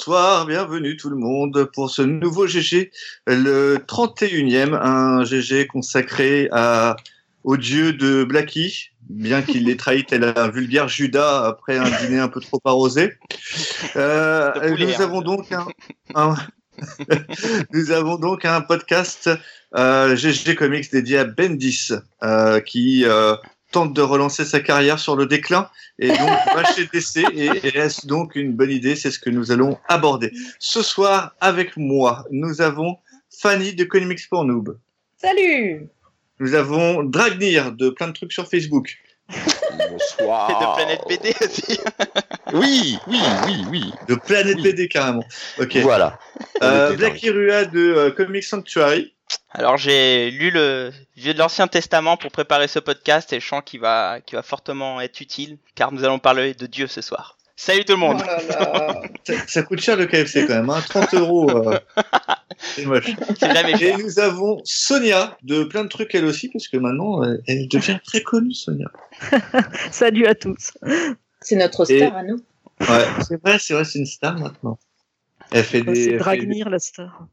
bonsoir, bienvenue tout le monde pour ce nouveau GG, le 31e, un GG consacré à, au dieu de Blacky, bien qu'il l'ait trahi tel un vulgaire Judas après un dîner un peu trop arrosé. Euh, nous avons donc un, un- nous avons donc un podcast euh, GG Comics dédié à Bendis, euh, qui euh, tente de relancer sa carrière sur le déclin et donc va chez DC et, et est-ce donc une bonne idée C'est ce que nous allons aborder. Ce soir, avec moi, nous avons Fanny de Comics pour Noob. Salut Nous avons Dragnir de plein de trucs sur Facebook. Bonsoir. Et de Planète BD aussi. Oui, oui, oui, oui. De Planète Oui. BD carrément. Ok. Voilà. Euh, de euh, Comic Sanctuary. Alors j'ai lu le vieux de l'Ancien Testament pour préparer ce podcast et je sens qu'il va, qu'il va fortement être utile car nous allons parler de Dieu ce soir. Salut tout le Oh monde. là là. Ça, ça coûte cher le KFC quand même, hein. 30 euros. euh, C'est moche. Et nous avons Sonia de plein de trucs elle aussi parce que maintenant euh, elle devient très connue Sonia. Salut à tous. C'est notre Et- star à nous. Ouais, c'est vrai, c'est vrai, c'est une star maintenant. Elle fait des. C'est Dragnir la star.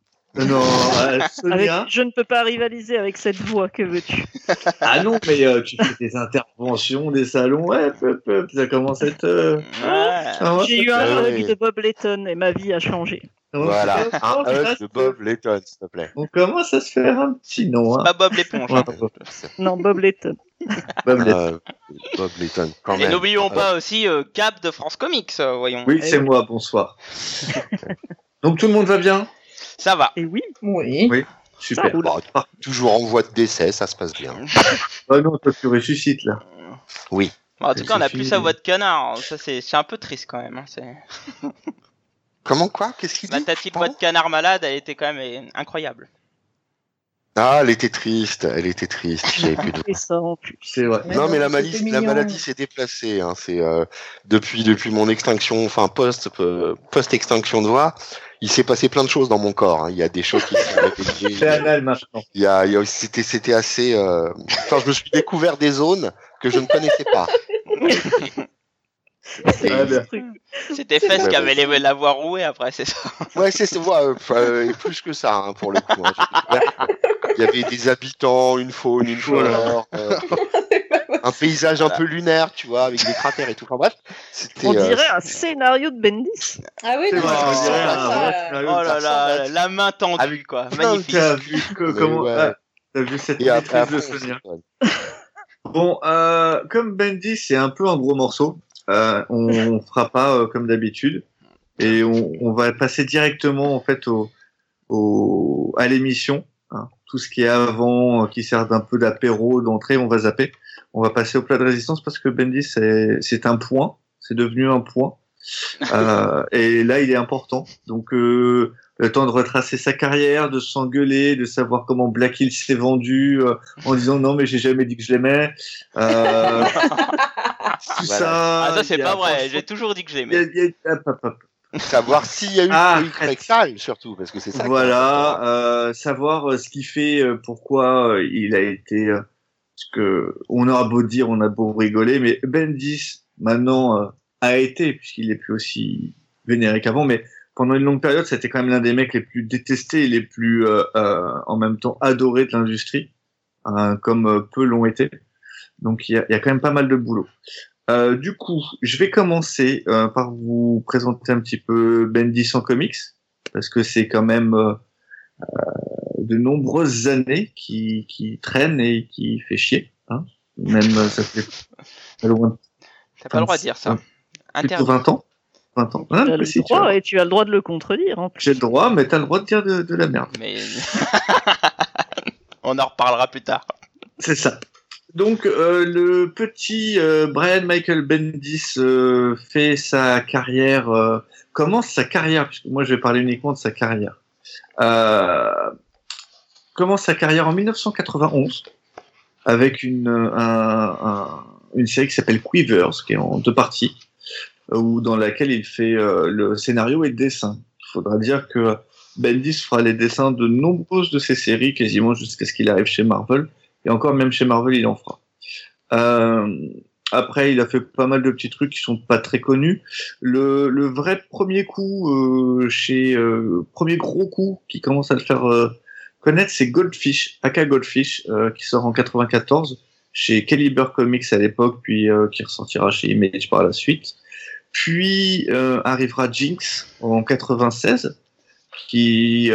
Non, euh, Avec- Sonia. Je ne peux pas rivaliser avec cette voix, que veux-tu? Ah non, mais euh, tu fais des interventions, des salons, ouais, peu, peu, ça commence à être. euh, Ouais. ah J'ai eu un hug de Bob Letton et ma vie a changé. on Voilà. Un hug de Bob Layton, s'il te plaît. On commence à se faire un petit nom. Hein. Pas Bob l'éponge. hein. Non, Bob Letton. Bob Letton. Euh, Bob Layton, quand Et n'oublions pas aussi euh, Cap de France Comics, voyons. Oui, c'est moi, bonsoir. Donc tout le monde va bien? Ça va. Et oui, Oui. Oui. Super. Bon, toujours en voie de décès, ça se passe bien. Ah non, toi tu ressuscites là. Oui. Bon, en tout cas, on a plus sa voix de canard. Ça, c'est c'est un peu triste quand même. hein. C'est- Comment quoi? Qu'est-ce qu'il Ma dit petite voix de canard malade, elle était quand même euh, incroyable. Ah, elle était triste, elle était triste. C'est vrai. Mais non, mais la maladie, la maladie s'est déplacée. Hein. C'est euh, depuis depuis mon extinction, enfin post euh, post extinction de voix, il s'est passé plein de choses dans mon corps. hein. Il y a des choses qui se sont C'est anal maintenant. Il y a, il y a- c'était c'était assez. euh, Enfin, je me suis découvert des zones que je ne connaissais pas. C'était Fess Ouais, qui avait ouais. les- la voix rouée après, c'est ça. Ouais, c'est c'est- ouais, euh, plus que ça hein, pour le coup. hein. Il y avait des habitants, une faune, une flore, euh, un paysage un peu lunaire, tu vois, avec des cratères et tout. Enfin bref, c'était. On euh, dirait un scénario de Bendis. Ah oui, C'est non, vrai, on dirait un ça, vrai scénario. Oh là là, la main tendue, Avec- quoi. Magnifique. T'as vu que- comment ouais. ah, vu cette Et maîtrise de après, Sonia. s'étonne. Bon, euh, comme Bendy, c'est un peu un gros morceau. Euh, on fera pas euh, comme d'habitude et on, on va passer directement en fait au, au à l'émission. hein. Tout ce qui est avant, euh, qui sert d'un peu d'apéro, d'entrée, on va zapper. On va passer au plat de résistance parce que Bendy c'est c'est un point, c'est devenu un point. Euh, et là, il est important. Donc, euh, le temps de retracer sa carrière, de s'engueuler, de savoir comment Black Hill s'est vendu euh, en disant non, mais j'ai jamais dit que je l'aimais. Euh, tout Voilà. ça. Ah, ça, c'est pas vrai. J'ai toujours dit que je l'aimais. Savoir s'il y a eu Ah, Loïc Rexal, surtout, parce que c'est ça. Voilà, euh, savoir euh, ce qui fait, euh, pourquoi euh, il a été. Euh, ce que on aura beau dire, on a beau rigoler, mais Bendis maintenant euh, a été, puisqu'il est plus aussi vénéré qu'avant, mais pendant une longue période, c'était quand même l'un des mecs les plus détestés et les plus euh, euh, en même temps adorés de l'industrie, hein, comme euh, peu l'ont été. Donc il y a, y a quand même pas mal de boulot. Euh, du coup, je vais commencer euh, par vous présenter un petit peu Bendis en comics, parce que c'est quand même euh, de nombreuses années qui, qui traîne et qui fait chier. Hein même euh, ça fait loin T'as pas le droit de dire ça. Interdit. 20 ans. 20 ans. Tu as le si, tu droit as- et tu as le droit de le contredire. en plus. J'ai le droit, mais t'as le droit de dire de, de la merde. Mais. On en reparlera plus tard. C'est ça. Donc euh, le petit euh, Brian Michael Bendis euh, fait sa carrière, euh, commence sa carrière, puisque moi je vais parler uniquement de sa carrière. Euh, commence sa carrière en 1991 avec une, un- un- une série qui s'appelle Quivers, qui est en deux parties, euh, où dans laquelle il fait euh, le scénario et le dessin. Il faudra dire que Bendis fera les dessins de nombreuses de ses séries, quasiment jusqu'à ce qu'il arrive chez Marvel. Et encore, même chez Marvel, il en fera. Euh, après, il a fait pas mal de petits trucs qui sont pas très connus. Le, vrai premier coup euh, chez euh, premier gros coup qui commence à le faire euh, connaître, c'est Goldfish, aka Goldfish, euh, qui sort en 94 chez Caliber Comics à l'époque, puis euh, qui ressortira chez Image par la suite. Puis euh, arrivera Jinx en 96, qui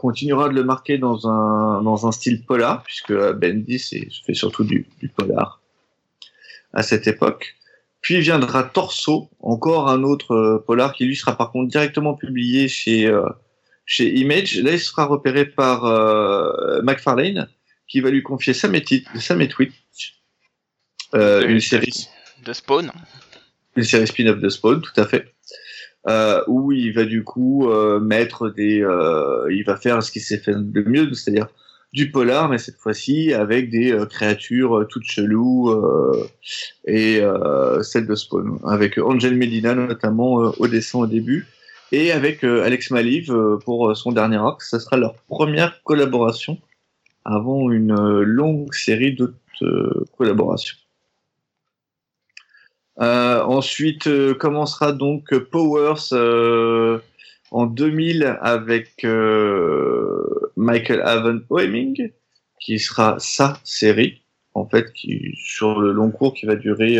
continuera de le marquer dans un dans un style polar, puisque Bendis fait surtout du, polar à cette époque. Puis viendra Torso, encore un autre polar qui lui sera par contre directement publié chez chez Image. Là, il sera repéré par euh, McFarlane, qui va lui confier Sam et, Sam et Twitch, euh, une série De Spawn. une série spin-off de Spawn, tout à fait. Euh, où il va du coup euh, mettre des, il va faire ce qui s'est fait de mieux, c'est-à-dire du polar, mais cette fois-ci avec des euh, créatures euh, toutes cheloues euh, et celle de Spawn, avec Angel Medina notamment au dessin au début, et avec euh, Alex Maliv euh, pour euh, son dernier arc. Ça sera leur première collaboration avant une longue série d'autres collaborations. Euh, ensuite euh, commencera donc Powers euh, en 2000 avec Michael Avon Oeming, qui sera sa série en fait, qui sur le long cours qui va durer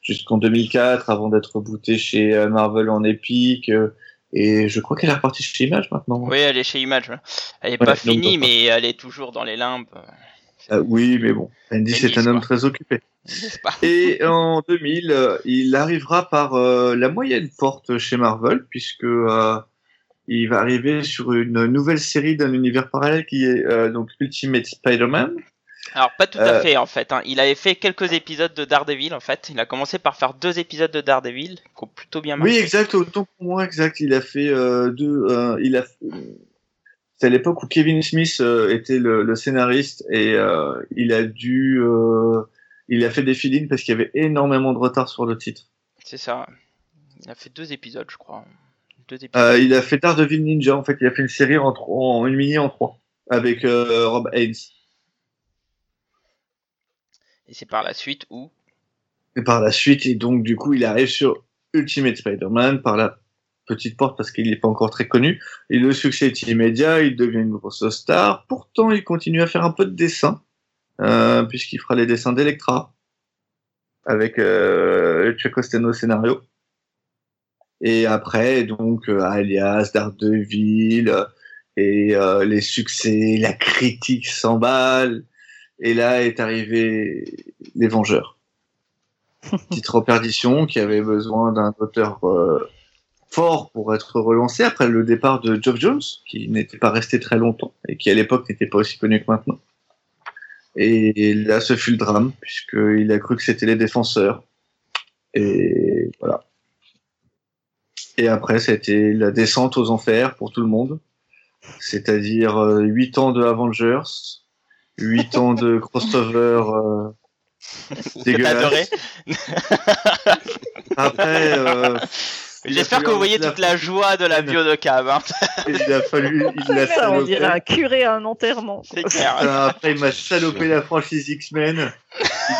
jusqu'en 2004 avant d'être booté chez Marvel en Epic. Et je crois qu'elle est repartie chez Image maintenant. Oui, elle est chez Image. Elle est Ouais, pas finie, donc, mais elle est toujours dans les limbes. Euh, oui, mais bon, Andy c'est un homme très occupé. Et en 2000, euh, il arrivera par euh, la moyenne porte chez Marvel, puisque euh, il va arriver sur une nouvelle série d'un univers parallèle qui est donc Ultimate Spider-Man. Alors pas tout à Euh, fait en fait. hein. Il avait fait quelques épisodes de Daredevil en fait. Il a commencé par faire deux épisodes de Daredevil qui ont plutôt bien marché. Oui, exact. Autant pour moi, exact. Il a fait euh, deux. euh, il a. C'est à l'époque où Kevin Smith euh, était le, le scénariste et euh, il a dû. euh, il a fait des fill parce qu'il y avait énormément de retard sur le titre. C'est ça. Il a fait deux épisodes, je crois. Deux épisodes. Il a fait Daredevil Ninja, en fait, il a fait une série en, trois- en une mini en trois avec Rob Haynes. Et c'est par la suite où Et par la suite, et donc du coup, il arrive sur Ultimate Spider-Man par la petite porte parce qu'il n'est pas encore très connu. Et le succès est immédiat, il devient une grosse star. Pourtant, il continue à faire un peu de dessin, euh, puisqu'il fera les dessins d'Electra avec euh, Chuck Costello au scénario. Et après, donc, euh, Alias, Daredevil, euh, et euh, les succès, la critique s'emballe. Et là est arrivé Les Vengeurs. Titre en perdition qui avait besoin d'un auteur euh, fort pour être relancé après le départ de Geoff Jones, qui n'était pas resté très longtemps et qui à l'époque n'était pas aussi connu que maintenant. Et là, ce fut le drame, puisqu'il a cru que c'était les défenseurs. Et voilà. Et après, c'était la descente aux enfers pour tout le monde. C'est-à-dire euh, 8 ans de Avengers, 8 ans de crossover euh, dégueulasse. adoré. Après, euh, a J'espère que vous voyez toute la joie de la bio de Cab. Hein. Il a fallu, il l'a Là, on dirait un curé à un enterrement. C'est clair. Euh, Après, il m'a salopé la franchise X-Men.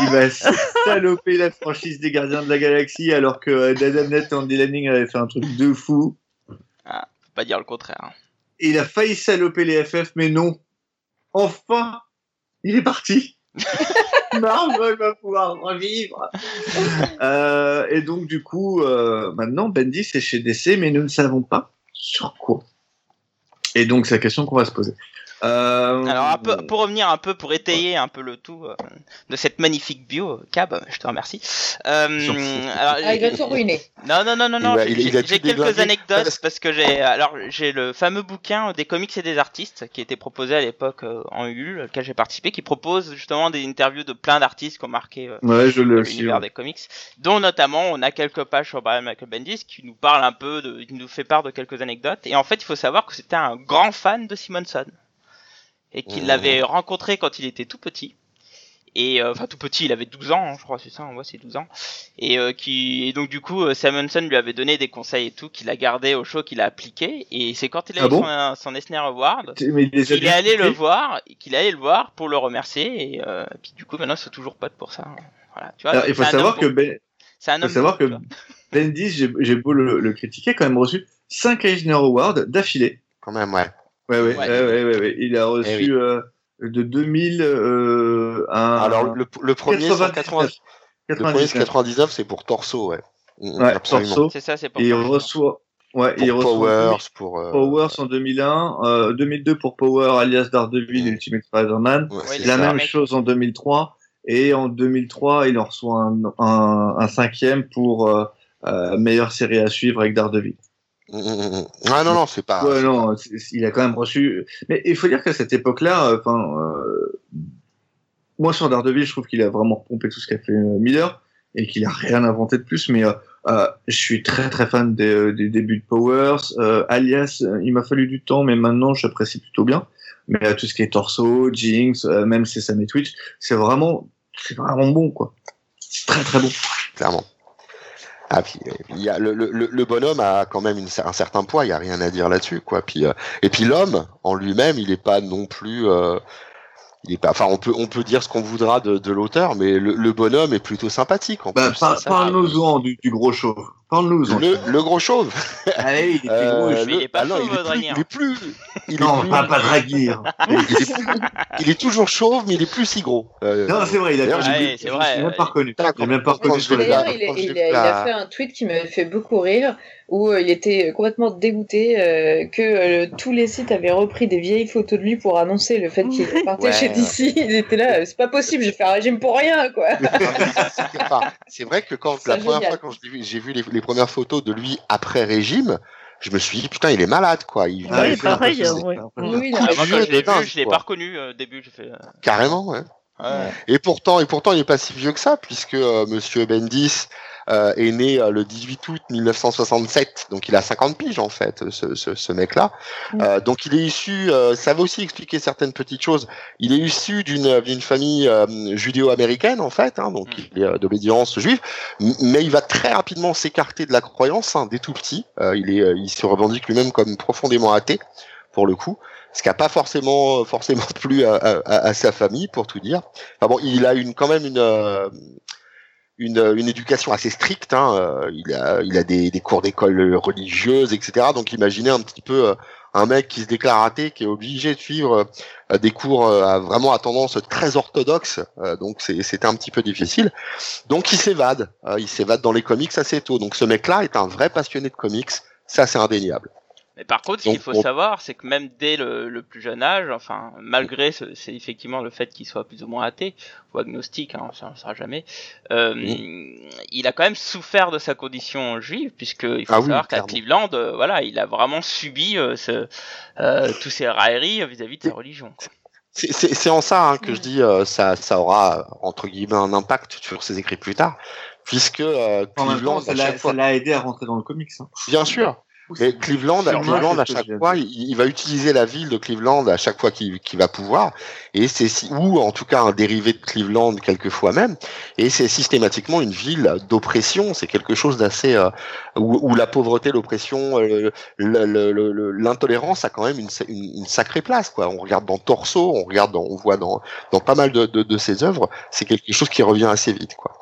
Il m'a salopé la franchise des Gardiens de la Galaxie, alors que euh, Adam Net et Andy Lanning avaient fait un truc de fou. Faut pas dire le contraire. Et il a failli saloper les FF, mais non. Enfin, il est parti. Marvel va pouvoir revivre. Euh, et donc, du coup, euh, maintenant, Bendis est chez DC, mais nous ne savons pas sur quoi. Et donc, c'est la question qu'on va se poser. Euh, Alors un peu, pour revenir un peu, pour étayer un peu le tout euh, de cette magnifique bio, Cab, je te remercie. Euh, alors, Ah, il va tout ruiner. Non, non, non, non, non. j'ai- quelques anecdotes parce que j'ai alors j'ai le fameux bouquin des comics et des artistes qui était proposé à l'époque euh, en Ulule, auquel j'ai participé, qui propose justement des interviews de plein d'artistes qui ont marqué euh, Ouais, l'univers des comics, dont notamment on a quelques pages sur Brian Michael Bendis qui nous parle un peu, de, qui nous fait part de quelques anecdotes. Et en fait, il faut savoir que c'était un grand fan de Simonson et qu'il Mmh. l'avait rencontré quand il était tout petit. Et euh, enfin tout petit, il avait 12 ans, hein, je crois, c'est ça, on voit c'est 12 ans. Et euh, qui et donc du coup euh, Simonson lui avait donné des conseils et tout qu'il a gardé au show, qu'il a appliqué. Et c'est quand il a Ah eu bon son, son Eisner Award qu'il est allé le voir, qu'il est allé le voir pour le remercier. Et euh, puis du coup maintenant ils sont toujours potes pour ça. Voilà, tu vois, Alors, il faut c'est savoir que. Ben, c'est un faut homme savoir que. Bendis, j'ai beau le, le critiquer, quand même reçu 5 Eisner Awards d'affilée. Quand même, ouais. Ouais, ouais, Ouais. ouais, ouais, ouais, ouais. Il a reçu Eh oui. euh, de 2000 euh, un. Alors, le, le premier, c'est en 99. 80 le premier, c'est 99. 99, c'est pour Torso, ouais. Mm, Ouais, absolument. Torso. C'est ça, c'est pour Et il reçoit. Ouais, il Pour reçoit Powers, pour. euh, Powers en 2001, euh, 2002 pour Power alias Daredevil Mm. Ultimate Spider-Man. ouais, Ouais, c'est il La ça. même mec. chose en 2003. Et en 2003, il en reçoit un, un, un cinquième pour euh, euh, meilleure série à suivre avec Daredevil. Ah non, non, c'est pas. ouais, non, c'est- c'est- il a quand même reçu. Mais il faut dire qu'à cette époque-là, enfin, euh, moi sur Daredevil, je trouve qu'il a vraiment repompé tout ce qu'a fait euh, Miller et qu'il a rien inventé de plus. Mais euh, euh, je suis très très fan des, euh, des débuts de Powers. Euh, alias, il m'a fallu du temps, mais maintenant j'apprécie plutôt bien. Mais euh, tout ce qui est Torso, Jinx, même Sesame Twitch, c'est vraiment, c'est vraiment bon quoi. C'est très très bon. clairement. Ah, puis, euh, il y a, le, le, le- bonhomme a quand même une, un certain poids, il y a rien à dire là-dessus, quoi. Puis, euh, et puis l'homme, en lui-même, il est pas non plus. euh, il est pas. Enfin, on peut, on peut dire ce qu'on voudra de, de l'auteur, mais le, le bonhomme est plutôt sympathique. En Bah, Parle-nous-en du, du gros chauve. Le, le gros chauve. Allez, il était Euh, gros. Mais il est pas ah non, chauve, il est plus, Draguier. il est plus. Il est Non, plus- pas, pas Draguir. il, est plus- il est toujours chauve, mais il est plus si gros. Euh, Non, c'est vrai, il a je l'ai même pas reconnu. Même pas reconnu il, fait un tweet qui m'avait fait beaucoup rire, où euh, il était complètement dégoûté euh, que euh, tous les sites avaient repris des vieilles photos de lui pour annoncer le fait qu'il partait Ouais, chez ouais. DC. Ils étaient là, c'est pas possible, j'ai fait un régime pour rien, quoi. C'est vrai que quand la première génial. fois quand j'ai vu les, les premières photos de lui après régime, je me suis dit putain il est malade quoi. Il, Ah, il oui, pareil, ouais. Oui, oui, moi, quand je l'ai vu, je l'ai pas reconnu euh, au début. J'ai fait. euh, Carrément ouais. ouais. Et pourtant et pourtant il est pas si vieux que ça puisque euh, Monsieur Bendis euh, est né euh, le 18 août 1967 donc il a 50 piges en fait ce, ce, ce mec là. Mm. donc il est issu euh, ça va aussi expliquer certaines petites choses. Il est issu d'une d'une famille euh, judéo-américaine en fait hein, donc Mm. il est euh, d'obédience juive mais il va très rapidement s'écarter de la croyance hein, dès tout petit. Euh, il est, euh, il se revendique lui-même comme profondément athée pour le coup, ce qui a pas forcément forcément plu à, à- à- à sa famille pour tout dire. Enfin bon, il a une quand même une euh, une, une éducation assez stricte. Hein. euh, Il a il a des, des cours d'école religieuse, etc. Donc imaginez un petit peu euh, un mec qui se déclare athée, qui est obligé de suivre euh, des cours à- vraiment à tendance très orthodoxe. donc c'est- c'était un petit peu difficile. Donc il s'évade. il s'évade dans les comics assez tôt. Donc ce mec-là est un vrai passionné de comics. Ça c'est indéniable. Mais par contre, ce qu'il faut on- savoir, c'est que même dès le, le plus jeune âge, enfin, malgré ce- c'est effectivement le fait qu'il soit plus ou moins athée ou agnostique, hein, ça ne sera jamais, euh, il a quand même souffert de sa condition juive, puisque il faut Ah oui, savoir qu'à. Cleveland, euh, voilà, il a vraiment subi euh, ce, euh, tous ces railleries vis-à-vis de sa religion. quoi. C'est- C'est c'est en ça hein, que Ouais. je dis euh, ça, ça aura entre guillemets un impact sur ses écrits plus tard, puisque euh, En même Cleveland temps, ça à l'a chaque fois, ça l'a aidé à rentrer dans le comics. hein. bien sûr, mais Cleveland, Cleveland à chaque fois, il, il va utiliser la ville de Cleveland à chaque fois qu'il va pouvoir, et c'est si- ou en tout cas un dérivé de Cleveland quelquefois même, et c'est systématiquement une ville d'oppression. C'est quelque chose d'assez euh, où, où la pauvreté, l'oppression, euh, l'intolérance a quand même une, sa- une, une sacrée place. Quoi. On regarde dans Torso, on regarde, dans, on voit dans, dans pas mal de, de, de ses œuvres, c'est quelque chose qui revient assez vite. Quoi.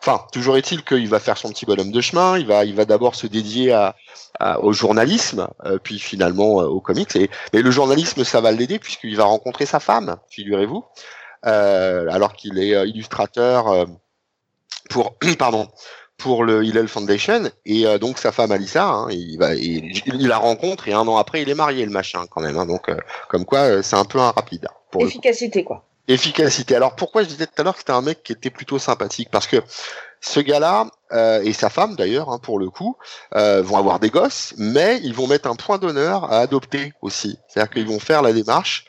Enfin, toujours est-il qu'il va faire son petit bonhomme de chemin. Il va, il va d'abord se dédier au journalisme, euh, puis finalement euh, aux comics. Et, mais le journalisme, ça va l'aider puisqu'il va rencontrer sa femme, figurez-vous, euh, alors qu'il est euh, illustrateur pour, pardon, pour le Hillel Foundation. Et euh, donc sa femme Alissa, hein, il, la rencontre et un an après, il est marié, le machin quand même. hein. donc, euh, comme quoi, euh, c'est un peu un rapide. hein, Pour. Efficacité, quoi. Efficacité. Alors pourquoi je disais tout à l'heure que c'était un mec qui était plutôt sympathique? Parce que ce gars-là euh, et sa femme d'ailleurs, hein, pour le coup, euh, vont avoir des gosses, mais ils vont mettre un point d'honneur à adopter aussi. C'est-à-dire qu'ils vont faire la démarche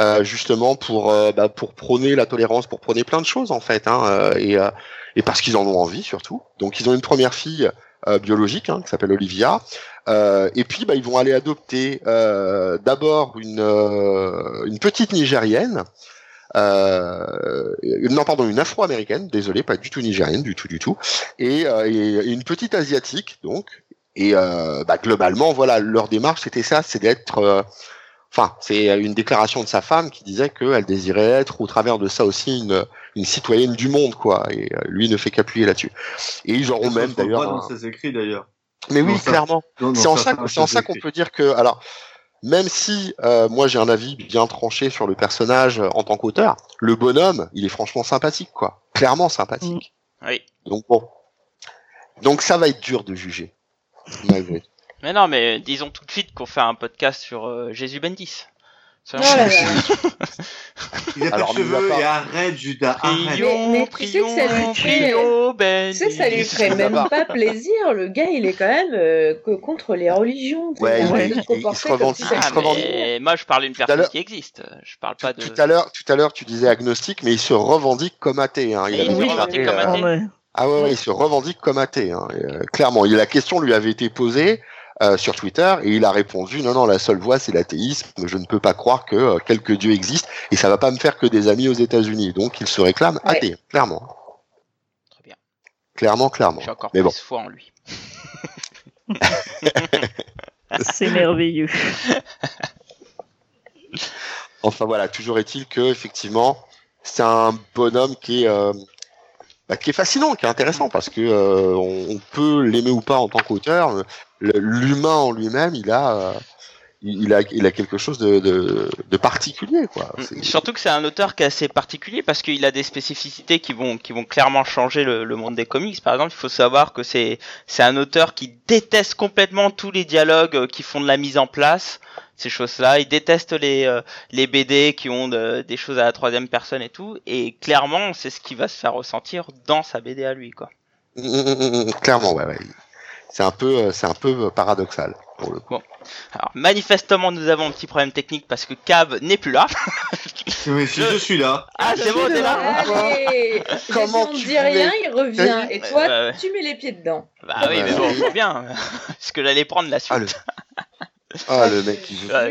euh, justement pour euh, bah, pour prôner la tolérance, pour prôner plein de choses en fait, hein, euh, et euh, et parce qu'ils en ont envie surtout. Donc ils ont une première fille biologique hein, qui s'appelle Olivia. Et puis bah, ils vont aller adopter d'abord une une petite nigérienne. Euh, non pardon une afro-américaine désolé pas du tout nigérienne du tout du tout et, euh, et- une petite asiatique donc et euh, bah, globalement voilà leur démarche c'était ça c'est d'être euh, Enfin, c'est une déclaration de sa femme qui disait qu'elle désirait être, au travers de ça aussi, une, une citoyenne du monde, quoi. Et euh, lui ne fait qu'appuyer là-dessus. Et ils auront même d'ailleurs. dans ses écrits d'ailleurs? Mais oui, clairement. C'est en ça, ça qu'on peut dire que, alors, même si euh, moi j'ai un avis bien tranché sur le personnage euh, en tant qu'auteur, le bonhomme, il est franchement sympathique, quoi. Clairement sympathique. Oui. Donc bon. Donc ça va être dur de juger. Malgré. Mais non, mais disons tout de suite qu'on fait un podcast sur euh, Jésus Bendis. Ça, Oh là là. Il a pas Alors, de cheveux et arrête, Judas, arrête. Prions, Mais- mais tu sais que ça lui prions, Tu sais, ça lui ferait même pas plaisir. Le gars, il est quand même euh, que contre les religions. Ouais, il, il- a il- se il revendique- Ah, mais moi je parle d'une personne qui existe. Je parle pas de. Tout à l'heure, tout à l'heure, tu disais agnostique, mais il se revendique comme athée. Hein. Il se revendique comme euh, athée. Ah ouais. Ah ouais, ouais, il se revendique comme athée, hein, et, euh, clairement. La question lui avait été posée euh, sur Twitter et il a répondu non, non, la seule voie c'est l'athéisme. Je ne peux pas croire que euh, quelque Dieu existe et ça va pas me faire que des amis aux États-Unis. Donc il se réclame Ouais. athée, clairement, Très bien. clairement, clairement. J'ai encore Mais plus bon. foi en lui. C'est merveilleux. Enfin voilà, toujours est-il que effectivement c'est un bonhomme qui est euh, bah, qui est fascinant, qui est intéressant parce que euh, on, on peut l'aimer ou pas en tant qu'auteur. L'humain en lui-même, il a euh, il a il a quelque chose de, de, de particulier quoi. Mm. Surtout que c'est un auteur qui est assez particulier parce qu'il a des spécificités qui vont qui vont clairement changer le, le monde des comics. Par exemple, il faut savoir que c'est c'est un auteur qui déteste complètement tous les dialogues euh, qui font de la mise en place, ces choses-là. Il déteste les euh, les BD qui ont de- des choses à la troisième personne et tout. Et clairement, c'est ce qui va se faire ressentir dans sa BD à lui, quoi. Clairement, ouais, ouais. C'est un peu, euh, c'est un peu paradoxal pour le coup. Alors manifestement, nous avons un petit problème technique parce que Cab n'est plus là. Mais si Je- je suis là. Ah, c'est bon, t'es là. Allez Comment on ne tu dit rien, il revient. Et toi, ouais. tu mets les pieds dedans. Bah oui, mais bon, c'est bien. Parce que j'allais prendre la suite. Ah le, ah, le mec, il veut, la-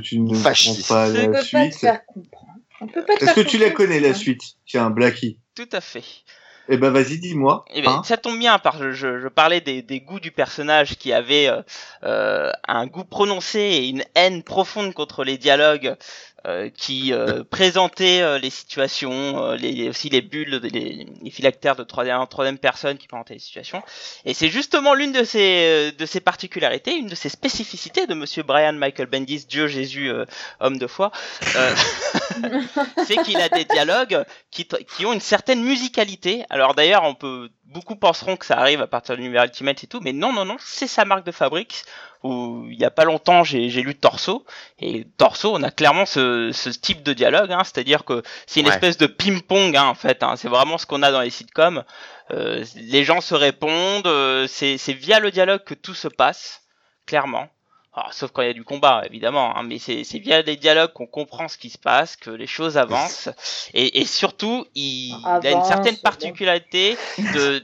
tu ne comprends pas On ne peut la suite. Est-ce que tu la connais la suite? Tiens, Blacky. Tout à fait. Eh ben vas-y, dis-moi. Eh ben, Hein ça tombe bien parce que je, je parlais des, des goûts du personnage qui avait euh, euh, un goût prononcé et une haine profonde contre les dialogues euh, qui euh, présentaient euh, les situations, euh, les, aussi les bulles, les, les phylactères de troisième, troisième personne qui présentaient les situations. Et c'est justement l'une de ces, de ces particularités, une de ces spécificités de Monsieur Brian Michael Bendis, Dieu Jésus, euh, homme de foi, euh, c'est qu'il a des dialogues qui, qui ont une certaine musicalité. Alors d'ailleurs, on peut beaucoup penseront que ça arrive à partir de l'univers Ultimate et tout, mais non, non, non, c'est sa marque de fabrique. Où il y a pas longtemps, j'ai j'ai lu Torso et Torso, on a clairement ce, ce type de dialogue, hein, c'est-à-dire que c'est une Ouais. espèce de ping-pong hein, en fait. Hein, c'est vraiment ce qu'on a dans les sitcoms. Euh, les gens se répondent, euh, c'est c'est via le dialogue que tout se passe, clairement. Alors, sauf quand il y a du combat, évidemment, hein, mais c'est c'est via les dialogues qu'on comprend ce qui se passe, que les choses avancent, et, et surtout, il, il a une Avance, certaine particularité de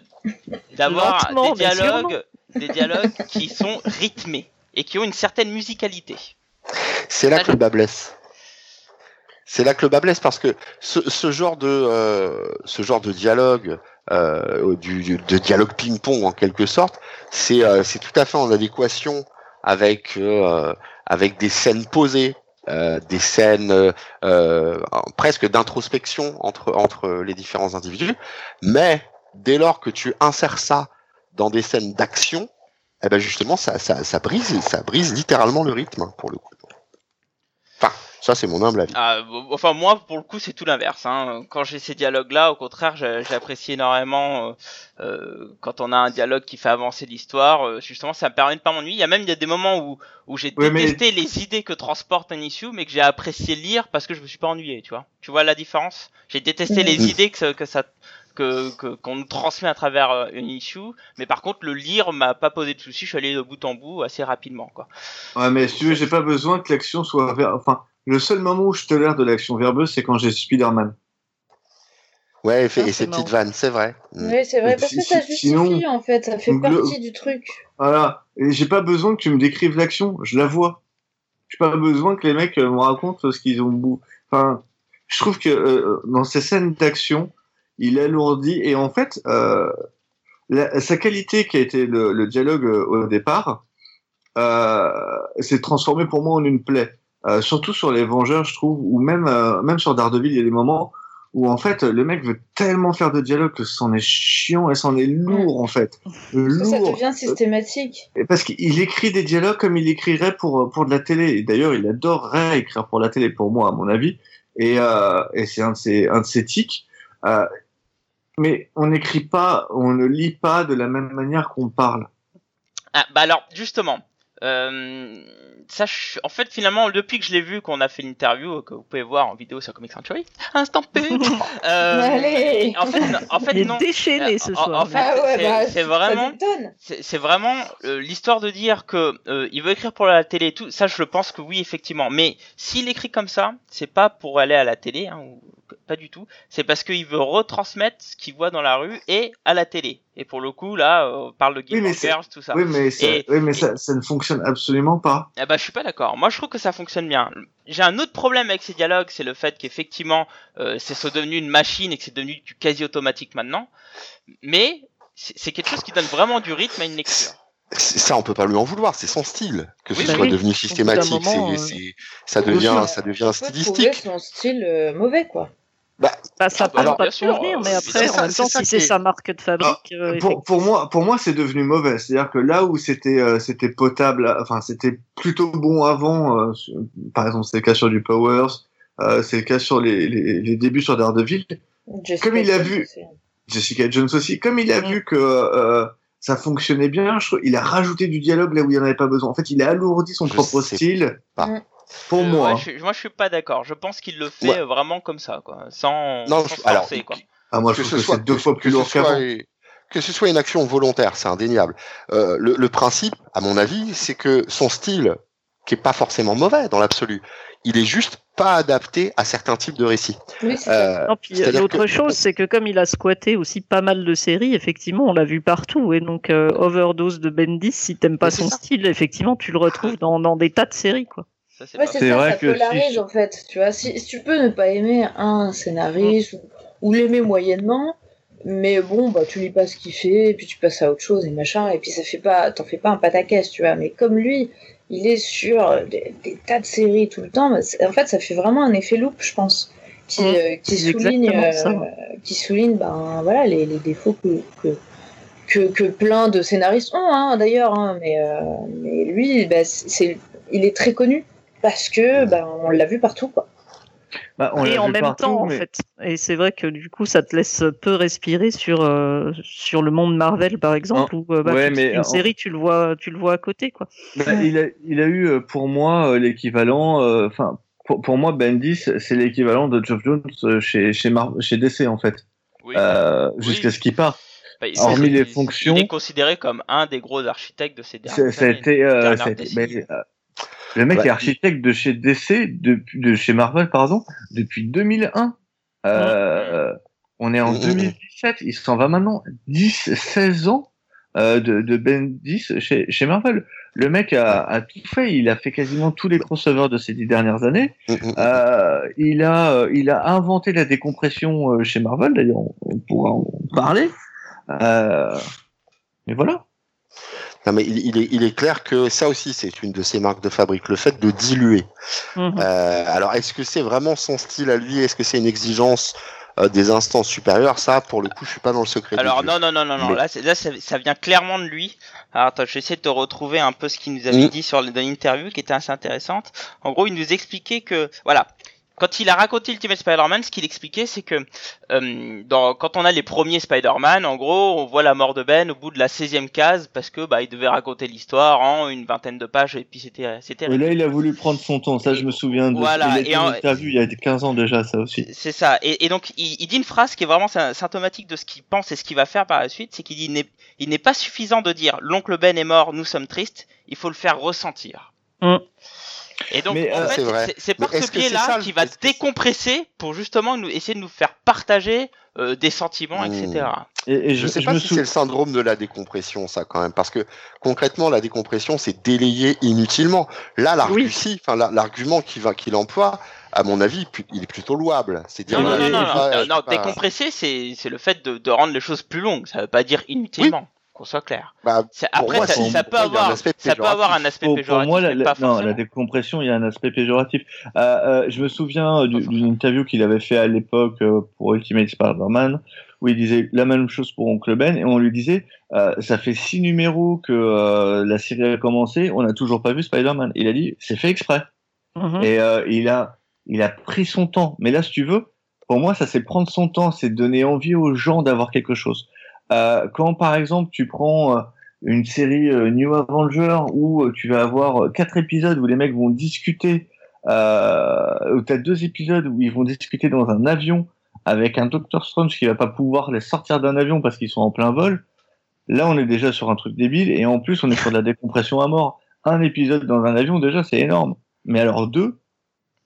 d'avoir des dialogues, des dialogues qui sont rythmés et qui ont une certaine musicalité. C'est là que le bas blesse. C'est là que le bas blesse parce que ce, ce genre de euh, ce genre de dialogue, euh, du, de dialogue ping-pong en quelque sorte, c'est euh, c'est tout à fait en adéquation avec euh, avec des scènes posées, euh, des scènes euh, euh, presque d'introspection entre entre les différents individus. Mais dès lors que tu insères ça dans des scènes d'action, eh ben justement ça, ça ça brise ça brise littéralement le rythme hein, pour le coup. Enfin, ça c'est mon humble avis. Ah, enfin moi pour le coup c'est tout l'inverse. Hein. Quand j'ai ces dialogues-là, au contraire, j'apprécie énormément euh, euh, quand on a un dialogue qui fait avancer l'histoire. euh, justement, ça me permet de pas m'ennuyer. Il y a même il y a des moments où où j'ai mais- détesté les idées que transporte un issue, mais que j'ai apprécié lire parce que je me suis pas ennuyé. Tu vois Tu vois la différence? J'ai détesté les idées que que ça que qu'on nous transmet à travers euh, une issue, mais par contre le lire m'a pas posé de soucis. Je suis allé de bout en bout assez rapidement quoi. Ouais, mais si tu veux, j'ai pas besoin que l'action soit. ver- Enfin, le seul moment où je tolère de l'action verbeuse, c'est quand j'ai Spider-Man. Ouais, et, fait- Ah, et c'est ses petites vannes, c'est vrai. Mm. Oui, c'est vrai, parce que ça justifie sinon- en fait, ça fait partie du truc. Voilà. Et j'ai pas besoin que tu me décrives l'action, je la vois. J'ai pas besoin que les mecs euh, me racontent ce qu'ils ont bou. Enfin, je trouve que euh, dans ces scènes d'action, il alourdit et en fait, euh, la- sa qualité qui a été le, le dialogue euh, au départ, euh, s'est transformé pour moi en une plaie. Surtout sur les Vengeurs, je trouve, ou même même sur Daredevil, il y a des moments où en fait le mec veut tellement faire de dialogue que c'en est chiant et c'en est lourd en fait. Lourd. Ça devient systématique. Parce qu'il écrit des dialogues comme il écrirait pour pour de la télé. Et d'ailleurs, il adorerait écrire pour la télé, pour moi, à mon avis. Et, euh, et c'est un de ses un de ses tics. Euh, mais on n'écrit pas, on ne lit pas de la même manière qu'on parle. Ah, bah alors, justement, euh, ça, je- en fait, finalement, depuis que je l'ai vu, qu'on a fait l'interview, que vous pouvez voir en vidéo sur Comic Century, instant P. euh, Allez en fait, non- en fait, Il est non. déchaîné ce En- en soir. fait, Ah ouais, c'est- bah, vraiment-. C'est c'est vraiment euh, l'histoire de dire que euh, il veut écrire pour la télé et tout. Ça, je pense que oui, effectivement. Mais s'il écrit comme ça, c'est pas pour aller à la télé, hein, ou pas du tout. C'est parce qu'il veut retransmettre ce qu'il voit dans la rue et à la télé. Et pour le coup, là, euh, on parle de Oui, Game c'est- Girls, tout ça. Oui, mais, ça, Et- oui, mais ça, ça ne fonctionne absolument pas. Ah bah je suis pas d'accord. Moi je trouve que ça fonctionne bien. J'ai un autre problème avec ces dialogues, c'est le fait qu'effectivement euh, c'est soit devenu une machine et que c'est devenu du quasi automatique maintenant. Mais c'est quelque chose qui donne vraiment du rythme à une lecture. Ça, on peut pas lui en vouloir, c'est son style. Que ce Oui, soit bah oui. devenu systématique, moment, euh, ça devient, ça devient stylistique. son style euh, mauvais, quoi. Bah, ça Ah peut alors, pas convenir, mais après, c'est en ça- même temps, si c'est sa marque de fabrique, euh, Pour, pour moi, pour moi, c'est devenu mauvais. C'est-à-dire que là où c'était, euh, c'était potable, enfin, c'était plutôt bon avant. euh, sur- par exemple, c'est le cas sur du Powers, euh, c'est le cas sur les, les, les débuts sur Daredevil. Jessica Comme il a Jones vu- aussi. Jessica Jones aussi, comme il a vu que euh, ça fonctionnait bien, je trouve, il a rajouté du dialogue là où il n'y en avait pas besoin. En fait, il a alourdi son Je propre style. pas. Mm. Pour Euh, moi. ouais, hein. je, suis- moi je suis pas d'accord. Je pense qu'il le fait Ouais. vraiment comme ça, quoi, sans, Non, sans je- alors, forcer, quoi. Ah, moi, je trouve que c'est deux fois plus que ce lourd qu'avant. que ce soit une action volontaire, c'est indéniable. Euh, le, le principe, à mon avis, c'est que son style, qui est pas forcément mauvais dans l'absolu, il est juste pas adapté à certains types de récits. Oui. Euh, Non, puis c'est-à-dire l'autre que- chose, c'est que comme il a squatté aussi pas mal de séries, effectivement, on l'a vu partout. Et donc, euh, Overdose de Bendis, si t'aimes pas son ça. style, effectivement, tu le retrouves dans, dans des tas de séries, quoi. Ça, c'est Ouais, pas c'est vrai ça que polarise si- en fait. Tu vois, si, si tu peux ne pas aimer un scénariste ou, ou l'aimer moyennement, mais bon, bah tu lis pas ce qu'il fait, et puis tu passes à autre chose et machin, et puis ça fait pas, t'en fais pas un pataquès, tu vois. Mais comme lui, il est sur des, des tas de séries tout le temps, bah, en fait, ça fait vraiment un effet loop, je pense, qui, Mm. euh, qui souligne, euh, qui souligne, ben voilà, les, les défauts que, que que, que plein de scénaristes ont, hein, d'ailleurs, hein, mais, euh, mais lui, bah, c'est, il est très connu parce que bah, on l'a vu partout, quoi. Bah, on et en même partout, temps, en fait. Et c'est vrai que du coup, ça te laisse peu respirer sur euh, sur le monde Marvel, par exemple, où euh, bah, ouais, tu- mais une en- série, tu le vois, tu le vois à côté, quoi. Bah, il, a, il a eu euh, pour moi l'équivalent, euh, enfin pour, pour moi Bendis c'est l'équivalent de Geoff Jones chez chez, Mar chez DC en fait, Oui. euh, Oui. jusqu'à ce qu'il parte. Bah, il- hormis les il- fonctions- il est considéré comme un des gros architectes de ces dernières ça années. ça a été- euh, le mec Bah, est architecte de chez DC depuis de chez Marvel pardon depuis 2001. Euh, On est en Mhm. 2017, il s'en va maintenant 10, 16 ans euh, de, de Bendis chez, chez Marvel. Le mec a, a tout fait, il a fait quasiment tous les crossovers de ces dix dernières années. Mm, mm, mm. Euh, il a, euh, il a inventé la décompression euh, chez Marvel. D'ailleurs, on, on pourra en parler. Euh, mais voilà. Non, mais il, il est, il est clair que ça aussi, c'est une de ses marques de fabrique, le fait de diluer. Mhm. Euh, alors, est-ce que c'est vraiment son style à lui? Est-ce que c'est une exigence euh, des instances supérieures? Ça, pour le coup, je suis pas dans le secret. Alors non non non non non Mais- là, ça, ça vient clairement de lui. Alors attends, je vais essayer de te retrouver un peu ce qu'il nous avait Mm. dit sur l'interview qui était assez intéressante. En gros, il nous expliquait que voilà, quand il a raconté Ultimate Spider-Man, ce qu'il expliquait c'est que euh, dans, quand on a les premiers Spider-Man, en gros, on voit la mort de Ben au bout de la 16e case parce que bah il devait raconter l'histoire en une vingtaine de pages et puis c'était c'était Et là, il a voulu prendre son temps. Ça, je me souviens de. Voilà, et en- interview il y a 15 ans déjà, ça aussi. C'est ça. Et, et donc, il, il dit une phrase qui est vraiment sy- symptomatique de ce qu'il pense et ce qu'il va faire par la suite. C'est qu'il dit il n'est- il n'est pas suffisant de dire l'oncle Ben est mort, nous sommes tristes. Il faut le faire ressentir. Mm. Et donc, Mais, en euh, fait, c'est par ce ça, biais-là qu'il va décompresser pour justement nous, essayer de nous faire partager euh, des sentiments, etc. Et, et Je je, sais je pas me si sou- c'est le syndrome de la décompression, ça, quand même, parce que concrètement, la décompression, c'est délayer inutilement. Là, l'argument, Oui. qu'il va, qu'il emploie, à mon avis, il est plutôt louable. C'est dire, Non, non, voilà, non, non, pas, non, non, décompresser, c'est c'est le fait de, de rendre les choses plus longues. Ça veut pas dire inutilement. Qu'on soit clair. Bah, Après, moi, ça, peut avoir, aspect ça peut avoir un aspect Pour, pour péjoratif, moi, la, non, la décompression, il y a un aspect péjoratif. Euh, euh, je me souviens du- d'une interview qu'il avait fait à l'époque euh, pour Ultimate Spider-Man, où il disait la même chose pour Oncle Ben, et on lui disait, euh, ça fait six numéros que euh, la série a commencé, on n'a toujours pas vu Spider-Man. Il a dit, c'est fait exprès. Mhm. Et euh, il a, il a pris son temps. Mais là, si tu veux, pour moi, ça c'est prendre son temps, c'est donner envie aux gens d'avoir quelque chose. Euh, quand par exemple tu prends euh, une série euh, New Avenger où tu vas avoir quatre épisodes où les mecs vont discuter, euh, où t'as deux épisodes où ils vont discuter dans un avion avec un Doctor Strange qui va pas pouvoir les sortir d'un avion parce qu'ils sont en plein vol. Là, on est déjà sur un truc débile et en plus, on est sur de la décompression à mort. Un épisode dans un avion, déjà, c'est énorme. Mais alors deux,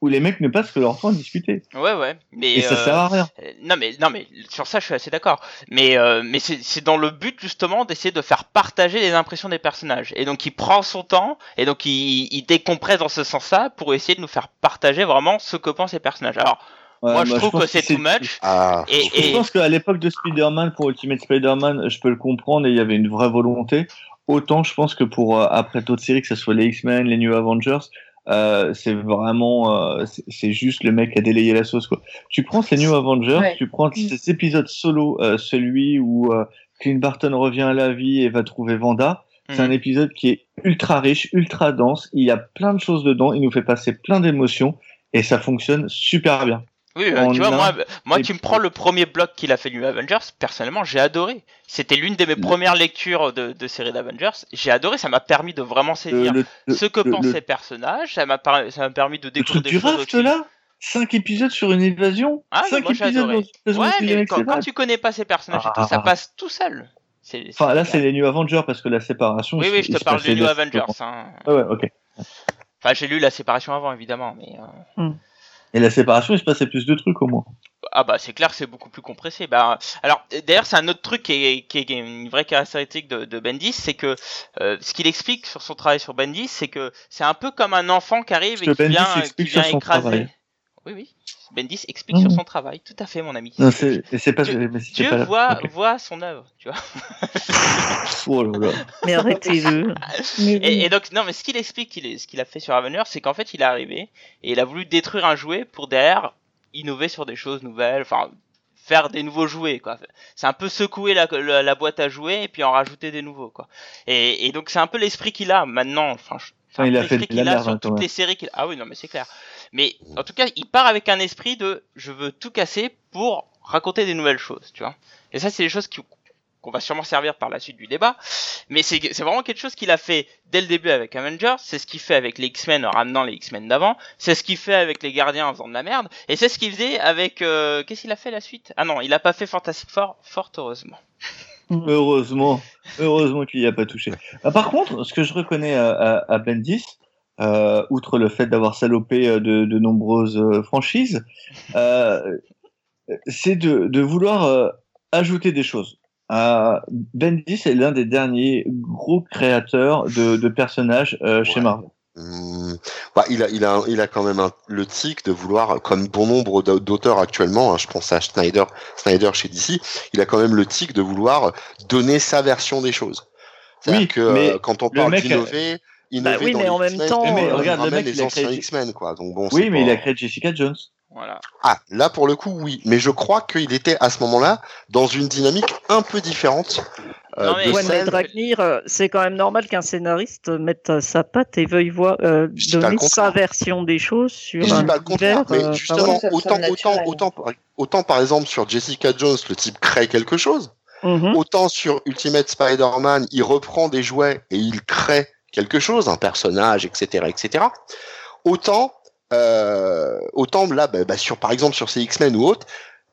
où les mecs ne passent que leur temps à discuter. Ouais, ouais. Mais, Et, ça euh, sert à rien. Euh, Non mais non mais sur ça je suis assez d'accord. Mais euh, mais c'est c'est dans le but justement d'essayer de faire partager les impressions des personnages. Et donc il prend son temps et donc il, il décompresse dans ce sens-là pour essayer de nous faire partager vraiment ce que pensent les personnages. Alors Ouais, moi je bah, trouve que c'est too much. Ah, Et, Je pense qu'à l'époque de Spider-Man, pour Ultimate Spider-Man, je peux le comprendre et il y avait une vraie volonté. Autant je pense que pour euh, après d'autres séries, que ce soit les X-Men, les New Avengers, euh, c'est vraiment, euh, c'est- juste le mec qui a délayé la sauce quoi. Tu prends ces New Avengers, Ouais. tu prends ces épisodes solo, euh, celui où euh, Clint Barton revient à la vie et va trouver Vanda. C'est un Mhm. épisode qui est ultra riche, ultra dense. Il y a plein de choses dedans. Il nous fait passer plein d'émotions et ça fonctionne super bien. Oui, euh, tu vois moi moi tu me prends le premier bloc qu'il a fait New Avengers, personnellement j'ai adoré. C'était l'une de mes premières lectures de, de série d'Avengers. J'ai adoré, ça m'a permis de vraiment saisir le- le- ce que le- les personnages. Ça m'a par- permis de découvrir des du choses raft là, cinq épisodes sur une évasion, Ah, mais cinq moi, j'ai épisodes adoré. dans Ouais, qui mais quand, quand tu connais pas ces personnages et tout, ça Ah. passe tout seul. Enfin là c'est- les New Avengers parce que la séparation. Oui, oui, je te parle du New des- Avengers. Hein. Ah ouais, ok. Enfin, j'ai lu la séparation avant, évidemment, mais euh, Et la séparation, il se passait plus de trucs au moins. ah bah c'est clair, que c'est beaucoup plus compressé. Bah, alors d'ailleurs, c'est un autre truc qui est, qui est- qui est une vraie caractéristique de, de Bendis, c'est que euh, ce qu'il explique sur son travail sur Bendis, c'est que c'est un peu comme un enfant qui arrive et qui Bendis vient, qui vient écraser. Oui, oui. Bendis explique sur son travail, tout à fait, mon ami. Non, c'est pas. Dieu- mais c'était Dieu pas là. voit, voit son œuvre, tu vois. Oh là là. Mais arrêtez-le. Et, et donc, non, mais ce qu'il explique, qu'il est- ce qu'il a fait sur Avengers, c'est qu'en fait, il est arrivé et il a voulu détruire un jouet pour derrière innover sur des choses nouvelles, enfin, faire des nouveaux jouets, quoi. C'est un peu secouer la, la, la boîte à jouets et puis en rajouter des nouveaux, quoi. Et, et donc, c'est un peu l'esprit qu'il a maintenant, enfin, je- Enfin, un il peu a fait l'esprit de la qu'il a merde, sur hein, toutes les séries qu'il Ah oui, non, mais c'est clair. Mais en tout cas, il part avec un esprit de je veux tout casser pour raconter des nouvelles choses, tu vois. Et ça, c'est des choses qu'on va sûrement servir par la suite du débat. Mais c'est vraiment quelque chose qu'il a fait dès le début avec Avengers, c'est ce qu'il fait avec les X-Men en ramenant les X-Men d'avant, c'est ce qu'il fait avec les Gardiens en faisant de la merde, et c'est ce qu'il faisait avec... euh, Qu'est-ce qu'il a fait la suite? Ah non, il a pas fait Fantastic Four, fort heureusement. Heureusement, heureusement qu'il n'y a pas touché. Ah, par contre, ce que je reconnais à, à, à Bendis, euh, outre le fait d'avoir salopé euh, de, de nombreuses euh, franchises, euh, c'est de, de vouloir euh, ajouter des choses. Bendis est l'un des derniers gros créateurs de, de personnages chez. Marvel. Hum, bah, il a, il a, il a quand même un- le tic de vouloir, comme bon nombre d'au- d'auteurs actuellement, hein, je pense à Snyder, Snyder chez DC, il a quand même le tic de vouloir donner sa version des choses. C'est-à-dire Oui, que mais quand on le parle d'innover, innover Bah oui, dans mais les en même temps, Mais regarde, le mec, les il a anciens créé- X-Men, quoi. Donc bon, Oui, mais pas- il a créé Jessica Jones. Voilà. Ah, là pour le coup, oui. Mais je crois qu'il était à ce moment-là dans une dynamique un peu différente. euh, Non, mais- de Ouais, mais Dragnir, euh, c'est quand même normal qu'un scénariste mette sa patte et veuille voir, euh, donner sa version des choses sur Je un dis pas le contraire, univers, mais euh, justement, autant, autant, autant, par- autant par exemple sur Jessica Jones, le type crée quelque chose, mhm. autant sur Ultimate Spider-Man, il reprend des jouets et il crée quelque chose, un personnage, etc., etc. Autant, euh, autant là, bah, bah, sur par exemple sur ces X-Men ou autres,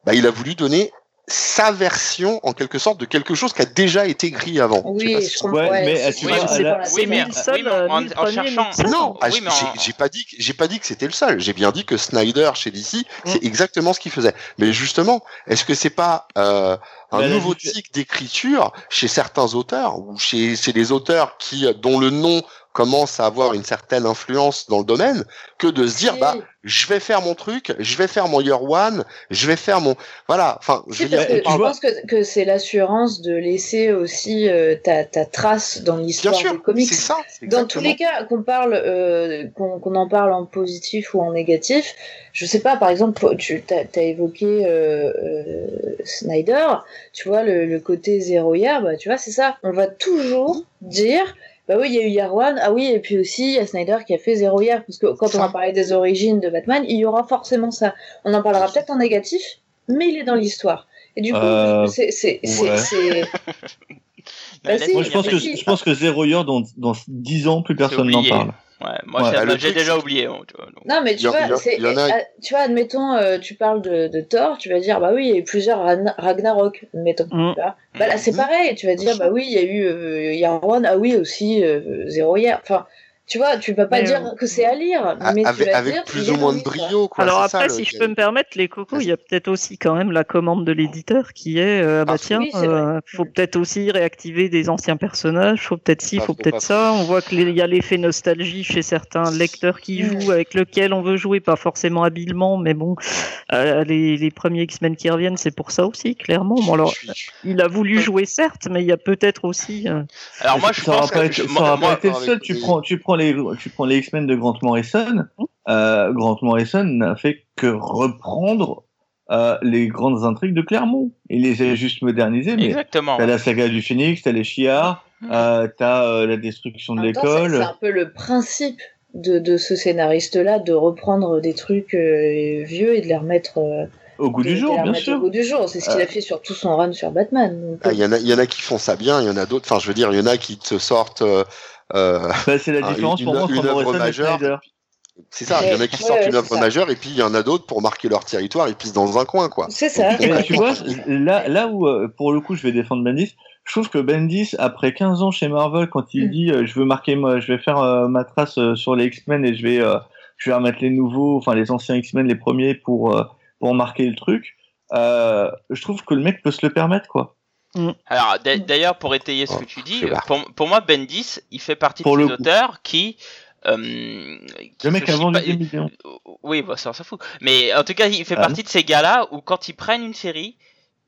bah, il a voulu donner sa version en quelque sorte de quelque chose qui a déjà été écrit avant. Je sais Oui, pas si. Ouais, ouais, mais, la oui, oui, euh, en, premier, cherchant... Non, ah, oui, j'ai en- pas dit, que- j'ai pas dit que c'était le seul. J'ai bien dit que Snyder chez DC, c'est exactement ce qu'il faisait. Mais justement, est-ce que c'est pas euh, un nouveau tic d'écriture chez certains auteurs ou chez, chez les auteurs qui dont le nom commence à avoir une certaine influence dans le domaine que de se dire bah je vais faire mon truc, je vais faire mon year one, je vais faire mon voilà. Enfin, je veux dire, que on parle- je pense que, que c'est l'assurance de laisser aussi euh, ta, ta trace dans bien l'histoire sûr, des comics. c'est ça. Dans tous les cas, qu'on parle, euh, qu'on en parle en positif ou en négatif, je sais pas. Par exemple, tu as, évoqué euh, euh, Snyder. Tu vois le, le côté zéro year, bah tu vois c'est ça. On va toujours dire. Bah oui, il y a eu Year One, ah oui, et puis aussi il y a Snyder qui a fait Zero Year, parce que quand on va parler des origines de Batman, il y aura forcément ça. On en parlera peut-être en négatif, mais il est dans l'histoire. Et du coup, Euh, c'est c'est- c'est- ouais. c'est- Bah si, Moi, je pense que, si. je pense que Zero Year, dans, dans 10 ans, plus personne n'en parle. Ouais, moi, Ouais. Bah, j'ai déjà oublié. hein, tu vois, donc. Non, mais tu vois, a- euh, tu vois, admettons, euh, tu parles de, de Thor, tu vas dire, bah oui, il y a eu plusieurs Ragn- Ragnarok, admettons. Mm. Bah là, c'est Mhm. pareil, tu vas dire, bah oui, il y a eu euh, One, ah oui, aussi euh, Zero Year. Enfin, tu vois, tu vas pas Mais, dire euh, que c'est à lire, mais avec, tu vas avec dire, plus ou moins de brio quoi. Alors ça, après, le- si je peux me permettre, les cocos, il y a peut-être aussi quand même la commande de l'éditeur qui est, euh, bah Ah, tiens, oui, euh, faut peut-être aussi réactiver des anciens personnages, faut peut-être ci, Pas faut peut-être ça. On voit qu'il y a l'effet nostalgie chez certains lecteurs qui jouent, avec lequel on veut jouer, pas forcément habilement, mais bon, euh, les, les premiers X-Men qui reviennent, c'est pour ça aussi, clairement. Bon, alors, il a voulu jouer certes, mais il y a peut-être aussi. euh, Alors moi, je ça pense pas que été, je- ça moi- moi- pas été le seul. Tu prends, tu prends les, tu prends les X-Men de Grant Morrison. Euh, Grant Morrison n'a fait que reprendre euh, les grandes intrigues de Clermont. Il les a juste modernisées, mais Exactement. t'as la saga du Phoenix, t'as les Chiards, euh, t'as euh, la destruction de temps, c'est- l'école. un peu le principe de, de ce scénariste-là, de reprendre des trucs euh, vieux et de les remettre, euh, Au goût du jour, bien remettre au sûr. goût du jour. C'est ce qu'il Euh. a fait sur tout son run sur Batman. Ah, Il y, en a- il y en a qui font ça bien, il y en a d'autres. Enfin, je veux dire, il y en a qui te sortent. Euh, Bah, c'est la différence une- pour moi une entre œuvre et majeure. Snyder. c'est ça, il y en a qui sortent ouais, une œuvre majeure et puis il y en a d'autres pour marquer leur territoire, ils pissent dans un coin, quoi. C'est ça. Tu vois, là, là où, euh, pour le coup, je vais défendre Bendis, je trouve que Bendis, après 15 ans chez Marvel, quand il Mm. dit euh, je veux marquer, moi, je vais faire euh, ma trace euh, sur les X-Men et je vais, euh, je vais remettre les nouveaux, enfin les anciens X-Men, les premiers, pour, euh, pour marquer le truc, euh, je trouve que le mec peut se le permettre, quoi. Alors d'a- d'ailleurs, pour étayer ce Oh, que tu dis, pour, pour moi, Bendis, il fait partie Pour de ces auteurs qui. euh, qui Le mec se a chie vendu pas- des millions. Oui, bah, ça on s'en fout. Mais en tout cas, il fait Ah, partie de ces gars-là où quand ils prennent une série,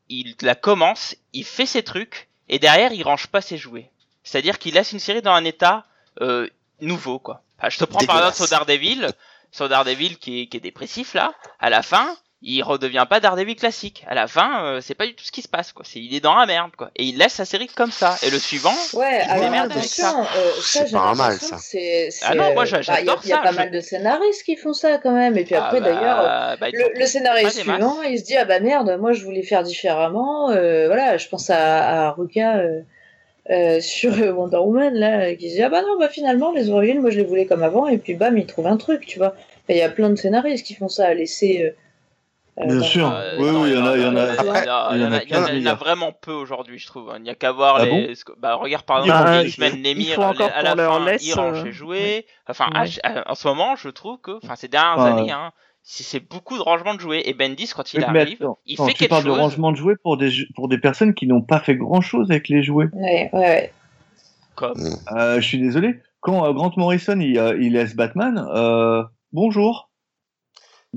il la commence, il fait ses trucs, et derrière, il range pas ses jouets. C'est-à-dire qu'il laisse une série dans un état euh, nouveau, quoi. Enfin, je te prends par exemple sur Daredevil, sur Daredevil qui est, qui est dépressif là, à la fin, il redevient pas Daredevil classique. À la fin, euh, c'est pas du tout ce qui se passe, quoi. C'est il est dans la merde, quoi. Et il laisse sa série comme ça. Et le suivant, Ouais, Il démerde avec attention, ça. euh, ça C'est pas un mal, ça. c'est. Ah non, moi, euh, j'a- bah, Il y a- j'adore il y a ça, pas je- mal de scénaristes qui font ça quand même. Et puis ah après, bah, d'ailleurs, bah, ils le, le scénariste suivant, il se dit ah bah merde, moi je voulais faire différemment. Euh, voilà, je pense à, à Ruka euh, euh, sur euh, Wonder Woman là, euh, qui se dit ah bah non, bah finalement les origines, moi je les voulais comme avant. Et puis bam, il trouve un truc, tu vois. Il y a plein de scénaristes qui font ça, à laisser. Euh, Bien sûr. Oui, oui, il y en a- il y en a- il y en a- il y en a- il y en a il y en a- 15 il y en a milliards. vraiment peu aujourd'hui, je trouve. Il n'y a qu'à voir Ah les. Bah, regarde par exemple X-Men, encore à la fin, il range euh, jouets. Enfin, en ce moment, je trouve que, enfin, ces dernières années, hein, c'est beaucoup de rangement de jouets. Et Bendis, quand il arrive, attends, il fait tu quelque parles de chose. rangement de jouets pour des, pour des personnes qui n'ont pas fait grand chose avec les jouets. Ouais, ouais, ouais. Comme. Euh, je suis désolé. Quand Grant Morrison il, il laisse Batman, euh, bonjour.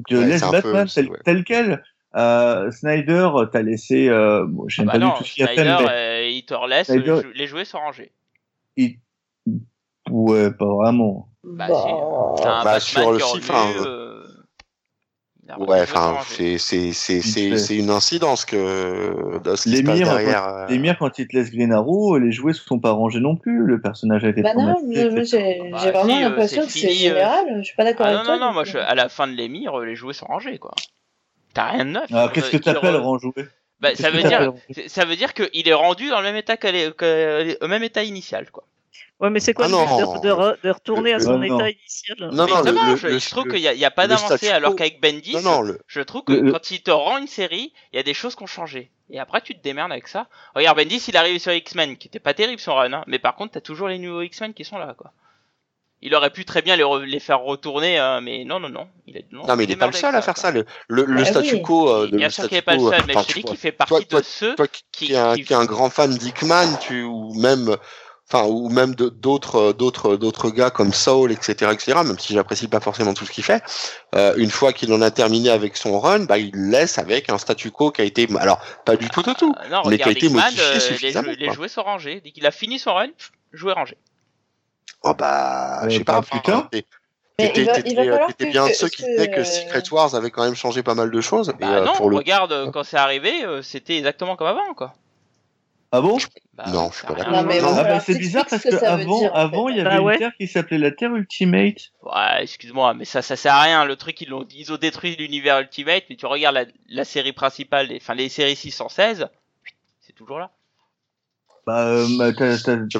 Tu Ouais, peu Batman aussi, tel, ouais. tel quel. Euh, Snyder, t'as laissé. Euh, bon, je Ah n'aime bah pas non, du tout ce qu'il a fait, Snyder, mais euh, il te relaisse, Snyder- euh, les jouets sont rangés. il- ouais, pas vraiment. Bah, Bah, un Bah, sur le site, revenu, enfin, euh, il a Ouais, les jouets sont enfin, c'est c'est c'est Vite c'est fait. c'est une incidence que de ce qui se passe L'émir, derrière. quand, euh, l'émir, quand il te laisse Green Arrow, les jouets ne sont pas rangés non plus. Le personnage a été Bah non, j'ai Bah, vraiment euh, l'impression que c'est euh, général. Je suis pas d'accord Ah avec non, toi. non, non, moi, je, à la fin de l'émir, les jouets sont rangés, quoi. T'as rien de neuf. Alors, qu'est-ce que t'appelles rangé bah, ça veut dire, ça veut dire qu'il est rendu dans le même état qu'elle est, que- au même état initial, quoi. Ouais, mais c'est quoi Ah le but non. de, re- de retourner à Le- son le- non. état initial Non, non, le- je, le- je trouve qu'il n'y a, a pas d'avancée, alors qu'avec Bendis, Non, non, le, je trouve que quand il te rend une série, il y a des choses qui ont changé. Et après, tu te démerdes avec ça. Regarde, Bendis, il arrive sur X-Men, qui était pas terrible son run, hein, mais par contre, t'as toujours les nouveaux X-Men qui sont là, quoi. Il aurait pu très bien les, re- les faire retourner, hein, mais non, non, non. Il est, non, mais il est pas le seul à faire quoi. ça. Le, le, le Ah statu oui. quo. euh, de- Bien le sûr qu'il n'est pas le seul, mais enfin, je te dis qu'il fait partie toi- de ceux Toi qui, qui, qui est un, qui- qui est un grand fan d'Hickman, tu ou même enfin ou même d'autres d'autres d'autres gars comme Saul, etc., etc. Même si j'apprécie pas forcément tout ce qu'il fait, euh, une fois qu'il en a terminé avec son run, bah il laisse avec un statu quo qui a été, alors pas du tout tout tout, Euh, non, mais qui a été Hickman, modifié euh, les, suffisamment, les jouets sont rangés. Dès qu'il a fini son run, jouet rangé. Oh bah, Euh, je sais pas pas, Mais t'étais bien que- ceux qui disaient que Secret Wars avait quand même changé pas mal de choses. et, Bah euh, non, pour le regarde, euh, quand c'est arrivé, euh, c'était exactement comme avant, quoi. Ah bon? Bah, Non, je suis pas d'accord. Bon, Ah bah c'est bizarre parce que avant, dire, avant il y avait Bah ouais. une terre qui s'appelait la Terre Ultimate. Ouais, excuse-moi, mais ça, ça sert à rien. Le truc, ils ont, ils ont détruit l'univers Ultimate, mais tu regardes la, la série principale, enfin les séries 616, c'est toujours là. Bah, euh, bah, t'as,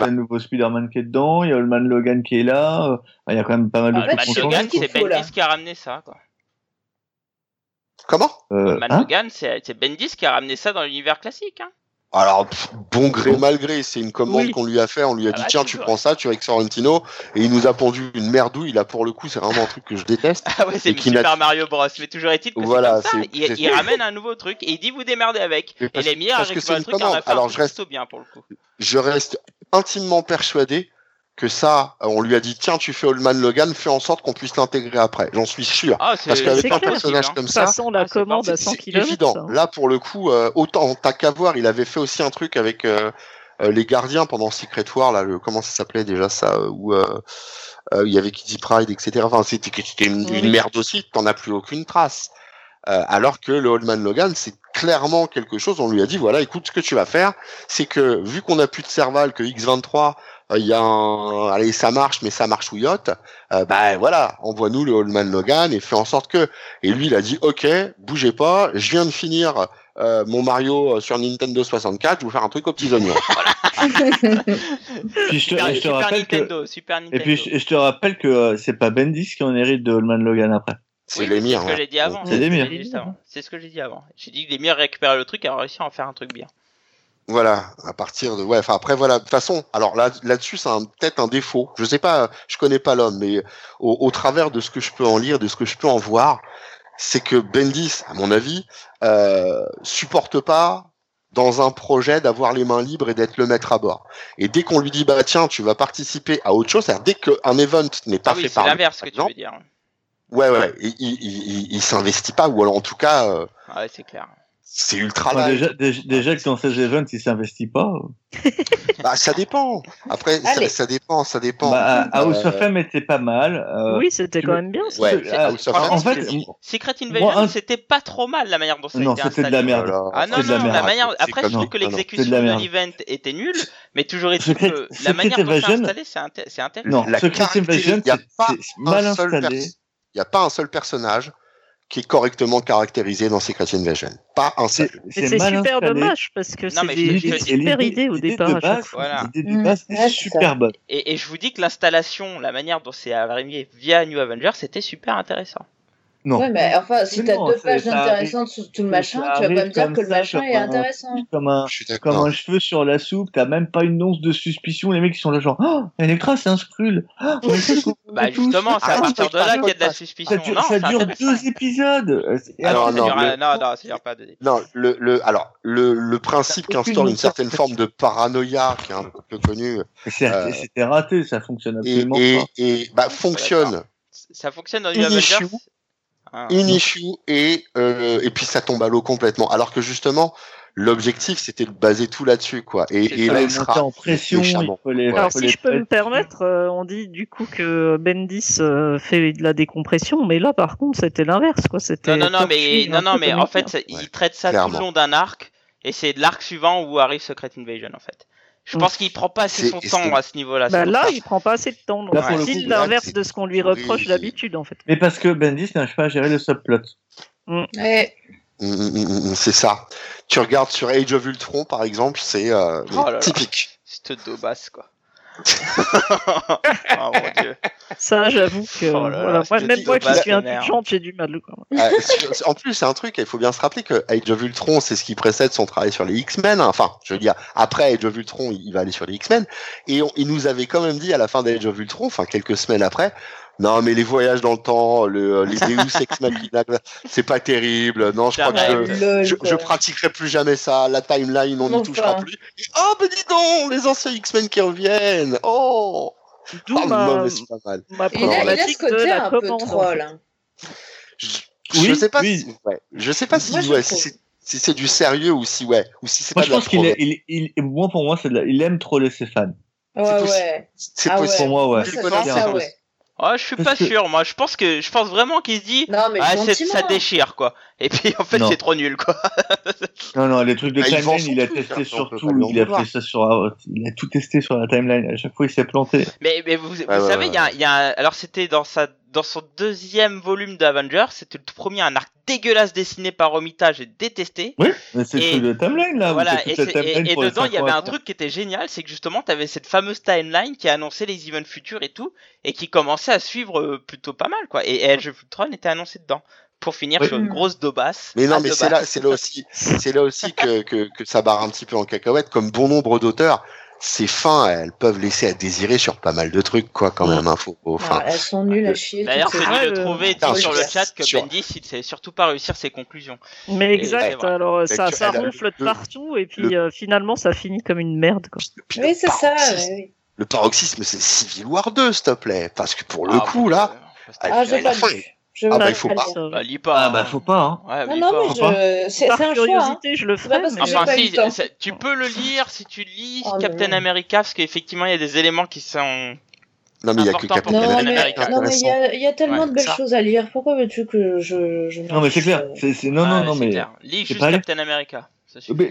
le nouveau Spider-Man qui est dedans, il y a Allman Logan qui est là, euh, il y a quand même pas mal de trucs Man. Logan, c'est. Bendis qui a ramené ça, quoi. Comment? Euh, Man hein? Logan, c'est c'est Bendis qui a ramené ça dans l'univers classique, hein. Alors, pff, bon gré mal gré, c'est une commande Oui. qu'on lui a fait. On lui a Ah dit bah, tiens, tu prends ça, tu es avec Sorrentino, et il nous a pondu une merdouille. Là, pour le coup, c'est vraiment un truc que je déteste. Ah ouais, c'est Super Mario Bros. Mais toujours est-il que Voilà, c'est comme ça. Il, il ramène un nouveau truc et il dit vous démerdez avec. Mais Et parce- les meilleurs parce que c'est truc a fait Alors, je reste- bien pour le coup. Je reste intimement persuadé que ça, on lui a dit tiens, tu fais Allman Logan, fais en sorte qu'on puisse l'intégrer après. J'en suis sûr. Ah, c'est Parce qu'avec un personnage hein. comme De toute ça, façon, la Ah, commande à C'est 100 c'est km. évident. Là, pour le coup, euh, autant t'as qu'à voir, il avait fait aussi un truc avec euh, euh, les gardiens pendant Secret War, là, le, comment ça s'appelait déjà ça, où euh, euh, il y avait Kitty Pride, etc. Enfin, c'était c'était une, une merde aussi, t'en as plus aucune trace. Euh, alors que le Old Man Logan, c'est clairement quelque chose, on lui a dit, voilà, écoute, ce que tu vas faire, c'est que vu qu'on a plus de Serval, que X23, euh, il y a un, allez, ça marche, mais ça marche ouillotte, euh, bah voilà, envoie-nous le Old Man Logan et fais en sorte que, et lui, il a dit, ok, bougez pas, je viens de finir euh, mon Mario sur Nintendo 64, je vais vous faire un truc aux petits oignons. Puis je te, Super, et je te Super rappelle que, Nintendo, Super Nintendo. et puis je, te rappelle que euh, c'est pas Bendis qui en hérite de Allman Logan après. C'est Oui. C'est ce que j'ai dit avant. C'est les ce que j'ai dit juste avant. C'est ce que j'ai dit avant. J'ai dit que les mires récupéraient le truc et ont réussi à en faire un truc bien. Voilà, à partir de ouais, enfin après voilà, de toute façon, alors là là-dessus c'est peut-être un défaut. Je sais pas, je connais pas l'homme, mais au, au travers de ce que je peux en lire, de ce que je peux en voir, c'est que Bendis, à mon avis, euh, supporte pas dans un projet d'avoir les mains libres et d'être le maître à bord. Et dès qu'on lui dit bah tiens, tu vas participer à autre chose, c'est-à-dire dès qu'un event n'est pas Ah oui, fait par lui, l'inverse que tu veux dire. ouais ouais, il, il, il, il- il s'investit pas ou alors en tout cas euh, Ah Ouais, c'est clair. C'est ultra Enfin, déjà, déjà, déjà que dans ces events, il s'investit pas. Bah, ça dépend. Après, ça, dépend, ça dépend. Bah, House Euh, of M était pas mal. euh, Oui, c'était quand même bien. Ouais, ah, House of en fait, Secret Invasion, un- c'était pas trop mal la manière dont ça a non, été c'était de installé. la merde. Voilà. Ah non, C'est de la non, merde. la manière. C'est Après, je trouve que non, non, l'exécution de l'event était nulle, mais toujours est-il que la Secret manière dont c'est installé, c'est inté- c'est intéressant. Non, La Secret Invasion, c'est mal installé. Il n'y a pas un seul personnage qui est correctement caractérisé dans Secret Invasion. Pas un seul. C'est Mais c'est mal super installé. dommage parce que c'est Et super idées au départ. L'idée de Mm, base est super bonne. Et, et je vous dis que l'installation, la manière dont c'est arrivé via New Avengers, c'était super intéressant. Non. Ouais, mais enfin, si t'as Non, deux pages intéressantes sur tout le machin, tu vas pas me dire comme que le machin est un- intéressant. Comme un, comme un cheveu sur la soupe, t'as même pas une once de suspicion. Les mecs ils sont là genre, oh, Electra c'est un Skrull. Oh, Bah justement, c'est à Ah, partir de là qu'il y a de la suspicion. Ça dure, non, ça c'est dure intéressant. deux épisodes. Alors, non, dure le- un- non, non, ça dure pas deux. Non, le, le, alors, le, le principe qu'instaure une certaine forme de paranoïa, qui est un peu connu, c'est- Euh, C'était raté, ça fonctionne absolument et, pas. et bah, fonctionne Ça fonctionne dans Une issue. Ah. in issue et, euh, et puis ça tombe à l'eau complètement. Alors que justement, l'objectif c'était de baser tout là-dessus, quoi. Et, C'est et là, Il sera en pression, il méchamment. faut les. Alors si je peux me permettre, euh, on dit du coup que Bendis euh, fait de la décompression, mais là par contre c'était l'inverse quoi. C'était Non, non, non, mais non, non, mais en une fait, pierre. ça- Ouais, il traite ça tout le long d'un arc, et c'est de l'arc suivant où arrive Secret Invasion, en fait. Je pense qu'il prend pas assez C'est- son c'est- temps à ce niveau-là. Bah c'est là, il prend pas assez de temps. Donc Là, pour c'est le coup, là, l'inverse c'est de ce qu'on lui reproche d'habitude en fait. Mais parce que Bendis n'arrive pas à gérer le subplot. Mm, mm, mm, mm, c'est ça. Tu regardes sur Age of Ultron, par exemple, c'est euh, Oh typique. Cette daubasse, quoi. oh mon dieu. Ça, j'avoue que Oh là là, voilà, moi, même moi qui suis indulgente, j'ai du mal. Quoi. Sur- en plus, c'est un truc, il faut bien se rappeler que Age of Ultron, c'est ce qui précède son travail sur les X-Men. hein. Enfin, je veux dire, après Age of Ultron, il va aller sur les X-Men. Et on- il nous avait quand même dit à la fin d'Age of Ultron, enfin quelques semaines après, Non, mais les voyages dans le temps, le, les Deus Ex Machina, c'est pas terrible. Non, je crois que Ouais, je, pratiquerai plus jamais ça. La timeline, on n'y Enfin. touchera plus. Oh, ben dis donc, les anciens X-Men qui reviennent. Oh, D'où oh ma, non, mais c'est pas mal. ma Il a, il a ce côté un peu troll. hein. Je, Oui, je sais pas oui. si, ouais, je sais pas si, ouais, c'est si c'est du sérieux ou si ouais, ou si c'est pas je de la pense qu'il promo. est, il, il, moi, pour moi, c'est la- il aime troller ses fans. Ouais, possible. ouais. C'est Ah ouais. possible. Pour moi, ouais. Ah, je suis Parce pas que- sûr. Moi, je pense que je pense vraiment qu'il se dit. Non, mais Ah, ça déchire quoi. Et puis en fait c'est trop nul quoi. Non, non, les trucs de Ah, timeline, il a testé il a sur, euh, il a tout testé sur la timeline. À chaque fois, il s'est planté. Mais, mais vous, vous ouais, savez, ouais, il y a, il y a un- alors c'était dans sa dans son deuxième volume d'Avengers, c'était le tout premier un arc dégueulasse dessiné par Romita, j'ai détesté. Oui, mais c'est le Et- truc de timeline, là. voilà, et, timeline et- et dedans il y avait un truc qui était génial, c'est que justement tu avais cette fameuse timeline qui annonçait les events futurs et tout, et qui commençait à suivre euh, plutôt pas mal quoi. Et Age of Ultron était annoncé dedans. Pour finir Oui. sur une grosse daubasse. Mais non, mais c'est là, c'est là aussi, c'est là aussi que, que, que ça barre un petit peu en cacahuète. Comme bon nombre d'auteurs, ces fins, elles peuvent laisser à désirer sur pas mal de trucs, quoi, quand même. Hein, faut, faut- enfin, Ah, elles sont nulles à chier. D'ailleurs, c'est de le- trouver Putain, sur le chat que sur- Bendis il sait surtout pas réussir ses conclusions. Mais exact, alors ça, tu- ça elle a- ronfle de partout et puis le- euh, finalement ça finit comme une merde. Quoi. puis Oui, c'est ça. ouais. Le paroxysme, c'est Civil War 2, s'il te plaît. Parce que pour le Ah, coup, là, euh, Ah, j'ai la pas. Je Ah, vais bah, pas il faut pas. Bah, lis pas. Ah, bah, hein. faut pas, hein. Ouais, Non, non, pas, mais je... c'est un choix. hein. curiosité, je le ferai. parce que mais- j'ai Enfin, pas eu si, tu peux le lire si tu lis Oh, Captain non. America, parce qu'effectivement, il y a des éléments qui sont. non, mais il y a que Captain Non, America. non, mais il y a, il y a tellement Ouais, de belles ça. choses à lire. Pourquoi veux-tu que je. je Non, mais c'est clair. C'est, c'est, non, non, non, c'est mais. clair. Lis juste. Captain America.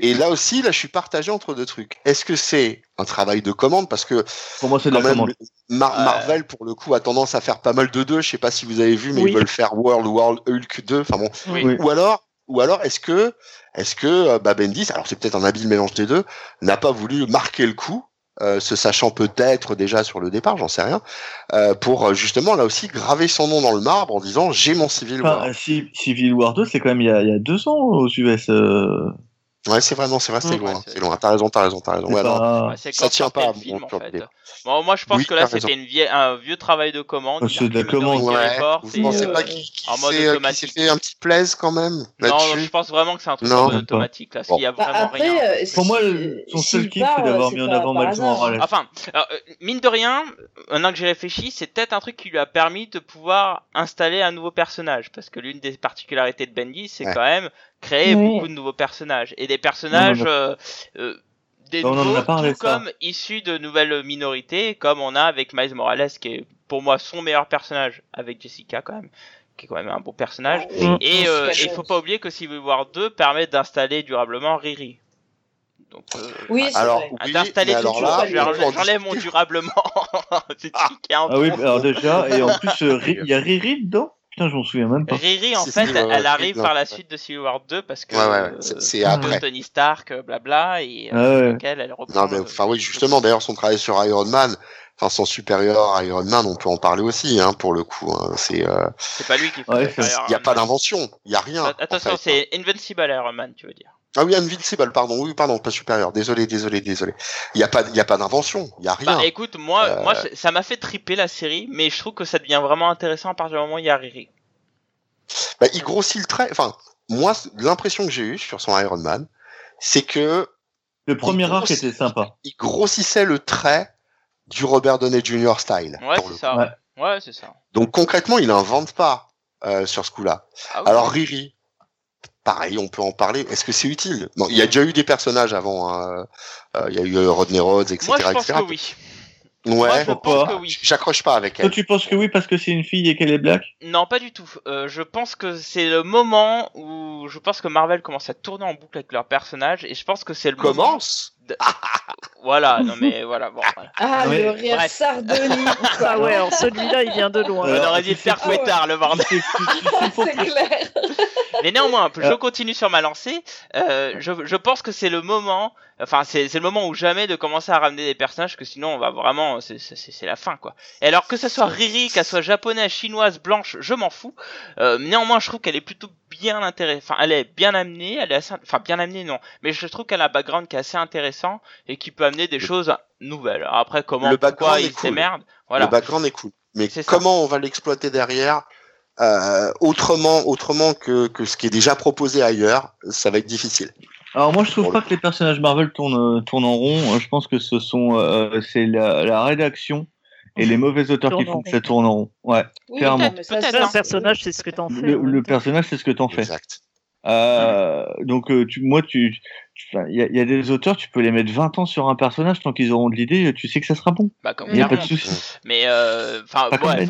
Et là aussi, là, je suis partagé entre deux trucs. Est-ce que c'est un travail de commande? Parce que Pour moi, c'est de quand la même, commande. Mar- Ouais. Marvel, pour le coup, a tendance à faire pas mal de deux. Je sais pas si vous avez vu, mais Oui. ils veulent faire World World Hulk 2. Enfin bon. Oui. Ou alors, ou alors, est-ce que, est-ce que euh, bah, Bendis, alors c'est peut-être un habile mélange des deux, n'a pas voulu marquer le coup, euh, se sachant peut-être déjà sur le départ, j'en sais rien, euh, pour justement là aussi graver son nom dans le marbre en disant j'ai mon Civil War. Enfin, Civil War 2, c'est quand même il y a, il y a deux ans aux US. Euh... Ouais, c'est vrai, non, c'est vrai, c'est Mm. loin, Ouais, c'est- loin. T'as raison, t'as raison, t'as raison. Ouais, Ouais, c'est ça tient pas film, en fait. Bon, moi, je pense Oui, que là, c'était une vieille, un vieux travail de commande. Oh, Il a c'est de la commande. Ouais, vous pensez euh, pas qu'il qu'il en mode s'est, euh, fait un petit plaise quand même Non, je pense vraiment que c'est un truc en automatique, là, qu'il y a Bah, vraiment rien. euh, Pour moi, son s'il seul kiff, c'est d'avoir mis en avant Miles hasard. Morales. Enfin, alors, euh, mine de rien, maintenant que j'y réfléchis, c'est peut-être un truc qui lui a permis de pouvoir installer un nouveau personnage. Parce que l'une des particularités de Bendy, c'est quand même créer Oui. beaucoup de nouveaux personnages. Et des personnages, Non, non, euh, euh, des On en nouveaux, tout comme issus de nouvelles minorités, comme on a avec Miles Morales, qui est pour moi son meilleur personnage, avec Jessica quand même, qui est quand même un bon personnage. Mm. Et euh, il faut Jones. pas oublier que Civil War 2 permet d'installer durablement Riri. Donc, euh, Oui, c'est Alors, oui, d'installer tout j'enlève mon durablement. c'est Ah oui, alors déjà, et en plus, euh, il y a Riri dedans? Putain, je m'en souviens même pas. Riri, en fait, elle arrive par la suite de Civil War 2 parce que Ouais, ouais, ouais. euh, C'est- de après. Tony Stark, euh, blabla, et Ah euh, elle, elle reprend. Non, mais euh, enfin oui, justement, d'ailleurs, son travail sur Iron Man, enfin son supérieur Iron Man, on peut en parler aussi, hein, pour le coup. hein. C'est, euh, c'est pas lui qui il y a pas d'invention, il y a rien. Att- Attention, en fait. c'est Invincible Iron Man, tu veux dire. Ah oui, Invincible, pardon, oui, pardon, pas supérieur. Désolé, désolé, désolé. Il y a pas, il y a pas d'invention, il y a rien. Bah écoute, moi, Euh, moi ça m'a fait triper la série, mais je trouve que ça devient vraiment intéressant à partir du moment où il y a Riri. Bah, il grossit le trait. Enfin, moi, l'impression que j'ai eue sur son Iron Man, c'est que Le premier arc était sympa. il grossissait le trait du Robert Downey Jr. style. Ouais, c'est ça. Ouais. Ouais, c'est ça. Donc concrètement, il invente pas euh, sur ce coup-là. Ah oui. Alors Riri, pareil, on peut en parler. Est-ce que c'est utile? Non, il y a déjà eu des personnages avant. hein. Euh, Il y a eu euh, Rodney Rhodes, etc. moi, je pense etc. que oui. Ouais. moi, je pense que oui. J'accroche pas avec Toi, elle. tu penses que oui parce que c'est une fille et qu'elle est black? Non, pas du tout. Euh, je pense que c'est le moment où je pense que Marvel commence à tourner en boucle avec leurs personnages et je pense que c'est le moment. Voilà, non mais voilà, bon. Voilà. Ah, Ouais. le rire Bref. sardonique. Ah ouais, alors celui-là, il vient de loin. On aurait dû le faire quoi fouettard le bordel. C'est clair. Mais néanmoins, je Euh. continue sur ma lancée. Euh, je, je pense que c'est le moment, enfin c'est c'est le moment ou jamais de commencer à ramener des personnages que sinon on va vraiment, c'est c'est- c'est la fin quoi. Et alors que ça soit Riri, qu'elle soit japonaise, chinoise, blanche, je m'en fous. Euh, néanmoins, je trouve qu'elle est plutôt bien intéressante. Enfin, elle est bien amenée, elle est assez, enfin bien amenée non, mais je trouve qu'elle a un background qui est assez intéressant et qui peut amener des choses nouvelles. Alors après, comment, Le pourquoi il cool. s'émerde, voilà. Le background est cool. mais ça. comment on va l'exploiter derrière euh, autrement, autrement que, que ce qui est déjà proposé ailleurs, ça va être difficile. Alors moi je trouve pas le que les personnages Marvel tournent, euh, tournent en rond. Euh, Je pense que ce sont euh, c'est la, la rédaction et les mauvais auteurs qui Tourne font que ça tourne en rond. Ouais. Oui, Clairement. ça, ça, hein. Un personnage, c'est ce que t'en fais. Le, le personnage c'est ce que t'en fais. Exact. Euh, donc euh, tu, moi tu il y, a- il y a des auteurs tu peux les mettre 20 ans sur un personnage tant qu'ils auront de l'idée tu sais que ça sera bon. Bah, comme Il y a pas de souci. Mais euh, enfin, comme ouais,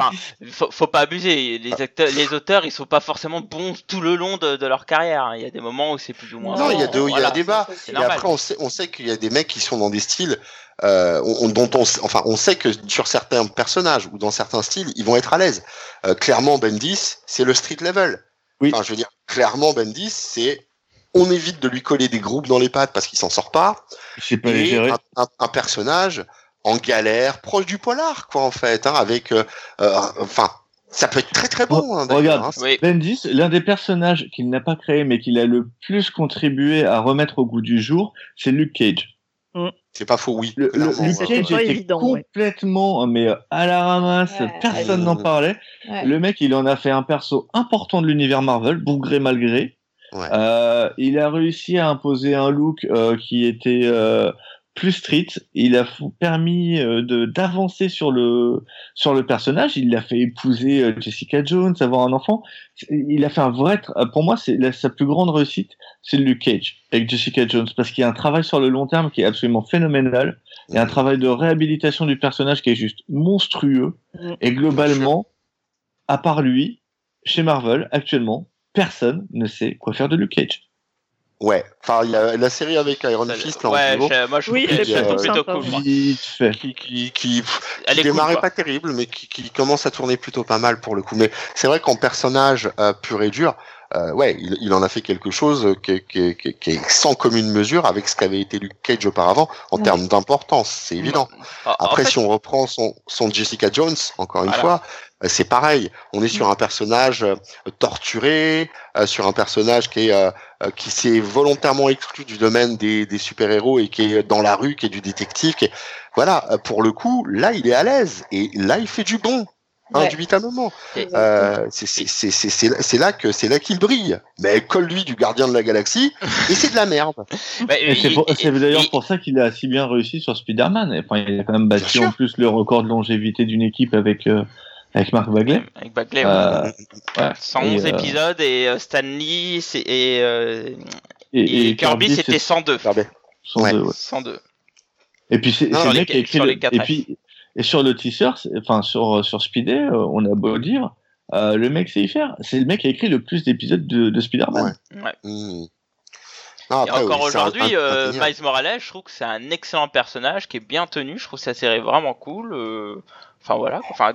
faut, faut pas abuser. Les acteurs, les auteurs, ils sont pas forcément bons tout le long de, de leur carrière. Il y a des moments où c'est plus ou moins. Non, il y a deux- il y a Voilà. un débat. Et normal. après, on sait, on sait qu'il y a des mecs qui sont dans des styles euh, on- dont on, enfin, on sait que sur certains personnages ou dans certains styles, ils vont être à l'aise. Euh, clairement, Bendis, c'est le street level. Oui. Enfin, je veux dire, clairement, Bendis, c'est on évite de lui coller des groupes dans les pattes parce qu'il s'en sort pas. C'est pas les Et gérer. un, un- un personnage en galère, proche du polar, quoi, en fait, hein, avec, euh, euh, enfin, ça peut être très très bon. hein, Regarde. hein. Oui. Bendis, l'un des personnages qu'il n'a pas créé mais qu'il a le plus contribué à remettre au goût du jour, c'est Luke Cage. C'est pas faux, oui. Le, le- pas était évident, ouais. complètement mais euh, à la ramasse, Ouais, personne ouais. n'en parlait. Ouais. Le mec, il en a fait un perso important de l'univers Marvel, bon gré mal gré. Ouais. Euh, il a réussi à imposer un look euh, qui était euh, plus street. Il a permis euh, de d'avancer sur le sur le personnage. Il l'a fait épouser euh, Jessica Jones, avoir un enfant. Il a fait un vrai. tra- Pour moi, c'est sa plus grande réussite, c'est Luke Cage avec Jessica Jones parce qu'il y a un travail sur le long terme qui est absolument phénoménal. Il y a un travail de réhabilitation du personnage qui est juste monstrueux. Mm. Et globalement, à part lui, chez Marvel, actuellement, personne ne sait quoi faire de Luke Cage. Ouais. Enfin, il y a la série avec Iron Ça- Fist, là, en ouais, moi je Oui, trouve elle qu'elle est est plutôt cool. qui, qui, qui, pff, Elle qui est cool. démarrait pas terrible, mais qui, qui commence à tourner plutôt pas mal pour le coup. Mais c'est vrai qu'en personnage euh, pur et dur, euh, ouais, il, il en a fait quelque chose qui, est- qui, qui, qui est sans commune mesure avec ce qu'avait été Luke Cage auparavant en Ouais. termes d'importance, c'est évident. En- en Après, fait, si on reprend son, son Jessica Jones, encore une Voilà. fois, c'est pareil. On est sur un personnage euh, torturé, euh, sur un personnage qui est euh, euh, qui s'est volontairement exclu du domaine des, des super-héros et qui est dans la rue, qui est du détective. Qui est... Voilà, euh, pour le coup, là, il est à l'aise et là, il fait du bon. Ouais. Indubitablement. Euh, c'est c'est- c'est- c'est- c'est là- que c'est là qu'il brille. Mais colle-lui du gardien de la galaxie et c'est de la merde. bah, Et c'est d'ailleurs il- pour ça qu'il a si bien réussi sur Spider-Man. Enfin, il a quand même battu en plus le record de longévité d'une équipe avec, euh, avec Mark Bagley. Avec Bagley. Euh, ouais. 111 et, euh, épisodes et euh, Stan Lee c'est- et, euh, Et, et Kirby c'était 102. Regardez. 102, Ouais. ouais. 102. Et puis c'est le mec qui a écrit le- et puis et sur le teaser, c'est- enfin sur sur Speedé, euh, on a beau dire, euh, le mec sait y faire. C'est le mec qui a écrit le plus d'épisodes de, de Spider-Man. Ouais. Non, Et encore oui, aujourd'hui, euh, indéniable. Miles Morales, je trouve que c'est un excellent personnage qui est bien tenu. Je trouve sa série vraiment cool. euh, Enfin voilà. Enfin,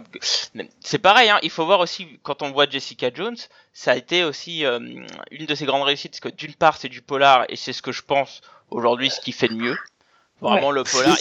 c'est pareil. Hein, il faut voir aussi quand on voit Jessica Jones, ça a été aussi euh, une de ses grandes réussites, parce que d'une part c'est du polar et c'est ce que je pense aujourd'hui ce qu'il fait de mieux. Vraiment le polar.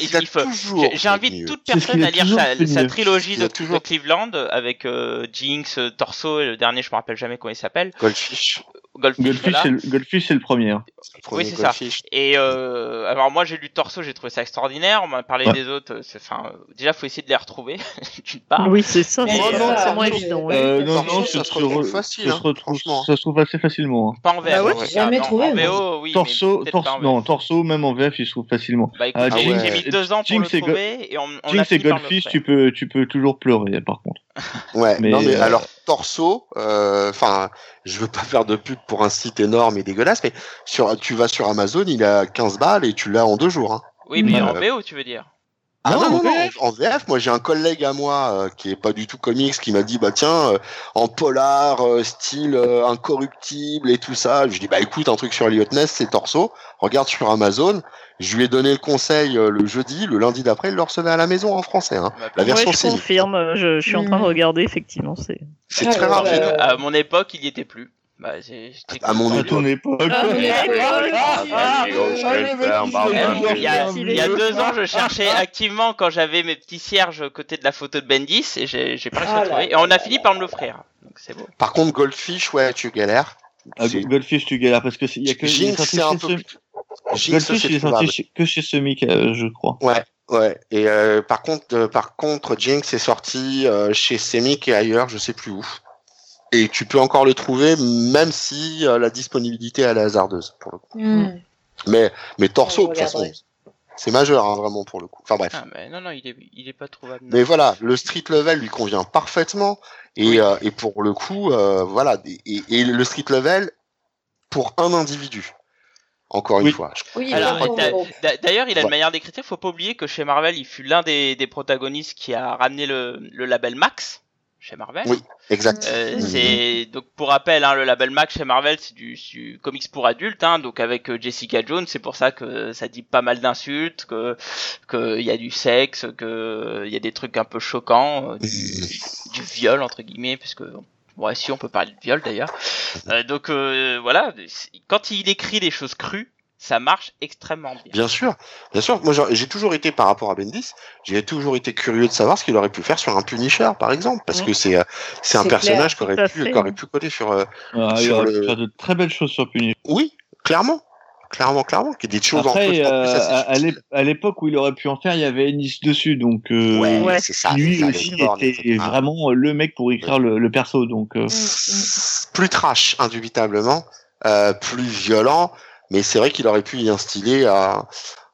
J'invite toute personne à lire sa, trilogie toujours- de Cleveland avec euh, Jinx, euh, Torso et le dernier, je me rappelle jamais comment il s'appelle. Goldfish. Goldfish. C'est le, Goldfish, c'est le premier. hein. le premier c'est ça. Et euh, alors moi j'ai lu Torso, j'ai trouvé ça extraordinaire. On m'a parlé Ouais. des autres. euh, c'est- Enfin, euh, déjà faut essayer de les retrouver. Oui, c'est ça. C'est c'est moins- oui, évident. oui. Euh, non, Torso, non, ça ça se retrouve re- facile, ça hein, se retrouve, ça se trouve assez facilement. hein. Pas en VF. Ah ouais, j'ai cas. jamais trouvé. VO, oui. torso, torso, non, torso, même en VF, il se trouve facilement. Bah écoute, Ah, j'ai mis deux ans pour Jinx le trouver Jinx et Goldfish, tu peux, tu peux toujours pleurer, par contre. Ouais, Mais, non mais euh, alors torso, euh, enfin, je veux pas faire de pub pour un site énorme et dégueulasse, mais sur, tu vas sur Amazon, il a 15 balles et tu l'as en deux jours. Hein. Oui, mais Euh, en VO, tu veux dire. Ah Non, non, non, en non, VF. en, en VF, moi j'ai un collègue à moi euh, qui est pas du tout comics qui m'a dit bah tiens euh, en polar euh, style euh, incorruptible et tout ça. Je lui dis bah écoute un truc sur Elliot Ness c'est torso, regarde sur Amazon. Je lui ai donné le conseil euh, le jeudi, le lundi d'après il le recevait à la maison en français. Hein. La Ouais, version je confirme. euh, Je, je suis en train de Mm. regarder, effectivement. C'est. C'est Ah, très ouais. À mon époque, il y était plus. Bah, À mon À époque. ton. Ah. Ah, Ah, Eh, ah, Il y, a, Ah, il y a deux ans, je cherchais activement quand j'avais mes petits cierges côté de la photo de Bendis et j'ai j'ai pas réussi Ah à trouver. Et on a fini par me l'offrir. Donc c'est beau. Par contre Goldfish ouais tu galères. Ah, Goldfish, tu galères parce que il y a que Jinx c'est un peu Goldfish, c'est il est sorti que chez Semic, euh, je crois. Ouais. Ouais. Et euh, par contre, euh, par contre, Jinx est sorti euh, chez Semic et ailleurs, je sais plus où. Et tu peux encore le trouver, même si euh, la disponibilité elle est hasardeuse pour le coup. Hmm. Mais mais torso, de toute façon, c'est majeur hein, vraiment pour le coup. Enfin bref. Ah, mais non, non, il est, il est pas trouvable. non. Mais voilà, le street level lui convient parfaitement et, Oui. euh, et pour le coup, euh, voilà, et, et le street level pour un individu. Encore une fois. Oui, D'ailleurs, il a Ouais. une manière d'écriture. Faut pas oublier que chez Marvel, il fut l'un des, des protagonistes qui a ramené le, le label Max chez Marvel. Oui. Exact. Euh, Mhm. c'est donc pour rappel, hein, le label Max chez Marvel, c'est du, c'est du comics pour adultes, hein, donc avec euh, Jessica Jones. C'est pour ça que ça dit pas mal d'insultes, que qu'il y a du sexe, que il y a des trucs un peu choquants, euh, du, du viol entre guillemets, puisque ouais, si on peut parler de viol d'ailleurs. Euh, donc euh, voilà, quand il écrit des choses crues, ça marche extrêmement bien. Bien sûr, bien sûr. Moi, j'ai toujours été par rapport à Bendis, j'ai toujours été curieux de savoir ce qu'il aurait pu faire sur un Punisher, par exemple, parce que c'est euh, c'est un personnage qui aurait pu qui aurait pu coller sur. euh, Ah, il Sur aurait le- pu faire de très belles choses sur Punisher. Oui, clairement, clairement, clairement, qu'il y ait des choses en Après, en plus euh, à, l'époque où il aurait pu en faire, il y avait Ennis dessus, donc euh, Ouais, Ouais. c'est ça. lui aussi était vraiment le mec pour écrire le, le perso. Donc, euh, plus trash, indubitablement, euh, plus violent, mais c'est vrai qu'il aurait pu y instiller euh,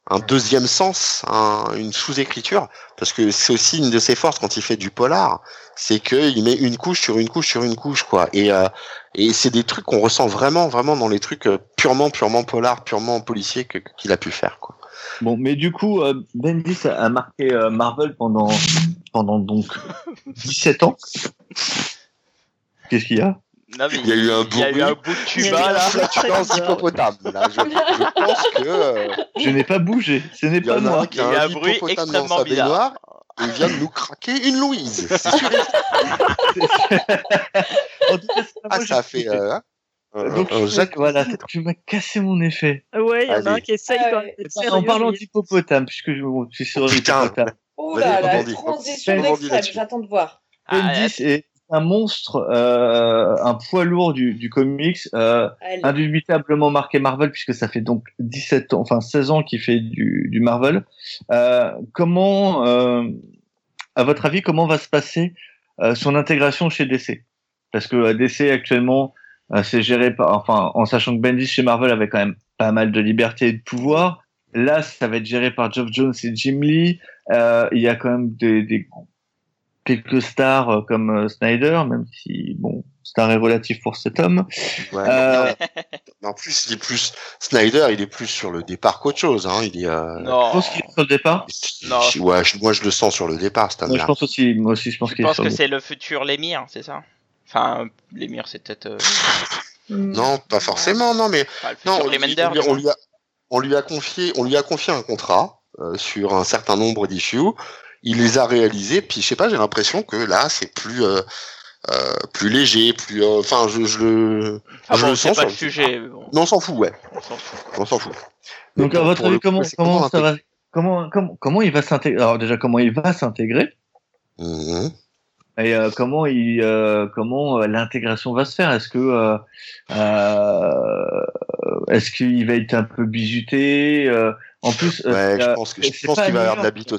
un deuxième sens, un- une sous-écriture, parce que c'est aussi une de ses forces quand il fait du polar, c'est qu'il met une couche sur une couche sur une couche, quoi. Et, euh, c'est des trucs qu'on ressent vraiment, vraiment dans les trucs euh, purement, purement polar, purement policier qu'il a pu faire, quoi. bon, mais du coup, Bendis a, marqué Marvel pendant pendant donc 17 ans. Qu'est-ce qu'il y a? Non, mais Il y a eu un il y a eu bruit. un bout de tuba là. Flatulence d'hippopotame, là. Je, je pense que euh, Je n'ai pas bougé. Ce n'est il y pas en a un moi. Il y a un un bruit hippopotame dans extrêmement sa bizarre. baignoire et il vient de nous craquer une Louise. C'est sûr. En tout cas, c'est pas Ah, ça a fait euh, un, Donc, un Jacques. voilà, tu m'as cassé mon effet. Ouais, il y en a un qui essaye Ah quand ouais. même En parlant d'hippopotame, puisque je, bon, je suis sur Oh, putain. l'hippopotame. Oh là là, transition d'extrême, j'attends de voir. Ah, Bendis est un monstre, euh, un poids lourd du, du comics, euh, indubitablement marqué Marvel, puisque ça fait donc 17 ans, enfin 16 ans qu'il fait du, du Marvel. Euh, comment, à votre avis, comment va se passer son intégration chez DC Parce que DC actuellement, c'est géré par, enfin, en sachant que Bendis chez Marvel avait quand même pas mal de liberté et de pouvoir. Là, ça va être géré par Geoff Jones et Jim Lee. Il y a quand même des, des quelques stars euh, comme euh, Snyder, même si bon, star est relatif pour cet homme. Ouais, Euh, mais en plus, il est plus Snyder, il est plus sur le départ qu'autre chose. Hein. Il est. Euh... Je non. pense qu'il est sur le départ. Non. je- Ouais, je- moi je le sens sur le départ, cet Moi, je pense aussi, moi aussi, je pense Je qu'il est pense que c'est le futur l'émir, c'est ça? Enfin, l'émir, c'est peut-être. euh, Hmm. Non, pas forcément, non, mais le non, on, lui- Remender. on lui- on lui a, on lui a confié, on lui a confié un contrat euh, sur un certain nombre d'issues. Il les a réalisés, puis je sais pas, j'ai l'impression que là, c'est plus euh, euh, plus léger, plus. euh, Enfin, je, je le. Je bon, le c'est sens pas le le sujet. bon, Non, on s'en fout, ouais. on s'en fout. Donc, Mais à votre avis, coup, comment, comment ça va, comment, comment, comment il va s'intégrer Alors, déjà, comment il va s'intégrer Mhm. et euh, comment il, euh, comment euh, l'intégration va se faire Est-ce que, euh, euh, est-ce qu'il va être un peu bizuté euh, En plus, euh, Ouais, je euh, pense que c'est je pense pas qu'il va y avoir de la bite au.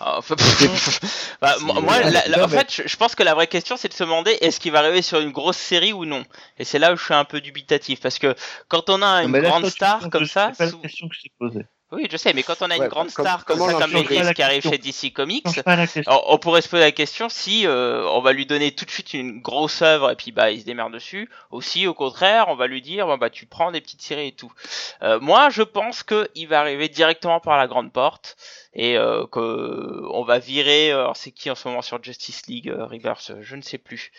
Ah, enfin, bah, moi, la- la- non, en fait, je, je pense que la vraie question, c'est de se demander est-ce qu'il va arriver sur une grosse série ou non? Et c'est là où je suis un peu dubitatif, parce que quand on a une là, grande toi, star comme ça, c'est sous- la question que je t'ai posée. Oui, je sais, mais quand on a une Ouais, grande comme- star comme ça, comme Bendis qui arrive chez DC Comics, on, on pourrait se poser la question si euh, on va lui donner tout de suite une grosse œuvre et puis bah il se démerde dessus. Aussi, au contraire, on va lui dire bon, bah tu prends des petites séries et tout. Euh, moi, je pense que il va arriver directement par la grande porte et euh, que on va virer. euh, Alors c'est qui en ce moment sur Justice League euh, Reverse Je ne sais plus.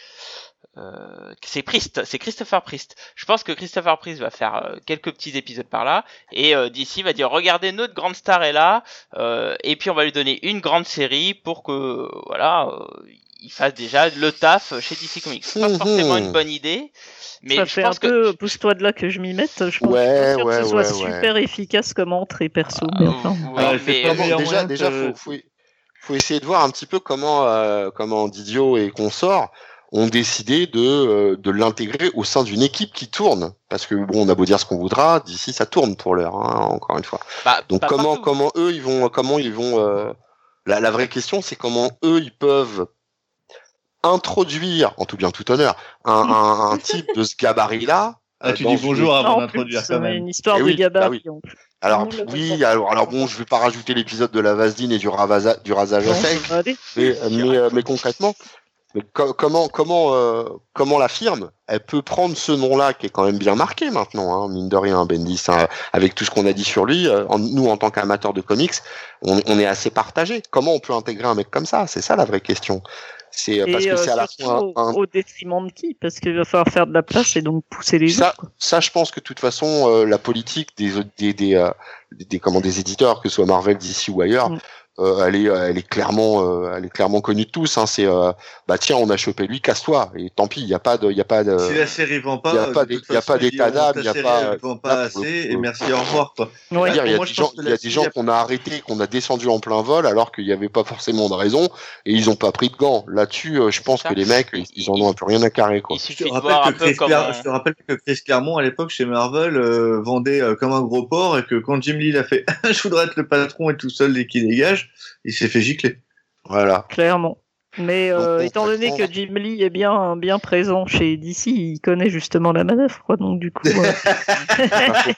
Euh, c'est Priest, c'est Christopher Priest. Je pense que Christopher Priest va faire euh, quelques petits épisodes par là et euh, d'ici va dire regardez notre grande star est là euh, et puis on va lui donner une grande série pour que voilà euh, il fasse déjà le taf chez DC Comics. C'est pas Mhm. forcément une bonne idée, mais ça je fait pense un peu que pousse-toi de là que je m'y mette. Je pense Ouais, ouais, que ce soit ouais, ouais. super efficace comme entrée perso. mais Euh, c'est mais- déjà, déjà, que- faut, faut, faut essayer de voir un petit peu comment, euh, comment Didio et consort ont décidé de, euh, de l'intégrer au sein d'une équipe qui tourne. Parce que bon, on a beau dire ce qu'on voudra, d'ici ça tourne pour l'heure, hein, encore une fois. Bah, Donc comment partout. comment eux ils vont comment ils vont euh, la, la vraie question c'est comment eux ils peuvent introduire en tout bien tout honneur un, un, un type de ce gabarit là. Ah, tu dis bonjour Ah, avant d'introduire quand euh, même. une histoire Eh de oui, gabarit. bah plus. Alors oui alors alors bon je vais pas rajouter l'épisode de la vaseline et du, ravasa, du rasage à sec. Mais, mais, euh, mais concrètement, mais co- comment comment euh, comment la firme elle peut prendre ce nom-là qui est quand même bien marqué maintenant, hein, mine de rien, Bendis, hein, avec tout ce qu'on a dit sur lui. euh, en- nous, en tant qu'amateurs de comics, on, on est assez partagé. Comment on peut intégrer un mec comme ça? C'est ça la vraie question. C'est euh, parce que euh, c'est à la fois au, un, au détriment de qui? Parce qu'il va falloir faire de la place et donc pousser les Ça- autres. ça, je pense que de toute façon, euh, la politique des des des, euh, des- comment des éditeurs, que ce soit Marvel, DC ou ailleurs, Mm. Euh, elle est elle est clairement euh, elle est clairement connue de tous. Hein, c'est euh, bah tiens, on a chopé lui, casse-toi. Et tant pis, il y a pas de il y a pas de Si la série vend pas, y a pas de y a pas d'état d'âme, ta y a série, pas- vend pas assez et merci, au revoir quoi. Ouais. dire, il y a Moi, des gens, il y a des gens il a- qu'on a arrêtés, qu'on a descendu en plein vol, alors qu'il n'y avait pas forcément de raison, et ils ont pas pris de gants. Là-dessus, euh, je pense que les mecs, ils, en ont un peu rien à carrer, quoi. Il Je te, rappelle que Chris comment. Clar- je te rappelle que Chris Claremont à l'époque chez Marvel euh, vendait euh, comme un gros porc et que quand Jim Lee l'a fait je voudrais être le patron et tout seul et qui dégage, il s'est fait gicler. Voilà. Clairement. Mais euh, étant donné que Jim Lee est bien, bien présent chez DC, il connaît justement la manœuvre, quoi. Donc du coup, euh,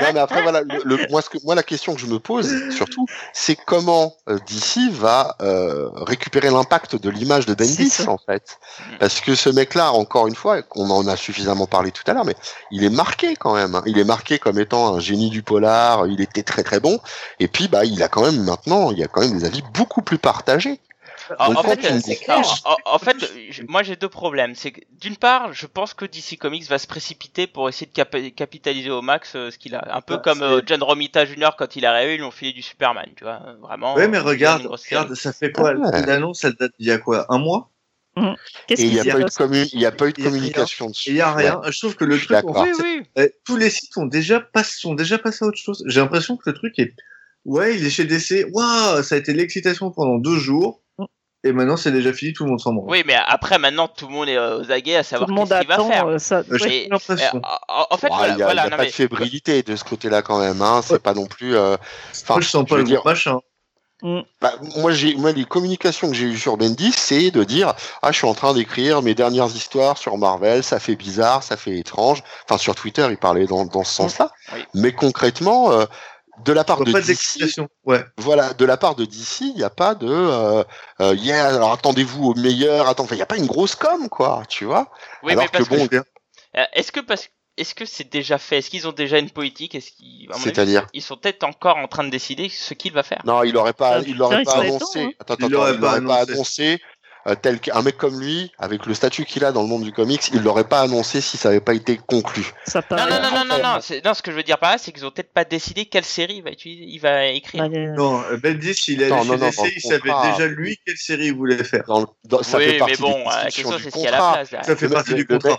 Non, mais après, voilà, le, le- moi, ce que, moi, la question que je me pose, surtout, c'est comment euh, DC va euh, récupérer l'impact de l'image de Bendis, en fait. Parce que ce mec-là, encore une fois, on en a suffisamment parlé tout à l'heure, mais il est marqué quand même. hein. Il est marqué comme étant un génie du polar, il était très très bon, et puis, bah, il a quand même maintenant, il y a quand même des avis beaucoup plus partagés. En, Donc, en fait, en, en moi j'ai deux problèmes. C'est que d'une part, je pense que DC Comics va se précipiter pour essayer de capitaliser au max euh, ce qu'il a. Un peu Ah, comme euh, John Romita Jr. quand il est arrivé, ils lui ont filé du Superman, tu vois. euh, Vraiment. Ouais mais euh, regarde, regarde, ça fait quoi? Ah ouais. L'annonce elle date d'il y a quoi? Un mois? Qu'est-ce Et il n'y a, pas eu de passé a pas eu a communication dessus. il y a rien. Ouais. Je trouve que le truc, en. Oui, oui. Euh, tous les sites sont déjà, pas, sont déjà passés à autre chose. J'ai l'impression que le truc est, ouais, il est chez DC, waouh, ça a été l'excitation pendant deux jours. Et maintenant c'est déjà fini, tout le monde s'en branle. Oui, mais après, maintenant, tout le monde est euh, aux aguets à Tout savoir le monde qu'il va attend faire. euh, ça. Euh, J'ai Et- l'impression. Euh, en, en fait, voilà, il y a, voilà, il y a non, pas mais- de fébrilité de ce côté-là quand même. Hein. C'est Ouais. pas non plus. euh, enfin, Moi, je sens pas le dire- machin. Bah, moi, j'ai, moi, les communications que j'ai eues sur Bendis, c'est de dire, ah, je suis en train d'écrire mes dernières histoires sur Marvel, ça fait bizarre, ça fait étrange. Enfin, sur Twitter, il parlait dans, dans ce sens-là. Oui. Mais concrètement, euh, de la part de DC, d'excitation. Ouais. voilà, de la part de DC, il n'y a pas de, euh, euh, yeah, alors attendez-vous au meilleur, attends, il n'y a pas une grosse com, quoi, tu vois. Oui, alors mais parce que bon, que, euh, est-ce que parce est-ce que c'est déjà fait? Est-ce qu'ils ont déjà une politique? Est-ce qu'ils, C'est-à-dire ils sont peut-être encore en train de décider ce qu'il va faire. Non, il aurait pas, Ah, il l'aurait il pas annoncé. hein. Attends, Il attends, il pas l'aurait pas annoncé. Euh, tel qu'un mec comme lui, avec le statut qu'il a dans le monde du comics, il l'aurait pas annoncé si ça avait pas été conclu. Ça Non, paraît. non, non, non, non, non, non, ce que je veux dire par là, c'est qu'ils ont peut-être pas décidé quelle série il va utiliser, il va écrire. Bah, euh, Non, euh, Bendis, il allé Non, non, DC, il savait contrat. déjà lui quelle série il voulait faire. Dans ça oui, fait partie mais bon, euh, la discussions question du c'est ce qu'il y a à la place derrière. Ça fait Le- partie le- du contrat.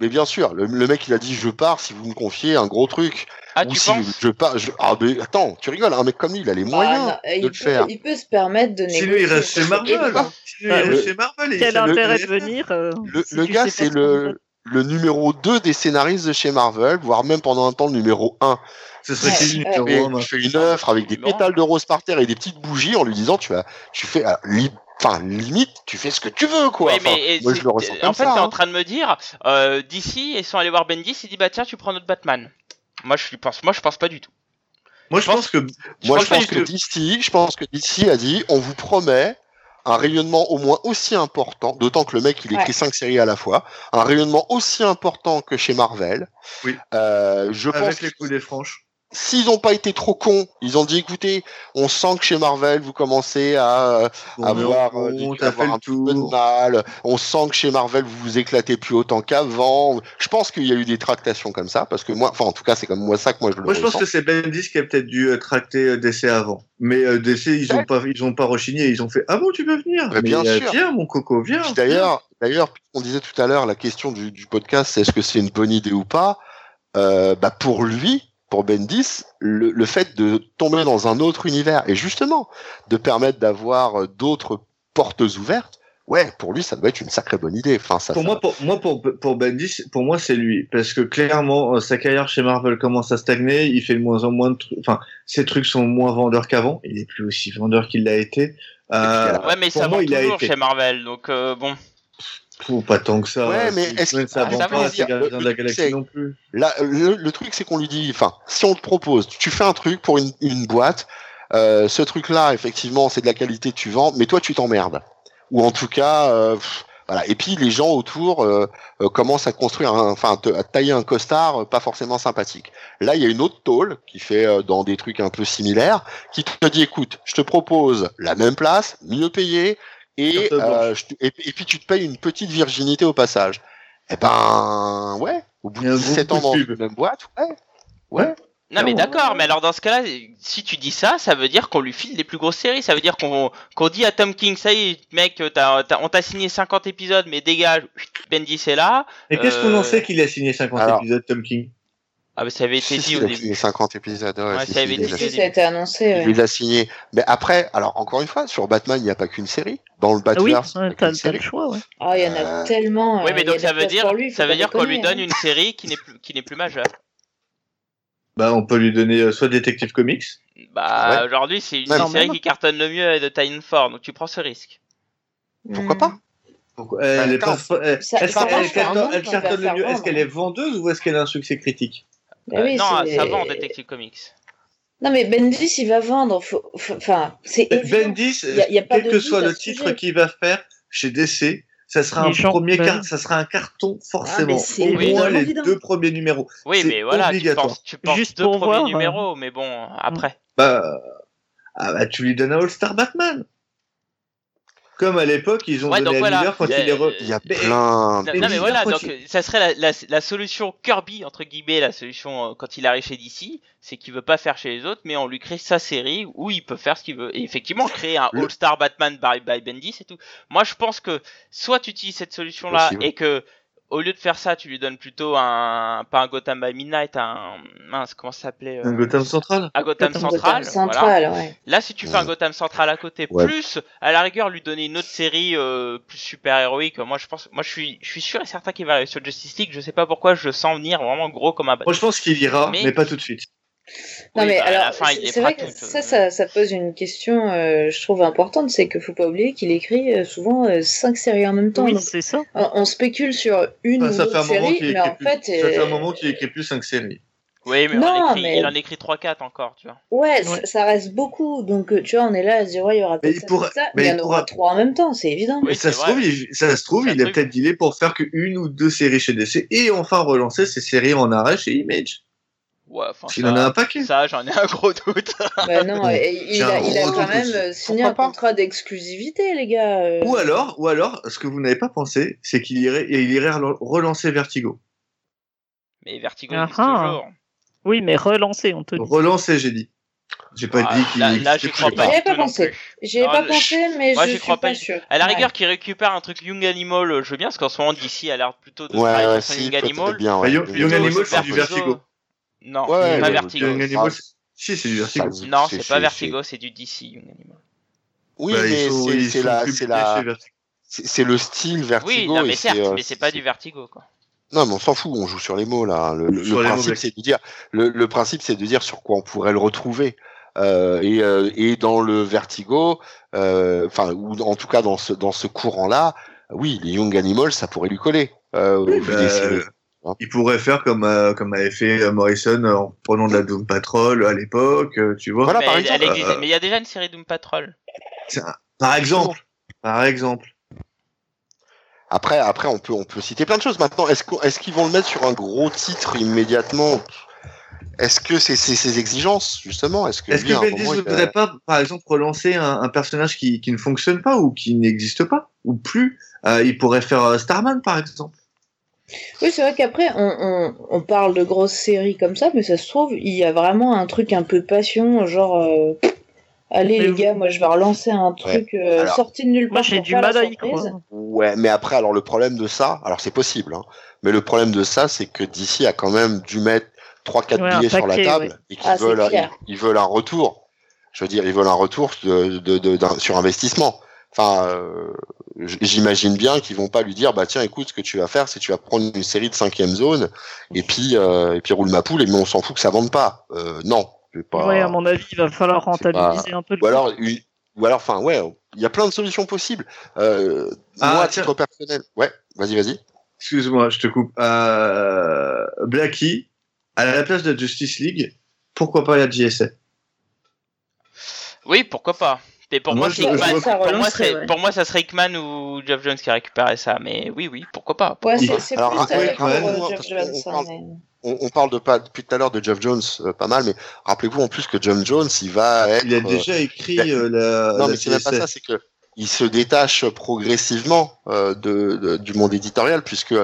Mais bien sûr, le, le mec il a dit je pars si vous me confiez un gros truc. Ah, Ou tu si penses je pars, je... ah mais attends, tu rigoles, un mec comme lui, il a les Bah, moyens non, de le peut, faire. il peut se permettre de négocier. Si lui il reste chez Et Marvel, voilà. si lui il Ah, reste le- chez Marvel, il Quel intérêt de venir euh, Le, si le tu gars, c'est le, le numéro 2 des scénaristes de chez Marvel, voire même pendant un temps le numéro 1. Ce serait Ouais, qui ouais. moi fais une œuvre avec des pétales de rose par terre et des petites bougies en lui disant tu vas, tu fais, ah, li- enfin limite, tu fais ce que tu veux quoi. Oui, Enfin, mais moi je le ressens comme en fait, t'es en hein. train de me dire, euh, d'ici, ils sont allés voir Bendis, il dit bah tiens, tu prends notre Batman. Moi, je pense, moi, je pense pas du tout. Moi je pense que Moi, je pense que. DC, je pense que DC a dit, on vous promet un rayonnement au moins aussi important, d'autant que le mec il écrit Ouais. cinq séries à la fois, un rayonnement aussi important que chez Marvel. Oui. Euh, je pense avec que les coups des franches. S'ils n'ont pas été trop cons, ils ont dit écoutez, on sent que chez Marvel vous commencez à euh, Bon, avoir, mais on- euh, avoir un peu de mal. On sent que chez Marvel vous vous éclatez plus autant qu'avant. Je pense qu'il y a eu des tractations comme ça parce que moi, enfin en tout cas c'est comme moi ça que moi je le Moi, je pense que c'est Bendis qui a peut-être dû euh, tracter euh, DC avant. Mais euh, DC, ils ont pas, ils ont pas rechigné. Ils ont fait Ah bon, tu peux venir? Mais bien sûr. Viens, mon coco, viens. D'ailleurs, d'ailleurs, on disait tout à l'heure la question du, du podcast, c'est est-ce que c'est une bonne idée ou pas euh, Bah pour lui, pour Bendis, le, le fait de tomber dans un autre univers et justement de permettre d'avoir euh, d'autres portes ouvertes, ouais, pour lui, ça doit être une sacrée bonne idée. Enfin, ça, Pour ça- moi, pour moi, pour, pour Bendis, pour moi, c'est lui. Parce que clairement, euh, sa carrière chez Marvel commence à stagner. Il fait de moins en moins de trucs. Enfin, ses trucs sont moins vendeurs qu'avant. Il est plus aussi vendeur qu'il l'a été. Euh, Ouais, mais ça moi, vend il a toujours été. chez Marvel, donc euh, bon. Faut pas tant que ça. Ouais, mais est-ce que- ça ah, vend ça pas dire- Gardien de le la Galaxie non plus. Le, le truc, c'est qu'on lui dit, enfin, si on te propose, tu fais un truc pour une, une boîte, euh, ce truc-là, effectivement, c'est de la qualité, tu vends, mais toi, tu t'emmerdes. Ou en tout cas, euh, pff, voilà. Et puis les gens autour euh, euh, commencent à construire, un- enfin, à tailler un costard euh, pas forcément sympathique. Là, il y a une autre tôle qui fait euh, dans des trucs un peu similaires, qui te dit, écoute, je te propose la même place, mieux payé, et, euh, je et, et puis tu te payes une petite virginité au passage. Eh ben, ouais. Au bout de un gros 17 coup ans dans une même boîte, ouais. Ouais. Non mais d'accord, mais alors dans ce cas-là, si tu dis ça, ça veut dire qu'on lui file les plus grosses séries, ça veut dire qu'on qu'on dit à Tom King, ça y est, mec, t'as- t'as- on t'a signé 50 épisodes, mais dégage, Bendy c'est là. Et qu'est-ce qu'on Euh, en sait qu'il a signé 50 alors- épisodes, Tom King? Ah mais ça avait été Si, dit au il a début. signé 50 épisodes. Ouais, Ouais, si, ça avait été les a dit. Si, ça a été annoncé. ouais. Il les a signés. Mais après, alors encore une fois, sur Batman, il n'y a pas qu'une série. Dans le Ah oui, t'as série. le choix, ouais. Ah, il y en a Euh, tellement. Oui, euh, mais donc ça veut dire, lui, ça veut dire qu'on lui donne hein. une série qui n'est plus, qui n'est plus majeure. Bah, on peut lui donner euh, soit Detective Comics. Bah Ouais. aujourd'hui c'est une non. qui cartonne le mieux de Time Ford, donc tu prends ce risque. Pourquoi pas Est-ce qu'elle est vendeuse ou est-ce qu'elle a un succès critique? Bah oui, Euh, non, ça vend Detective Comics. Non, mais Bendis, il va vendre. faut- Enfin, c'est. Bendis, Y a- y a pas quel que soit le titre qu'il va faire chez DC, ça sera Les un gens premier veulent. car- ça sera un carton forcément. c'est Au évidemment moins les deux premiers numéros. Oui, C'est mais voilà, tu obligatoire. penses, tu penses Juste deux premiers voir, numéros, mais bon, après. Bah, ah bah, tu lui donnes un All-Star Batman. Comme à l'époque, ils ont Ouais, donné donc à voilà. Miller quand Euh, il est re... Il y a Mais- plein. Non, non, mais voilà, donc il- euh, ça serait la, la, la solution Kirby entre guillemets, la solution euh, quand il arrive chez DC, c'est qu'il veut pas faire chez les autres, mais on lui crée sa série où il peut faire ce qu'il veut. Et effectivement, créer un Le- All-Star Batman by, by Bendis et tout. Moi, je pense que soit tu utilises cette solution-là Possible. et que au lieu de faire ça, tu lui donnes plutôt un pas un Gotham by Midnight, un mince, comment ça s'appelait euh, Un Gotham Central. un Gotham Gotham Central. Gotham voilà. Central, ouais. Là, si tu fais un. Gotham Central à côté, Ouais. plus à la rigueur lui donner une autre série euh, plus super héroïque, moi je pense, moi je suis, je suis sûr et certain qu'il va arriver sur Justice League. Je sais pas pourquoi je le sens venir vraiment gros comme un. Moi, je pense qu'il ira, Mais- mais, pas tout de suite. Non, Oui, mais bah, alors, c'est vrai que ça, euh. ça, ça pose une question, euh, je trouve importante, c'est qu'il faut pas oublier qu'il écrit euh, souvent euh, cinq séries en même temps. Oui, donc, c'est ça. on, on spécule sur une Enfin, ou ça moment séries, mais en plus. fait, Ça fait un moment qu'il écrit plus 5 séries. Oui, mais, Non, on écrit, mais- il en écrit 3-4 encore, tu vois. ouais, Ouais. ça- ça reste beaucoup. Donc, tu vois, on est là à se dire, ouais, il y aura peut-être il ça, pourra- ça, mais il y en aura pourra- trois en même temps, c'est évident. Oui, Mais ça se, trouve, il, ça se trouve, il a peut-être dealé pour faire qu'une ou deux séries chez DC et enfin relancer ses séries en arrêt chez Image. Ouais, qu'il en a un paquet. ça, j'en ai un gros doute. Bah non, Ouais. et il, a, il quand doute même aussi. euh, signé Pourquoi un pas contrat d'exclusivité, les gars. euh. Ou alors, ou alors, ce que vous n'avez pas pensé, c'est qu'il irait, il irait relancer Vertigo. Mais Vertigo Ah existe ah. toujours. Oui, mais relancer, on te dit. Relancer, j'ai dit. J'ai pas Ah, dit qu'il là, là, j'y crois pas. J'y pensé. J'y ai pas pensé, mais moi, je suis crois pas pas. sûr. À la Ouais. rigueur, qui récupère un truc Young Animal, euh, je veux bien, parce qu'en ce moment, d'ici, a l'air plutôt de Ouais, ouais, si, Young Animal. bien. Bah, Ouais. Young- Animal, c'est du Vertigo. Non, Ouais, c'est pas Vertigo. Young Animal, Ah. c'est- si, c'est du Vertigo. Ça- Non, c'est- pas Vertigo, c'est du DC Young Animal. Oui, Bah, mais c'est- la, c'est la, c'est le style Vertigo. Oui, non, mais certes, euh, mais c'est pas du Vertigo, quoi. Non, mais on s'en fout, on joue sur les mots là. Le, principe, c'est de dire, le, le principe, c'est de dire sur quoi on pourrait le retrouver. Euh, et, euh, et dans le Vertigo, euh, enfin, ou en tout cas dans ce dans ce courant-là, oui, les Young Animals, ça pourrait lui coller. Au vu Bah, des séries. Hein. Il pourrait faire comme, euh, comme avait fait euh, Morrison euh, en prenant de la Doom Patrol à l'époque, tu vois. Voilà, mais, par exemple, existe- euh, mais il y a déjà une série Doom Patrol. Par exemple. Par exemple. Après, après, on peut on peut citer plein de choses. Maintenant, est-ce qu'ils vont le mettre sur un gros titre immédiatement? Est-ce que c'est c'est ses exigences justement? Est-ce que lui, à que Bendis ne a- voudrait pas, par exemple, relancer un, un personnage qui, qui ne fonctionne pas ou qui n'existe pas? Ou plus? Euh, Il pourrait faire euh, Starman, par exemple. Oui, c'est vrai qu'après, on, on, on parle de grosses séries comme ça, mais ça se trouve, il y a vraiment un truc un peu passion, genre, euh, allez Mais les vous- gars, moi je vais relancer un truc euh, Alors, sorti de nulle part. Moi, j'ai du mal à y croire. Ouais, mais après, alors le problème de ça, alors c'est possible, hein, mais le problème de ça, c'est que DC a quand même dû mettre 3-4 Ouais, un billets sur la table ouais. et qu'ils Ah, veulent, ils, ils veulent un retour. Je veux dire, ils veulent un retour de, de, sur investissement. Enfin, euh, j'imagine bien qu'ils vont pas lui dire bah tiens écoute ce que tu vas faire c'est tu vas prendre une série de cinquième zone et puis euh, et puis roule ma poule et mais on s'en fout que ça vende pas. Euh, non, je vais pas. Ouais, à mon avis, il va falloir rentabiliser un peu le Ou alors, une- ou alors, enfin, ouais, il y a plein de solutions possibles. Euh, Ah, moi, à tiens. titre personnel, ouais, vas-y, vas-y. Excuse-moi, je te coupe. Euh, Blackie, à la place de Justice League, pourquoi pas la JSA Oui, pourquoi pas. Mais pour Moi, moi, je- je Hickman. Pour moi, relancerait, c'est- ouais. pour moi, ça serait Hickman ou Jeff Jones qui récupérait ça. Mais oui, oui, pourquoi pas. Ouais, c'est plus Jeff qu'on- on parle- mais- On, on parle de pas depuis tout à l'heure de Jeff Jones, euh, pas mal, mais rappelez-vous en plus que John Jones, il va être. Il a euh, déjà écrit il a- euh, la, non, la mais c'est même pas ça, c'est que il se détache progressivement euh, de, de- du monde éditorial puisque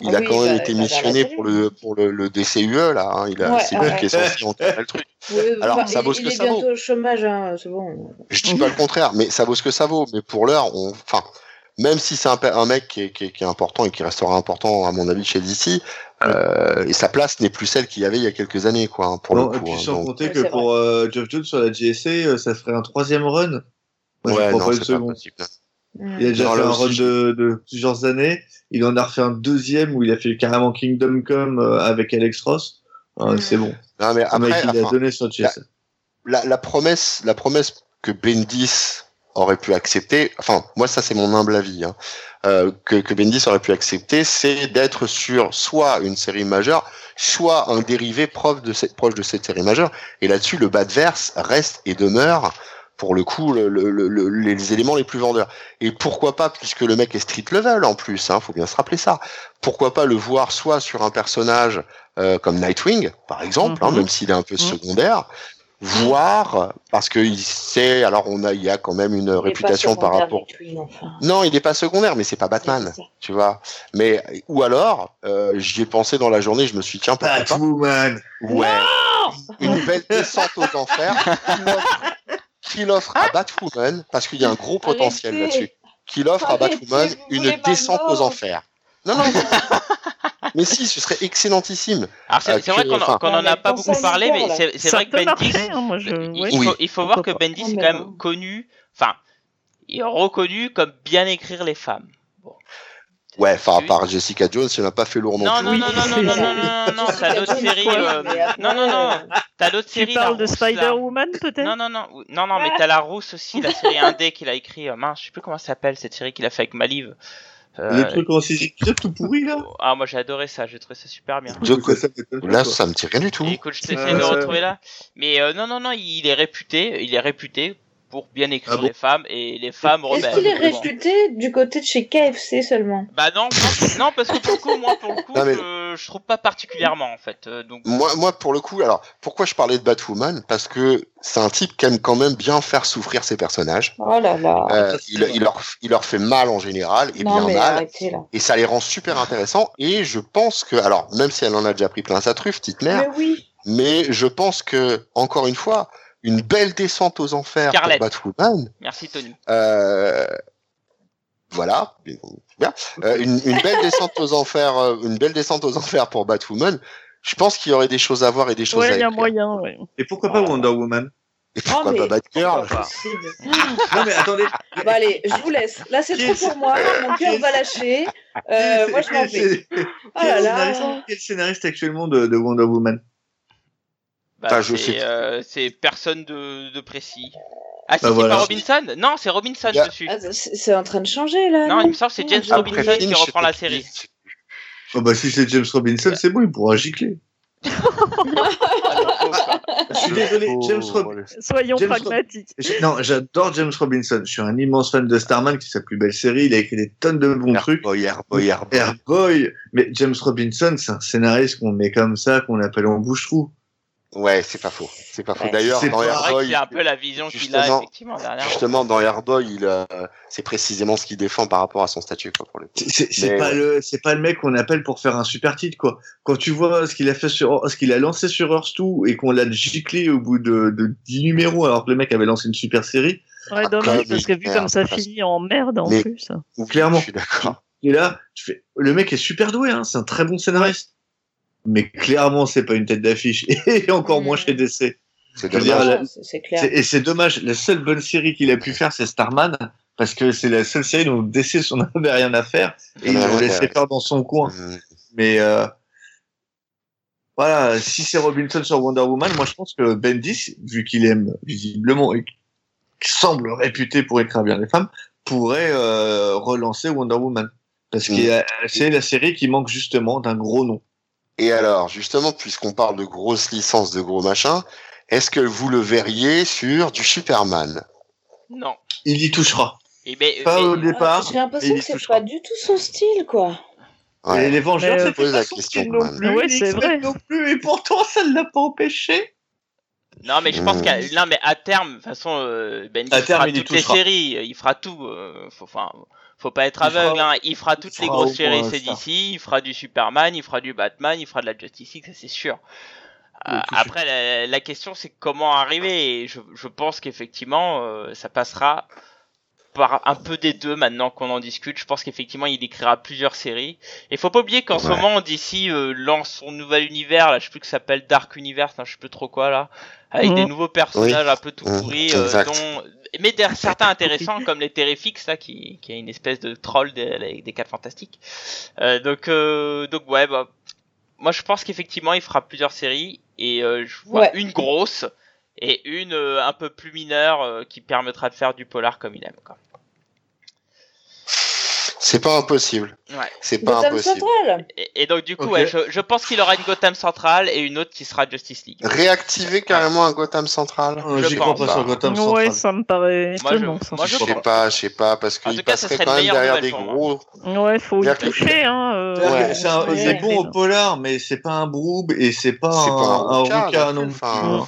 il Ah a oui, quand même bah, été missionné pour le pour le, le DCUE là. hein. il a, Ouais, c'est lui qui est censé encadrer le truc. Oui, Alors, enfin, ça vaut ce que ça vaut. bientôt au chômage, hein, c'est bon. Je dis pas le contraire, mais ça vaut ce que ça vaut. Mais pour l'heure, on, enfin, même si c'est un, un mec qui est, qui, est, qui est important et qui restera important à mon avis chez DC, euh, et sa place n'est plus celle qu'il y avait il y a quelques années, quoi, hein, pour Non, le et coup. puis hein. sans Donc, compter que pour euh, Jeff Jones sur la JSA, euh, ça ferait un troisième run. Moi, ouais, je crois non, pas une c'est pas seconde. possible. Il a déjà Non, fait un run de, de plusieurs années. Il en a refait un deuxième où il a fait carrément Kingdom Come euh, avec Alex Ross. C'est bon. Non, mais mec, après, il a donné JSA. la, la promesse, la promesse que Bendis aurait pu accepter, enfin, moi, ça, c'est mon humble avis, hein, euh, que, que Bendis aurait pu accepter, c'est d'être sur soit une série majeure, soit un dérivé proche de cette, proche de cette série majeure. Et là-dessus, le Badverse reste et demeure, pour le coup, le- le- le- le- les éléments les plus vendeurs. Et pourquoi pas, puisque le mec est street level en plus, hein, faut bien se rappeler ça. Pourquoi pas le voir soit sur un personnage euh, comme Nightwing, par exemple, hein, Mhm. même s'il est un peu Mhm. secondaire, voire parce que il sait, alors on a, il y a quand même une Il pas réputation par rapport. Nightwing, enfin. Non, il n'est pas secondaire, mais c'est pas Batman, tu vois. Mais ou alors, euh, j'y ai pensé dans la journée, je me suis dit, tiens, pourquoi pas Batwoman Ouais, une belle descente aux enfers qu'il offre- à Batwoman, parce qu'il y a un gros potentiel là-dessus, qu'il offre à Batwoman une descente aux enfers. Non, non, mais si, ce serait excellentissime. Alors c'est Euh, vrai qu'on enfin- qu'on en Non, a pas beaucoup parlé, mais c'est vrai que Bendis, hein, moi je. il, ouais. il Oui. faut, il faut voir que Bendis est quand même non. connu, enfin, il est reconnu comme bien écrire les femmes. Bon. Ouais, enfin, à part Jessica Jones, elle n'a pas fait lourd non, non plus. Non, non, non, non, non, non, non, t'as d'autres séries. Non, non, non, t'as. Tu parles de Spider-Woman, peut-être Non, non, non, non, non, mais t'as la rousse aussi, la série 1D qu'il a écrit. mince, je sais plus comment ça s'appelle cette série qu'il a fait avec Maliv. Les trucs en CGI tout pourri là Ah, moi j'ai adoré ça, j'ai trouvé ça super bien. là, ça me tire rien du tout. Écoute, je t'essaie de retrouver là. Mais non, non, non, il est réputé, il est réputé pour bien écrire Ah bon les femmes et les femmes Est-ce rebelles. qu'il est réputé du côté de chez KFC seulement Bah non, non, parce que pour le coup, moi, pour le coup, Non, mais- je, je trouve pas particulièrement en fait. euh, donc, Moi, moi, pour le coup, alors, pourquoi je parlais de Batwoman? Parce que c'est un type qui aime quand même bien faire souffrir ses personnages. Oh là là. Euh, c'est il, leur, il leur fait mal en général, et non bien mais mal. arrêtez là. Et ça les rend super intéressants. Et je pense que, alors, même si elle en a déjà pris plein sa truffe, petite mère, Mais oui. mais je pense que, encore une fois, une belle descente aux enfers Scarlett. pour Batwoman, merci Tony. euh, voilà, bien. Euh, une, une belle descente aux enfers, euh, une belle descente aux enfers pour Batwoman. Je pense qu'il y aurait des choses à voir et des choses Ouais, à il y a moyen, ouais. Et pourquoi pas Wonder Woman Et pourquoi Oh, mais- pas Batgirl pourquoi pas. Possible. Non mais attendez, Bon allez, je vous laisse. Là c'est trop pour moi. Mon cœur va lâcher. Euh, moi je m'en vais. Quel Oh là scénariste, là. quel scénariste actuellement de, de Wonder Woman? Bah, c'est euh, c'est personne de, de précis. Ah, Bah, c'est voilà. pas Robinson? Non, c'est Robinson Il y a- dessus. Ah, c'est c'est en train de changer là. Non, il me semble que c'est James Ah, Robinson Après qui Finch, reprend la série. Oh bah si c'est James Robinson, c'est bon, il pourra gicler. Je suis désolé, James Robinson. Soyons James pragmatiques. Non, j'adore James Robinson. Je suis un immense fan de Starman, qui est sa plus belle série. Il a écrit des tonnes de bons trucs. Airboy, Airboy, Airboy. Airboy. Mais James Robinson, c'est un scénariste qu'on met comme ça, qu'on appelle en bouche-trou. Ouais, c'est pas faux. C'est pas faux. Ouais. D'ailleurs, dans Airboy, un peu la vision qu'il a, effectivement, derrière. justement, dans Airboy, il, euh, c'est précisément ce qu'il défend par rapport à son statut, quoi, pour le coup. C'est- pas ouais. le, c'est pas le mec qu'on appelle pour faire un super titre, quoi. Quand tu vois ce qu'il a fait sur, ce qu'il a lancé sur Earth 2 et qu'on l'a giclé au bout de, de 10 numéros alors que le mec avait lancé une super série, Ouais, Ah, dommage, parce que vu merde, comme ça parce- finit en merde en Mais- plus. clairement. Je suis d'accord. Et là, tu fais, le mec est super doué, hein, c'est un très bon scénariste. Mais clairement, c'est pas une tête d'affiche. Et encore moins chez DC. C'est dire, dommage. clair. Et c'est dommage, la seule bonne série qu'il a pu faire, c'est Starman. parce que c'est la seule série dont DC n'en avait rien à faire et ils Ouais, l'ont laissé faire dans son coin. Mais euh, voilà, si c'est Robinson sur Wonder Woman, moi je pense que Bendis, vu qu'il aime visiblement et qu'il semble réputé pour écrire bien les femmes, pourrait euh, relancer Wonder Woman. Parce Mm. que c'est la série qui manque justement d'un gros nom. Et alors, justement, puisqu'on parle de grosses licences, de gros machins, est-ce que vous le verriez sur du Superman? Non. Il y touchera. Et mais, Pas mais- au départ. J'ai l'impression que il c'est pas du tout son style, quoi. Et les Vengeurs, euh, pose pas la son question, style non plus. Ouais, c'est vrai. non plus, et pourtant ça ne l'a pas empêché. Non, mais je pense Mm. qu'à non, mais à terme, de toute façon, euh, Bendis À terme, fera il y toutes les touchera. séries, il fera tout. euh, faut, pas être Il aveugle. fera- hein. Il fera toutes il les grosses séries d'ici. Il fera du Superman, il fera du Batman, il fera de la Justice League, ça c'est sûr. Il Euh, après, la, la question c'est comment arriver. Et je, je pense qu'effectivement, euh, ça passera par un peu des deux maintenant qu'on en discute. Je pense qu'effectivement, il écrira plusieurs séries. Et faut pas oublier qu'en ce moment, DC euh, lance son nouvel univers. Là, je sais plus que ça s'appelle Dark Universe. hein, je sais plus trop quoi là, avec Mhm. des nouveaux personnages un peu tout Mhm, pourris, euh, exact. dont mais certains intéressants comme les Terrifics là, qui qui est une espèce de troll des, des quatre fantastiques. Euh, donc euh, donc ouais, bah, moi je pense qu'effectivement il fera plusieurs séries et euh, je vois Ouais. une grosse et une un peu plus mineure qui permettra de faire du polar comme il aime. Quoi. C'est pas impossible. Ouais. C'est pas Gotham impossible. Euh, Central Et, et donc du coup, ouais, je, je pense qu'il aura une Gotham Central et une autre qui sera Justice League. Réactiver carrément un Gotham Central Euh, Je J'y crois pas sur Gotham Ouais, Central. ça me paraît Moi, je- étonnant. ça. moi, je Je sais pas, je sais pas, parce qu'il passerait serait quand même derrière des moi. gros. Ouais, faut y toucher, hein. euh, Ouais. Il Ouais. est bon au polar, mais c'est pas un broob et c'est pas, un, rouquin non non plus, hein.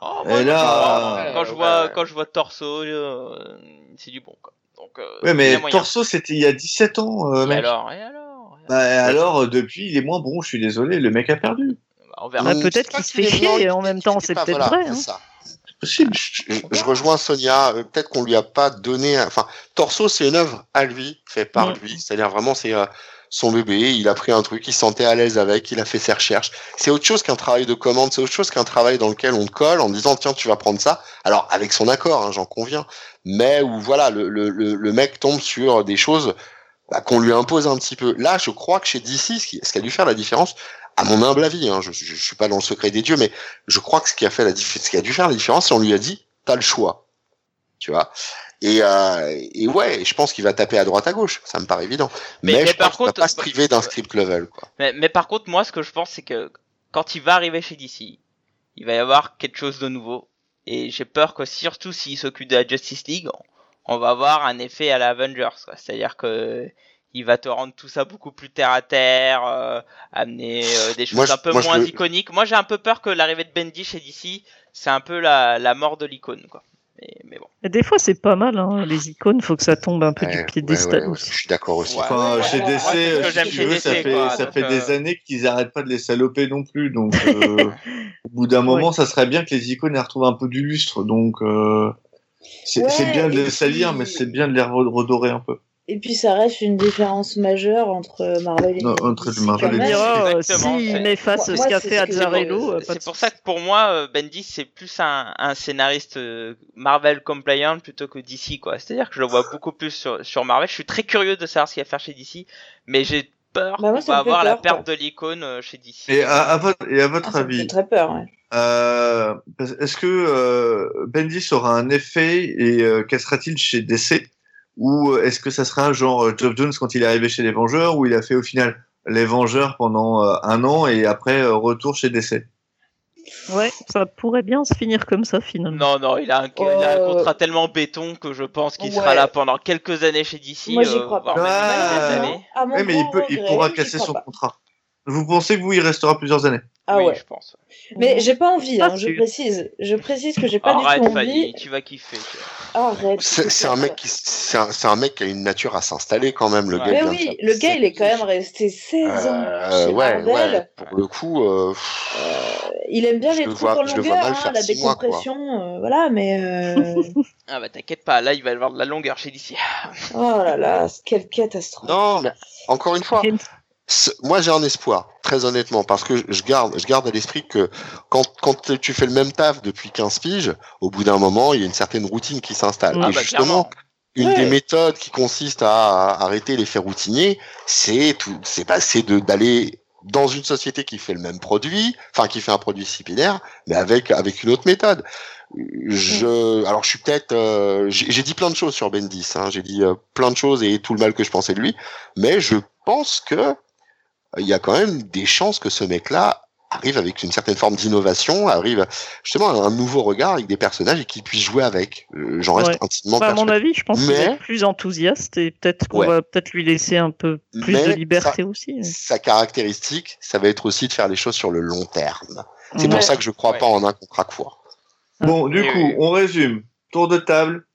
Oh, Et moi, là, je- quand je ouais, vois ouais. quand je vois Torso, euh, c'est du bon quoi. Donc euh, Ouais, mais. Torso, c'était il y a 17 ans, euh, Et mec. alors, et alors, Bah, alors, euh, depuis, il est moins bon, je suis désolé, le mec a perdu. on verra. Bah, peut-être qu'il se fait chier, blanc, et en même temps, est c'est peut-être voilà, vrai, c'est hein. ça. Possible. Je, je- je rejoins Sonia. euh, Peut-être qu'on lui a pas donné. Enfin, Torso, c'est une œuvre à lui, fait par Mm. lui. C'est-à-dire vraiment, c'est euh, son bébé. Il a pris un truc, il se sentait à l'aise avec, il a fait ses recherches. C'est autre chose qu'un travail de commande. C'est autre chose qu'un travail dans lequel on colle en disant tiens, tu vas prendre ça. Alors avec son accord, hein, j'en conviens. Mais où voilà, le, le, le, mec tombe sur des choses bah, qu'on lui impose un petit peu. Là, je crois que chez DC, ce qui, ce qui a dû faire la différence, à mon humble avis, hein, je, je, je suis pas dans le secret des dieux, mais je crois que ce qui a fait la ce qui a dû faire la différence, c'est on lui a dit, t'as le choix, tu vois. Et, euh, et ouais, je pense qu'il va taper à droite à gauche, ça me paraît évident. Mais- Mais, mais je par pense qu'il va contre- pas se priver d'un script level, quoi. Mais, mais par contre, moi, ce que je pense, c'est que quand il va arriver chez DC, il va y avoir quelque chose de nouveau. Et j'ai peur que surtout s'il s'occupe de la Justice League, on, on va avoir un effet à la Avengers. C'est-à-dire que il va te rendre tout ça beaucoup plus terre à terre, euh, amener euh, des choses Moi, un peu moi, moins iconiques. Moi, j'ai un peu peur que l'arrivée de Bendy chez DC, c'est un peu la, la mort de l'icône, quoi. Mais, mais bon. Des fois, c'est pas mal, hein, les icônes, faut que ça tombe un peu Ouais, du ouais, piédestal ouais, ouais, je suis d'accord aussi. Ouais. Enfin, chez DC, si j'aime tu veux, DC, ça fait, quoi, ça fait des euh, années qu'ils arrêtent pas de les saloper non plus. Donc, euh, au bout d'un moment, ça serait bien que les icônes elles retrouvent un peu du lustre. Donc, euh, c'est bien de les salir, puis- mais c'est bien de les re- redorer un peu. Et puis ça reste une différence majeure entre Marvel et Non, entre DC Marvel et. DC. s'il n'efface Moi- ce qu'a fait Azzarello, euh, C'est pour ça que pour moi, euh, Bendis c'est plus un, un scénariste euh, Marvel compliant plutôt que DC quoi. C'est-à-dire que je le vois beaucoup plus sur, sur Marvel. Je suis très curieux de savoir ce qu'il va faire chez DC, mais j'ai peur Bah, moi, qu'on va avoir la perte quoi. de l'icône chez DC. Et à, à votre, et à votre Ah, me fait avis, très peur, ouais. euh, est-ce que euh, Bendis aura un effet et euh, quel sera-t-il chez DC Ou euh, est-ce que ça sera genre euh, Geoff Jones quand il est arrivé chez les Vengeurs, où il a fait au final les Vengeurs pendant euh, un an et après retour chez DC Ouais, ça pourrait bien se finir comme ça, finalement. Non non, il a, un, il a un contrat tellement béton que je pense qu'il ouais. sera là pendant quelques années chez DC. Moi, j'y euh, crois pas. Ah. mais il, peut, il pourra casser son pas. contrat. Vous pensez que vous, il restera plusieurs années? Ah oui, ouais. je pense. Mais j'ai pas envie, Pas hein, je précise. Je précise que j'ai pas Arrête du tout Fanny, envie. tu vas kiffer. Arrête. C'est un mec qui, c'est un, c'est un mec qui a une nature à s'installer quand même, le Ouais. gars. Mais oui, le gars, il est quand même resté 16 ans Euh, ouais, ouais. Pour le coup, euh, pff, Euh, il aime bien Je les le trucs vois- en longueur, hein, la six mois, décompression, euh, voilà, mais euh, Ah bah t'inquiète pas, là il va y avoir de la longueur chez DC. oh là là, quelle catastrophe. non, mais encore une fois, moi j'ai un espoir, très honnêtement, parce que je garde, je garde à l'esprit que quand, quand tu fais le même taf depuis 15 piges, au bout d'un moment, il y a une certaine routine qui s'installe. Ah Et bah justement, clairement. une Ouais. des méthodes qui consiste à, arrêter l'effet routinier, c'est tout, c'est pas, c'est de d'aller dans une société qui fait le même produit, enfin qui fait un produit similaire, mais avec avec une autre méthode. Je, alors je suis peut-être, euh, j'ai dit plein de choses sur Bendis, hein, j'ai dit euh, plein de choses et tout le mal que je pensais de lui, mais je pense que il y a quand même des chances que ce mec-là arrive avec une certaine forme d'innovation, arrive justement à un nouveau regard avec des personnages et qu'il puisse jouer avec. Euh, J'en reste Ouais. intimement Bah, à mon avis, je pense qu'il Mais- va être plus enthousiaste et peut-être qu'on Ouais. va peut-être lui laisser un peu plus Mais de liberté aussi. Sa caractéristique, ça va être aussi de faire les choses sur le long terme. C'est Ouais. pour ça que je crois Ouais. pas en un contrat court. Bon, du coup, on résume. Tour de table,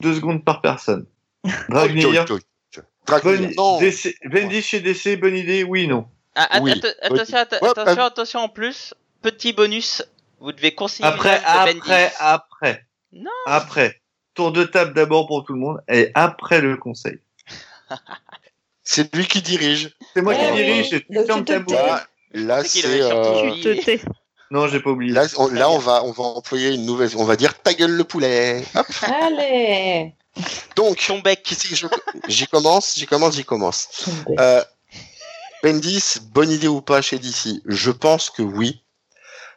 deux secondes par personne. Dragnir, bonne... non. DC... Bendy chez DC, bonne idée, oui, non. Ah, Oui. attention, att- Ouais, attention, euh, attention en plus. Petit bonus, vous devez conseiller Après, Bendis. après, après. Non. Après. Tour de table d'abord pour tout le monde et après le conseil. C'est lui qui dirige. C'est moi Ouais, qui oui. dirige Donc, fermes tu ta. Là, là C'est c'est. euh. Non, j'ai pas oublié. Là, on, là, on va, on va employer une nouvelle. On va dire ta gueule le poulet. Hop. Allez Donc, Ton bec. qui c'est que je- j'y commence, j'y commence, j'y commence. Euh, Bendis, bonne idée ou pas chez DC Je pense que oui.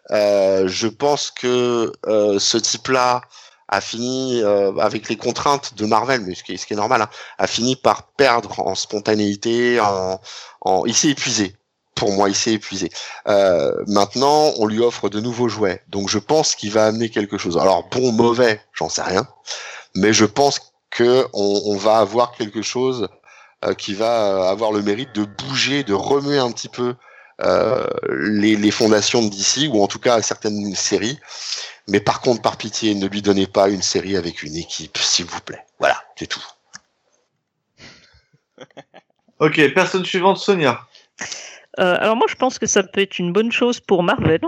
Euh, je pense que euh, ce type-là a fini euh, avec les contraintes de Marvel, mais ce qui est, ce qui est normal, hein, a fini par perdre en spontanéité, en, en... il s'est épuisé. Pour moi, il s'est épuisé. Euh, maintenant, on lui offre de nouveaux jouets, donc je pense qu'il va amener quelque chose. Alors bon, mauvais, j'en sais rien, mais je pense que on, on va avoir quelque chose euh, qui va euh, avoir le mérite de bouger, de remuer un petit peu euh, les, les fondations de DC, ou en tout cas certaines séries. Mais par contre, par pitié, ne lui donnez pas une série avec une équipe, s'il vous plaît. Voilà, c'est tout. Ok, personne suivante, Sonia. Euh, alors moi, je pense que ça peut être une bonne chose pour Marvel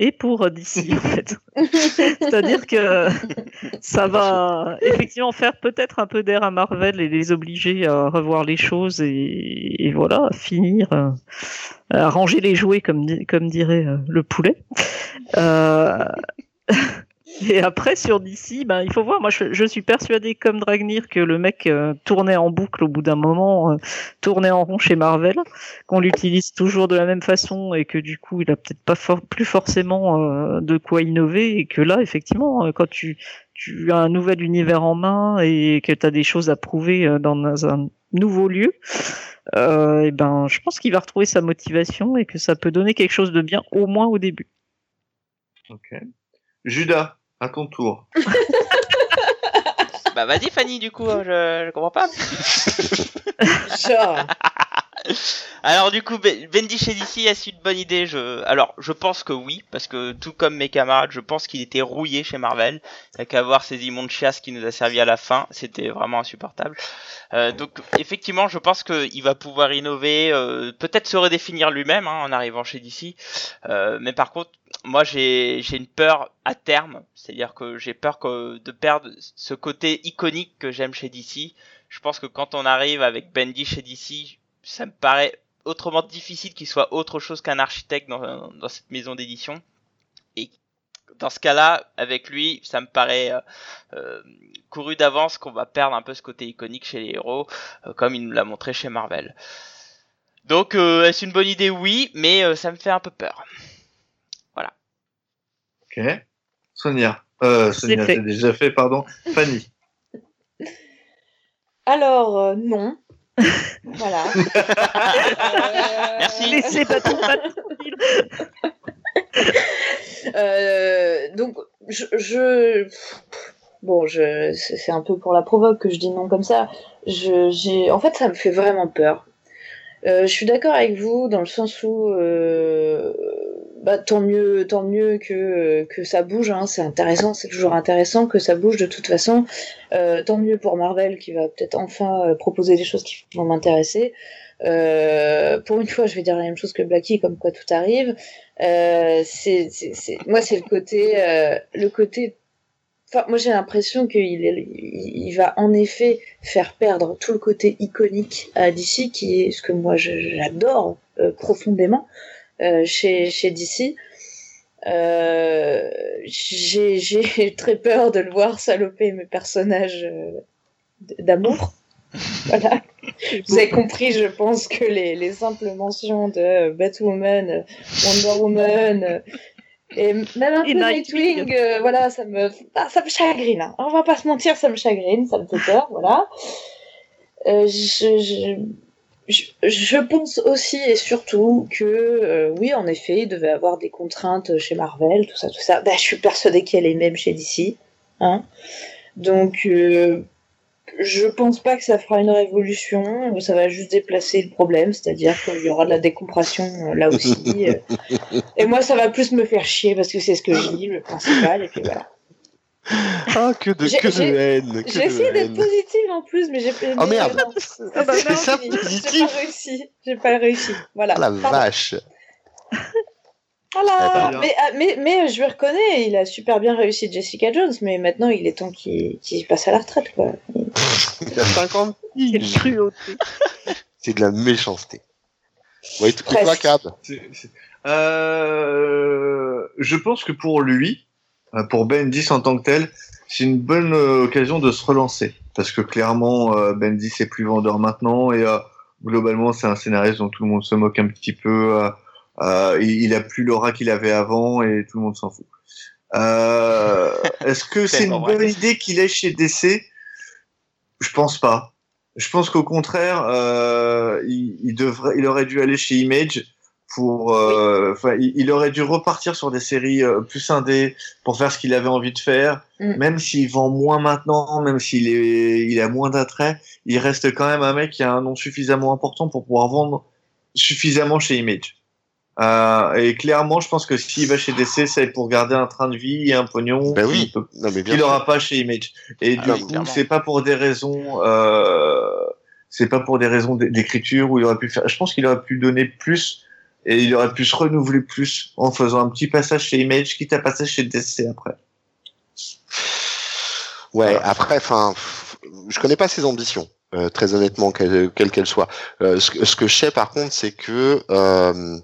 et pour euh, DC en fait. C'est-à-dire que ça va effectivement faire peut-être un peu d'air à Marvel et les obliger à revoir les choses et, et voilà, à finir, euh, à ranger les jouets comme dirait euh, le poulet. Euh, Et après sur DC, ben il faut voir. Moi, je, suis persuadé comme Dragnir que le mec euh, tournait en boucle au bout d'un moment, euh, tournait en rond chez Marvel, qu'on l'utilise toujours de la même façon et que du coup, il a peut-être pas plus forcément euh, de quoi innover et que là, effectivement, quand tu as un nouvel univers en main et que tu as des choses à prouver dans un nouveau lieu, et ben je pense qu'il va retrouver sa motivation et que ça peut donner quelque chose de bien au moins au début. Ok. Judas, à ton tour. Bah vas-y Fanny du coup, hein, je, je comprends pas. Genre. Alors du coup, Ben- Bendy chez DC, est-ce une bonne idée? Je... Alors, je pense que oui, parce que tout comme mes camarades, je pense qu'il était rouillé chez Marvel. A qu'à voir ces immondes chiasses qui nous a servi à la fin, c'était vraiment insupportable. Euh, donc effectivement, je pense qu'il va pouvoir innover, euh, peut-être se redéfinir lui-même hein, en arrivant chez DC. Euh, mais par contre, moi j'ai une peur à terme, c'est-à-dire que j'ai peur de perdre ce côté iconique que j'aime chez DC. Je pense que quand on arrive avec Bendy chez DC, ça me paraît autrement difficile qu'il soit autre chose qu'un architecte dans, dans cette maison d'édition. Et dans ce cas-là, avec lui, ça me paraît euh, euh, couru d'avance qu'on va perdre un peu ce côté iconique chez les héros, euh, comme il nous l'a montré chez Marvel. Donc, euh, est-ce une bonne idée? Oui, mais euh, ça me fait un peu peur. Ok. Sonia. Euh, Sonia, c'est déjà fait, pardon. Fanny. Alors, euh, non. Voilà. Merci. Laissez pas tranquille. Euh, donc, je, je- bon, je, c'est c'est un peu pour la provoque que je dis non comme ça. Je, j'ai, en fait, ça me fait vraiment peur. Euh, je suis d'accord avec vous dans le sens où, euh, bah, tant mieux, tant mieux que que ça bouge. Hein, c'est intéressant, c'est toujours intéressant que ça bouge de toute façon. Euh, tant mieux pour Marvel qui va peut-être enfin euh, proposer des choses qui vont m'intéresser. Euh, pour une fois, je vais dire la même chose que Blackie, comme quoi tout arrive. C'est, moi, c'est le côté, le côté. Enfin, moi, j'ai l'impression qu'il il va en effet faire perdre tout le côté iconique à DC, qui est ce que moi j'adore euh, profondément euh, chez chez DC. Euh, j'ai très peur de le voir saloper mes personnages d'amour. voilà. Vous avez compris, je pense que les, les simples mentions de Batwoman, Wonder Woman, et même un peu Nightwing, euh, voilà, ça me, ah, ça me chagrine. Hein. On va pas se mentir, ça me chagrine, ça me fait peur, voilà. Euh, je, je, je, pense aussi et surtout que, euh, oui, en effet, il devait avoir des contraintes chez Marvel, tout ça, tout ça. Ben, je suis persuadée qu'elle est même chez DC. Hein. Donc, euh, je pense pas que ça fera une révolution, ça va juste déplacer le problème, c'est-à-dire qu'il y aura de la décompression euh, là aussi. Et moi, ça va plus me faire chier parce que c'est ce que je dis, le principal, et puis voilà. Ah, que de, que de haine. J'ai essayé d'être positive en plus, mais j'ai pas. Oh merde! Ah bah c'est ça positif? J'ai pas réussi. J'ai pas réussi. Voilà. Ah, la vache! Voilà, mais, ah, mais, mais je le reconnais, il a super bien réussi Jessica Jones, mais maintenant il est temps qu'il passe à la retraite. Quoi. il a 50 C'est de la méchanceté. Ouais, quoi, Cab euh, Je pense que pour lui, euh, pour Bendis en tant que tel, c'est une bonne euh, occasion de se relancer. Parce que clairement, euh, Bendis est plus vendeur maintenant et globalement, c'est un scénariste dont tout le monde se moque un petit peu. Euh, il, a plus l'aura qu'il avait avant et tout le monde s'en fout. Euh, Est-ce que c'est une bonne idée qu'il est chez DC Je pense pas. Je pense qu'au contraire, euh, il, il, devrait, il aurait dû aller chez Image pour, euh, enfin, il, il, aurait dû repartir sur des séries euh, plus indées pour faire ce qu'il avait envie de faire. Mm. Même s'il vend moins maintenant, même s'il est, il a moins d'attrait, il reste quand même un mec qui a un nom suffisamment important pour pouvoir vendre suffisamment chez Image. Euh, et clairement, je pense que s'il va chez DC, c'est pour garder un train de vie et un pognon ben oui. qu'il n'aura pas chez Image. Et ah, du coup, c'est pas pour des raisons, euh, c'est pas pour des raisons d'écriture où il aurait pu faire. Je pense qu'il aurait pu donner plus et il aurait pu se renouveler plus en faisant un petit passage chez Image, quitte à passer chez DC après. Ouais, après, enfin, je connais pas ses ambitions. Euh, très honnêtement, quelles qu'elles soient. Euh, ce, ce, que je sais par contre, c'est que euh,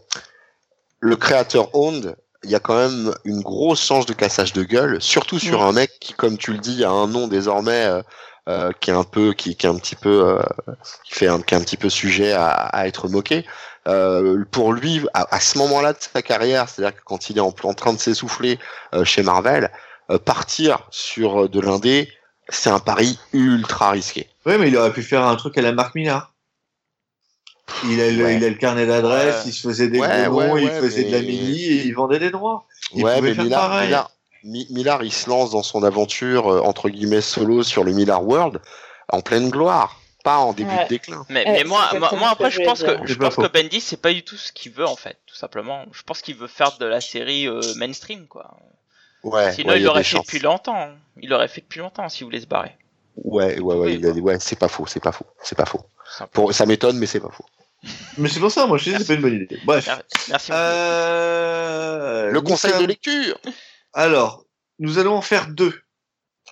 le créateur owned, il y a quand même une grosse chance de cassage de gueule, surtout sur un mec qui, comme tu le dis, a un nom désormais euh, euh, qui est un peu, qui, qui est un petit peu, euh, qui fait un, qui est un petit peu sujet à, à être moqué. Euh, pour lui, à, à ce moment-là de sa carrière, c'est-à-dire que quand il est en, en train de s'essouffler euh, chez Marvel, euh, partir sur de l'indé, c'est un pari ultra risqué. Oui, mais il aurait pu faire un truc à la marque Minard. Il a, le, ouais. il a le carnet d'adresse, ouais. il se faisait des ouais, gros il faisait mais... de la mini et il vendait des droits. Il ouais, mais Millard, Millard, Millard, il se lance dans son aventure euh, entre guillemets solo sur le Millard World en pleine gloire, pas en début de déclin. Mais, mais moi, moi, moi, après, je pense que je pense que Bendy c'est pas du tout ce qu'il veut en fait, tout simplement. Je pense qu'il veut faire de la série euh, mainstream quoi. Ouais, Sinon, il l'aurait fait depuis longtemps. Il l'aurait fait depuis longtemps s'il voulait se barrer. Ouais, ouais, ouais, il a dit, ouais, c'est pas faux, c'est pas faux, c'est pas faux. Pour, ça m'étonne, mais c'est pas faux. Mais c'est pour ça, moi je dis c'est pas une bonne idée. Bref. Merci. Euh... Le conseil de lecture. Alors, nous allons en faire deux.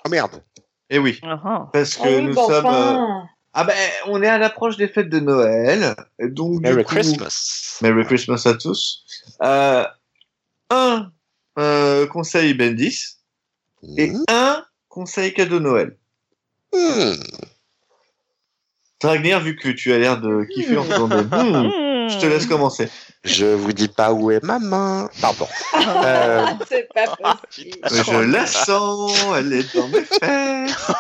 Oh merde. Eh oui. Uh -huh. Parce que oh oui, nous bon, sommes. enfin. Euh... Ah ben, on est à l'approche des fêtes de Noël. Donc, Merry du coup, Christmas. Merry Christmas à tous. Euh, un euh, conseil Bendis et Mmh. un conseil cadeau Noël. Mmh. Dragner, vu que tu as l'air de kiffer en faisant des hmm, je te laisse commencer. Je vous dis pas où est ma main. Pardon. Euh, c'est pas possible. Je la sens, elle est dans mes fesses.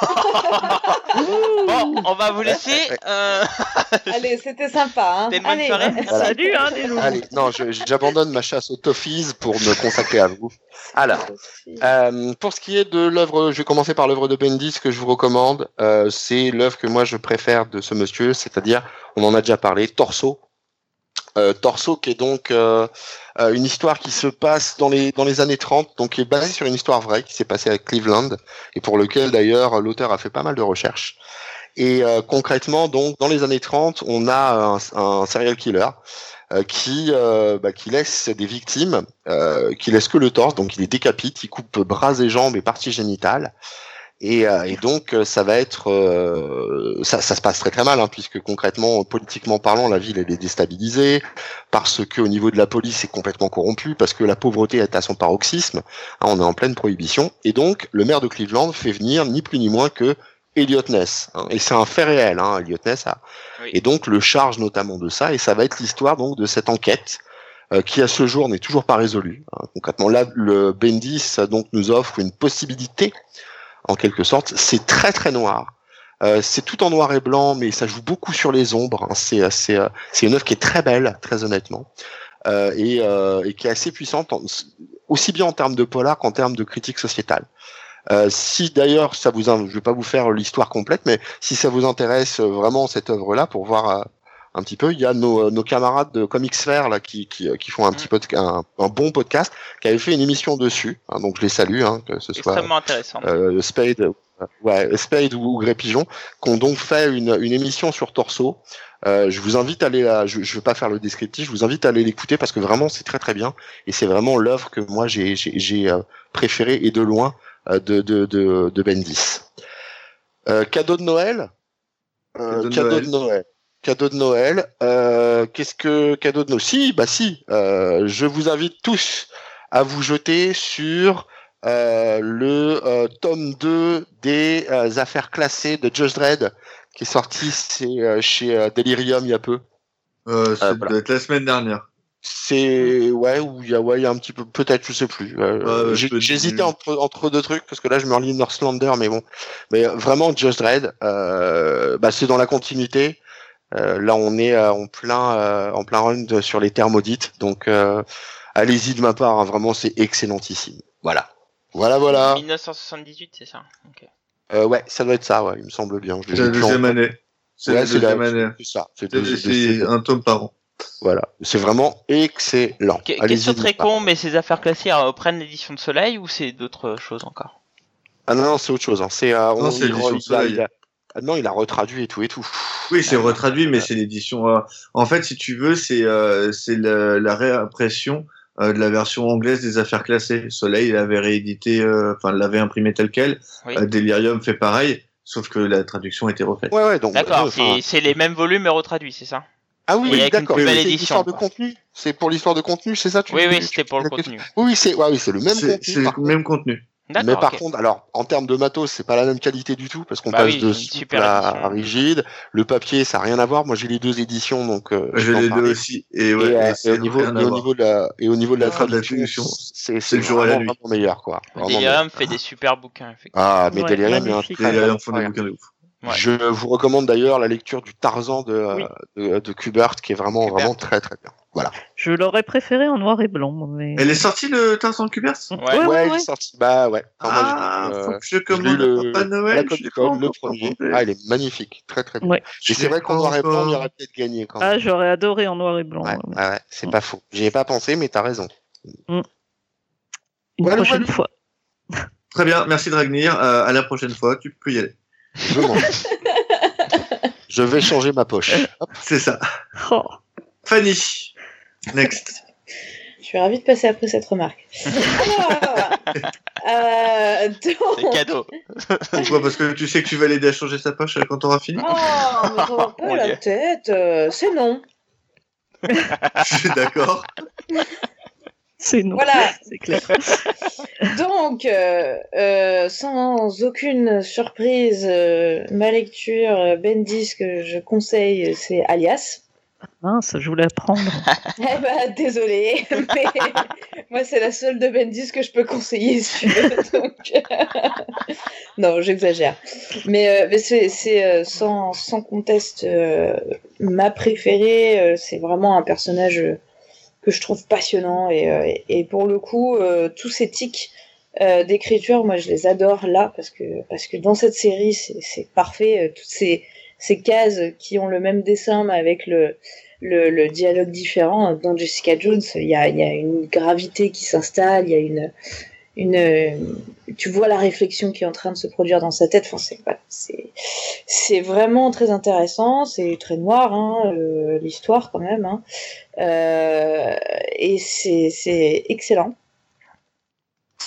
Bon, on va vous laisser. Euh... Allez, c'était sympa. Hein. C'était une bonne Allez. soirée. Voilà. Salut, hein, des loups. Allez, non, j'abandonne ma chasse aux toffees pour me consacrer à vous. Alors, Euh, pour ce qui est de l'œuvre, je vais commencer par l'œuvre de Bendis que je vous recommande. Euh, c'est l'œuvre que moi je préfère de ce monsieur, c'est-à-dire, on en a déjà parlé, Torso. Euh, Torso qui est donc euh, euh, une histoire qui se passe dans les dans les années 30, donc qui est basée sur une histoire vraie qui s'est passée à Cleveland et pour lequel d'ailleurs l'auteur a fait pas mal de recherches. Et euh, concrètement, donc dans les années 30, on a un, un serial killer euh, qui euh, bah, qui laisse des victimes, qui laisse que le torse, donc il les décapite, il coupe bras et jambes et parties génitales. Et, euh, et donc euh, ça va être euh, ça, ça se passe très très mal hein, puisque concrètement politiquement parlant la ville elle est déstabilisée parce que au niveau de la police c'est complètement corrompu parce que la pauvreté est à son paroxysme hein, on est en pleine prohibition et donc le maire de Cleveland fait venir ni plus ni moins que Elliot Ness. hein. et c'est un fait réel, hein, Elliot Ness. a- Oui. Et donc le charge notamment de ça, et ça va être l'histoire donc de cette enquête euh, qui à ce jour n'est toujours pas résolue. hein. Concrètement, là, le Bendis donc nous offre une possibilité, en quelque sorte. C'est très très noir. Euh, c'est tout en noir et blanc, mais ça joue beaucoup sur les ombres. hein. C'est c'est euh, c'est une œuvre qui est très belle, très honnêtement, euh, et, euh, et qui est assez puissante, aussi bien en termes de polar qu'en termes de critique sociétale. Euh, si d'ailleurs ça vous, je vais pas vous faire l'histoire complète, mais si ça vous intéresse euh, vraiment cette œuvre-là pour voir euh, un petit peu, il y a nos, nos camarades de Comics Sphere là qui, qui, qui font un petit pod- un, un bon podcast, qui avait fait une émission dessus, hein, donc je les salue, hein, que ce soit Extrêmement intéressant. euh, Spade, euh, ouais, Spade ou, ou Grey Pigeon, qui ont donc fait une, une émission sur Torso. Euh, je vous invite à aller, la, je, je vais pas faire le descriptif, je vous invite à aller l'écouter parce que vraiment c'est très très bien et c'est vraiment l'œuvre que moi j'ai j'ai j'ai, euh, préférée et de loin euh, de de de, de Bendis. Euh, cadeau de Noël? Euh, Cadeau de cadeau Noël. de Noël. Cadeau de Noël. Euh, Qu'est-ce que cadeau de Noël? Si, bah si. Euh, je vous invite tous à vous jeter sur euh, le tome 2 des affaires classées de Judge Dredd qui est sorti euh, chez Delirium il y a peu. Euh, voilà. la semaine dernière. C'est ouais ou il y a ouais il y a un petit peu peut-être je sais plus. Euh, J'hésitais entre entre deux trucs parce que là je me relis Northlander mais bon mais vraiment Just Dredd euh, bah c'est dans la continuité. Euh, là on est euh, en plein euh, en plein run de- sur les terres maudites donc euh, allez-y de ma part hein, vraiment c'est excellentissime. Voilà. Voilà voilà. 1978, c'est ça. Euh, ouais ça doit être ça ouais il me semble bien. C'est la deuxième année. C'est Ouais, la deuxième année. c'est ça. C'est un tome par an. Voilà, c'est vraiment excellent. Que- Allez-y, question très con, mais ces affaires classées euh, prennent l'édition de Soleil ou c'est d'autres choses encore? Ah non, non c'est autre chose. Hein. C'est euh, Non, on- c'est il, l'édition il ah non, il a retraduit et tout et tout. Oui, c'est D'accord. retraduit, mais c'est l'édition. euh, En fait, si tu veux, c'est euh, c'est la, la réimpression euh, de la version anglaise des affaires classées. Soleil, il avait réédité, euh, enfin, l'avait imprimé tel quel. Oui. Euh, Delirium fait pareil, sauf que la traduction a été refaite. Ouais, ouais, donc. D'accord, euh, c'est- les mêmes volumes mais retraduits, c'est ça? Ah oui, oui, d'accord. C'est l'histoire de contenu. C'est pour l'histoire de contenu, c'est ça tu Oui, oui, c'était pour le contenu. Oui, c'est ouais, oui, c'est le même contenu. c'est le même contenu. Mais par contre, alors en termes de matos, c'est pas la même qualité du tout parce qu'on Bah passe oui, de super à, rigide. Le papier, ça a rien à voir. Moi, j'ai les deux éditions, donc euh, J'ai les deux aussi. Et, Et, ouais, euh, et et c'est au niveau, et au niveau de la et au niveau de la Ah, traduction, c'est c'est le jour et la vraiment, nuit. vraiment meilleur quoi. Vraiment Delirium fait des super bouquins, effectivement. Ah, mais Ouais, Delirium, il y a un très ils font des bouquins de ouf. Ouais. Je vous recommande d'ailleurs la lecture du Tarzan de, euh, Oui. de, de Kubert, qui est vraiment, Kubert. vraiment très très bien. Voilà. Je l'aurais préféré en noir et blanc. Mais... Elle est sortie le Tarzan de Kubert Ouais. Ouais, ouais, il est ouais. sorti. Bah ouais. Enfin, moi, Ah, je l'ai, faut euh, que je commande le- le Papa Noël. je premier. Ah, il est magnifique, très très bien. Et c'est vrai qu'en pas noir et blanc, il aurait peut-être gagné quand Ah, même. j'aurais adoré en noir et blanc. ouais, ouais. c'est pas faux. J'y ai pas pensé, mais t'as raison. Une Voilà, prochaine voilà. fois. Très bien, merci Dragnir. Euh, à la prochaine fois, tu peux y aller. Je vais. Je vais changer ma poche. C'est ça. Oh. Fanny, next. Je suis ravie de passer après cette remarque. Alors, euh, C'est cadeau. Pourquoi? Parce que tu sais que tu vas l'aider à changer sa poche euh, quand t'auras fini? Oh, mais pas la Dieu. tête, euh, c'est non. Je suis d'accord. C'est non. Voilà. C'est clair. Donc, euh, euh, sans aucune surprise, euh, ma lecture Bendis que je conseille, c'est Alias. Mince, je voulais apprendre. Eh ben, désolé, mais moi c'est la seule de Bendis que je peux conseiller si tu veux. donc, non, j'exagère. Mais, euh, mais c'est euh, sans, sans conteste euh, ma préférée. c'est vraiment un personnage que je trouve passionnant et, euh, et, pour le coup, euh, tous ces tics euh, d'écriture, moi je les adore là parce que parce que dans cette série c'est parfait. toutes ces ces cases qui ont le même dessin mais avec le le, le dialogue différent. Dans Jessica Jones, il y a, y a une gravité qui s'installe, il y a une, une, euh, tu vois la réflexion qui est en train de se produire dans sa tête. Enfin, c'est, c'est, vraiment très intéressant. C'est très noir, hein, euh, l'histoire quand même. Hein. Euh, et c'est, excellent.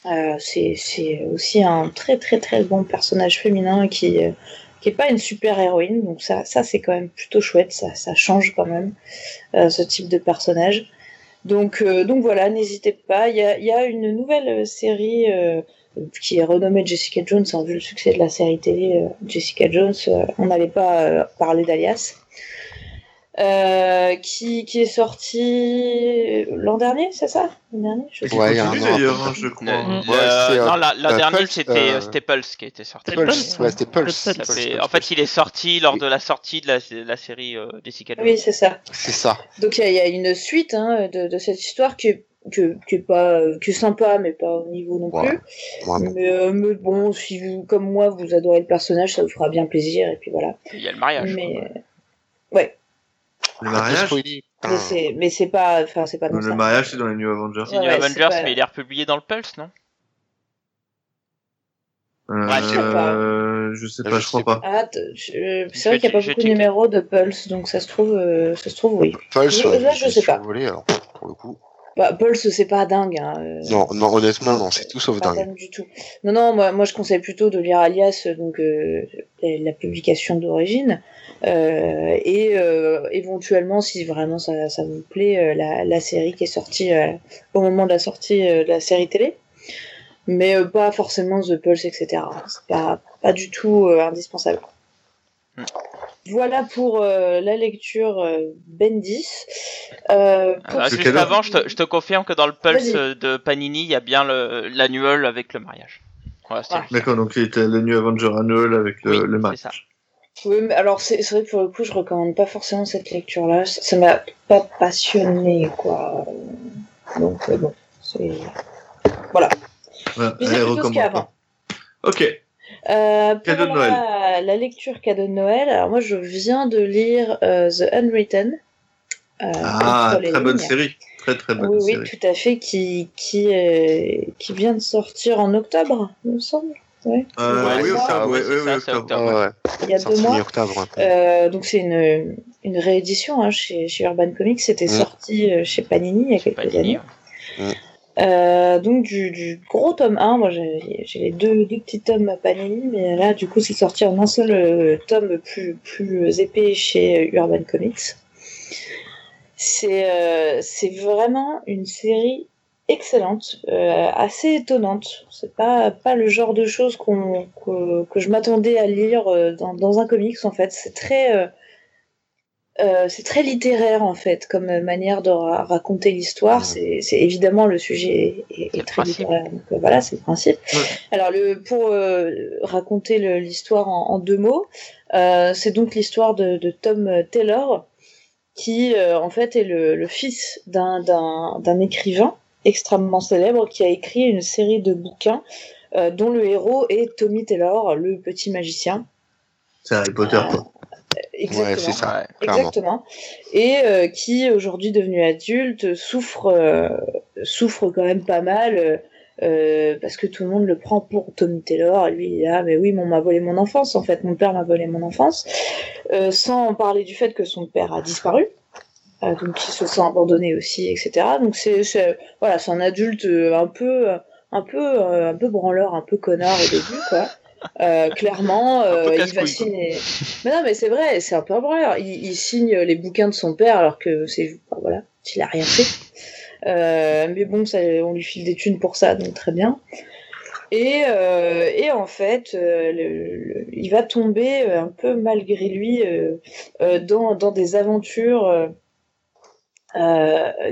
Euh, c'est, aussi un très très très bon personnage féminin qui, euh, qui pas une super héroïne, donc ça, ça c'est quand même plutôt chouette, ça, ça change quand même ce type de personnage. Donc, euh, donc voilà, n'hésitez pas. Il y a, y a une nouvelle série euh, qui est renommée Jessica Jones, hein, vu le succès de la série télé euh, Jessica Jones, euh, on n'allait pas euh, parler d'Alias. Euh, qui, qui est sorti l'an dernier, c'est ça? L'an dernier je sais Ouais, plus. il y a un Continue, an, à peu d'ailleurs, hein, je crois. Euh, le- Ouais, euh, non, la, la dernière Pulse, c'était euh, Pulse qui était sorti. Pulse, ouais, Pulse, en fait, il est sorti lors de la sortie de la, la série euh, Jessica Jones. Oui, c'est ça. C'est ça. Donc il y, a- il y a une suite hein, de, de cette histoire qui est, que, qui est pas qui est sympa, mais pas au niveau non Ouais. plus. Mais, euh, mais bon, si vous, comme moi, vous adorez le personnage, ça vous fera bien plaisir, et puis voilà. Il y a le mariage. Mais, Le mariage spoilé. mais c'est, mais c'est pas, enfin c'est pas comme Le ça. mariage, c'est dans les New Avengers. C'est Ouais, New ouais, Avengers, pas- mais il est republié dans le Pulse, non? Euh, Ouais, je sais pas. je sais pas, je crois sais pas. Ah, je- c'est vrai qu'il n'y a pas beaucoup de numéros de Pulse, donc ça se trouve, euh, ça se trouve oui. Pulse, Là, ouais, je sais pas. survolé, alors, pour le coup. Bah, Pulse, c'est pas dingue. Hein. euh, Non, non, honnêtement, non, c'est tout sauf pas dingue. dingue du tout. Non, non, moi, moi je conseille plutôt de lire Alias, donc euh, la, publication d'origine, euh, et euh, éventuellement, si vraiment ça, ça vous plaît, euh, la, la série qui est sortie euh, au moment de la sortie euh, de la série télé, mais euh, pas forcément The Pulse, etc. C'est pas, pas du tout euh, indispensable. Voilà pour euh, la lecture euh, Bendis. Euh, pour- Ah, Juste avant, je te, je te confirme que dans le Pulse euh, de Panini, il y a bien l'annual avec le mariage. Voilà, juste. D'accord, donc il était le New Avenger Annual avec le, Oui, le c'est match. ça. Oui, mais alors c'est vrai que pour le coup, je recommande pas forcément cette lecture-là. Ça m'a pas passionné, quoi. Donc bon, c'est voilà. Ouais, elle ce recommande pas. Ok. Euh, pour Cadeau de la, la lecture cadeau de Noël, alors moi je viens de lire euh, The Unwritten. euh, Ah, très bonne série. Très très bonne Oui, oui, série. tout à fait, qui qui euh, qui vient de sortir en octobre, il me semble. Ouais. Euh, oui, octobre, ouais, oui, oui, oui, octobre. octobre. Il y a deux mois. Euh, donc c'est une, une réédition hein, chez, chez Urban Comics. C'était Mm. sorti chez Panini il y a quelques Panini, années. ouais. Euh, donc du, gros tome 1, moi j'ai les deux, petits tomes Panini, mais là du coup c'est sorti en un seul euh, tome plus, plus épais chez Urban Comics. C'est euh, vraiment une série excellente, euh, assez étonnante. C'est pas, pas le genre de choses qu'on que, je m'attendais à lire dans un comics en fait. C'est très euh, c'est très littéraire en fait comme manière de ra- raconter l'histoire. C'est évidemment le sujet est, très principe. littéraire. Donc euh, voilà, c'est le principe. Ouais. Alors le pour euh, raconter l'histoire en, en deux mots, euh, c'est donc l'histoire de, de Tom Taylor qui euh, en fait est le, le fils d'un écrivain extrêmement célèbre qui a écrit une série de bouquins euh, dont le héros est Tommy Taylor, le petit magicien. C'est Harry Potter, Euh, quoi. Exactement. Ouais, c'est ça. Ouais. clairement. Exactement. Et euh, qui, aujourd'hui devenu adulte, souffre, euh, souffre quand même pas mal euh, parce que tout le monde le prend pour Tommy Taylor. Et lui, il est là, mais oui, mais on m'a volé mon enfance. En fait, mon père m'a volé mon enfance. Euh, sans parler du fait que son père a disparu. Euh, donc, il se sent abandonné aussi, etc. Donc, c'est, voilà, c'est un adulte un peu, un peu, un peu branleur, un peu connard au début, quoi. Euh, clairement, euh, il va signer. Mais non, mais c'est vrai, c'est un peu un branleur. Il, il signe les bouquins de son père alors que c'est, enfin, voilà, il a rien fait. Euh, mais bon, ça, on lui file des thunes pour ça, donc très bien. Et, et en fait, le- le- il va tomber un peu malgré lui dans, dans des aventures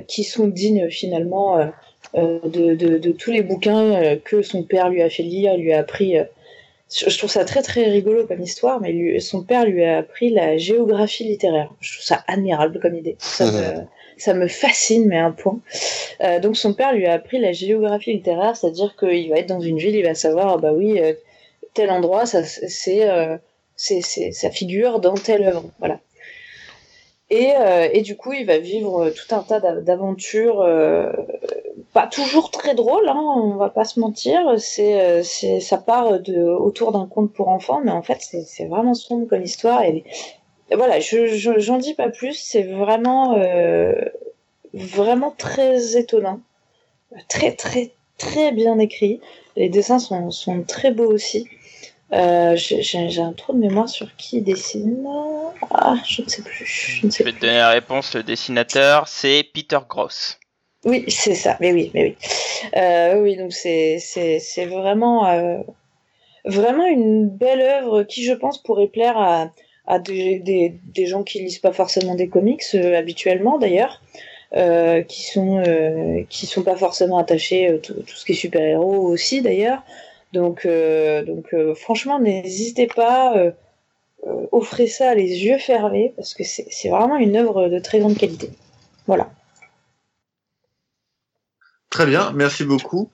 qui sont dignes finalement de, de, de tous les bouquins que son père lui a fait lire, lui a appris. Je trouve ça très très rigolo comme histoire, mais lui, son père lui a appris la géographie littéraire. Je trouve ça admirable comme idée. Ça me, ça me fascine, mais un point. Euh, donc son père lui a appris la géographie littéraire, c'est-à-dire qu'il va être dans une ville, il va savoir, ah bah oui, euh, tel endroit, ça c'est, euh, c'est, c'est, ça figure dans telle œuvre, voilà. Et, euh, et du coup, il va vivre tout un tas d'a- d'aventures, euh, pas toujours très drôles, hein, on va pas se mentir. C'est, euh, ça part de autour d'un conte pour enfants, mais en fait, c'est, vraiment sombre comme histoire. Et, voilà, je, je- j'en dis pas plus. C'est vraiment, euh, vraiment très étonnant, très très très bien écrit. Les dessins sont, sont très beaux aussi. Euh, j'ai, un trou de mémoire sur qui dessine. Ah, je ne sais plus. Je ne Je sais vais te donner la réponse. Le dessinateur, c'est Peter Gross. Oui, c'est ça. Mais oui, mais oui. Euh, oui, donc c'est vraiment euh, vraiment une belle œuvre qui, je pense, pourrait plaire à à des, des, des gens qui lisent pas forcément des comics euh, habituellement d'ailleurs. Euh, qui sont euh, qui sont pas forcément attachés euh, tout, tout, ce qui est super héros aussi d'ailleurs donc donc franchement n'hésitez pas offrez ça les yeux fermés parce que c'est vraiment une œuvre de très grande qualité. Voilà. Très bien merci beaucoup.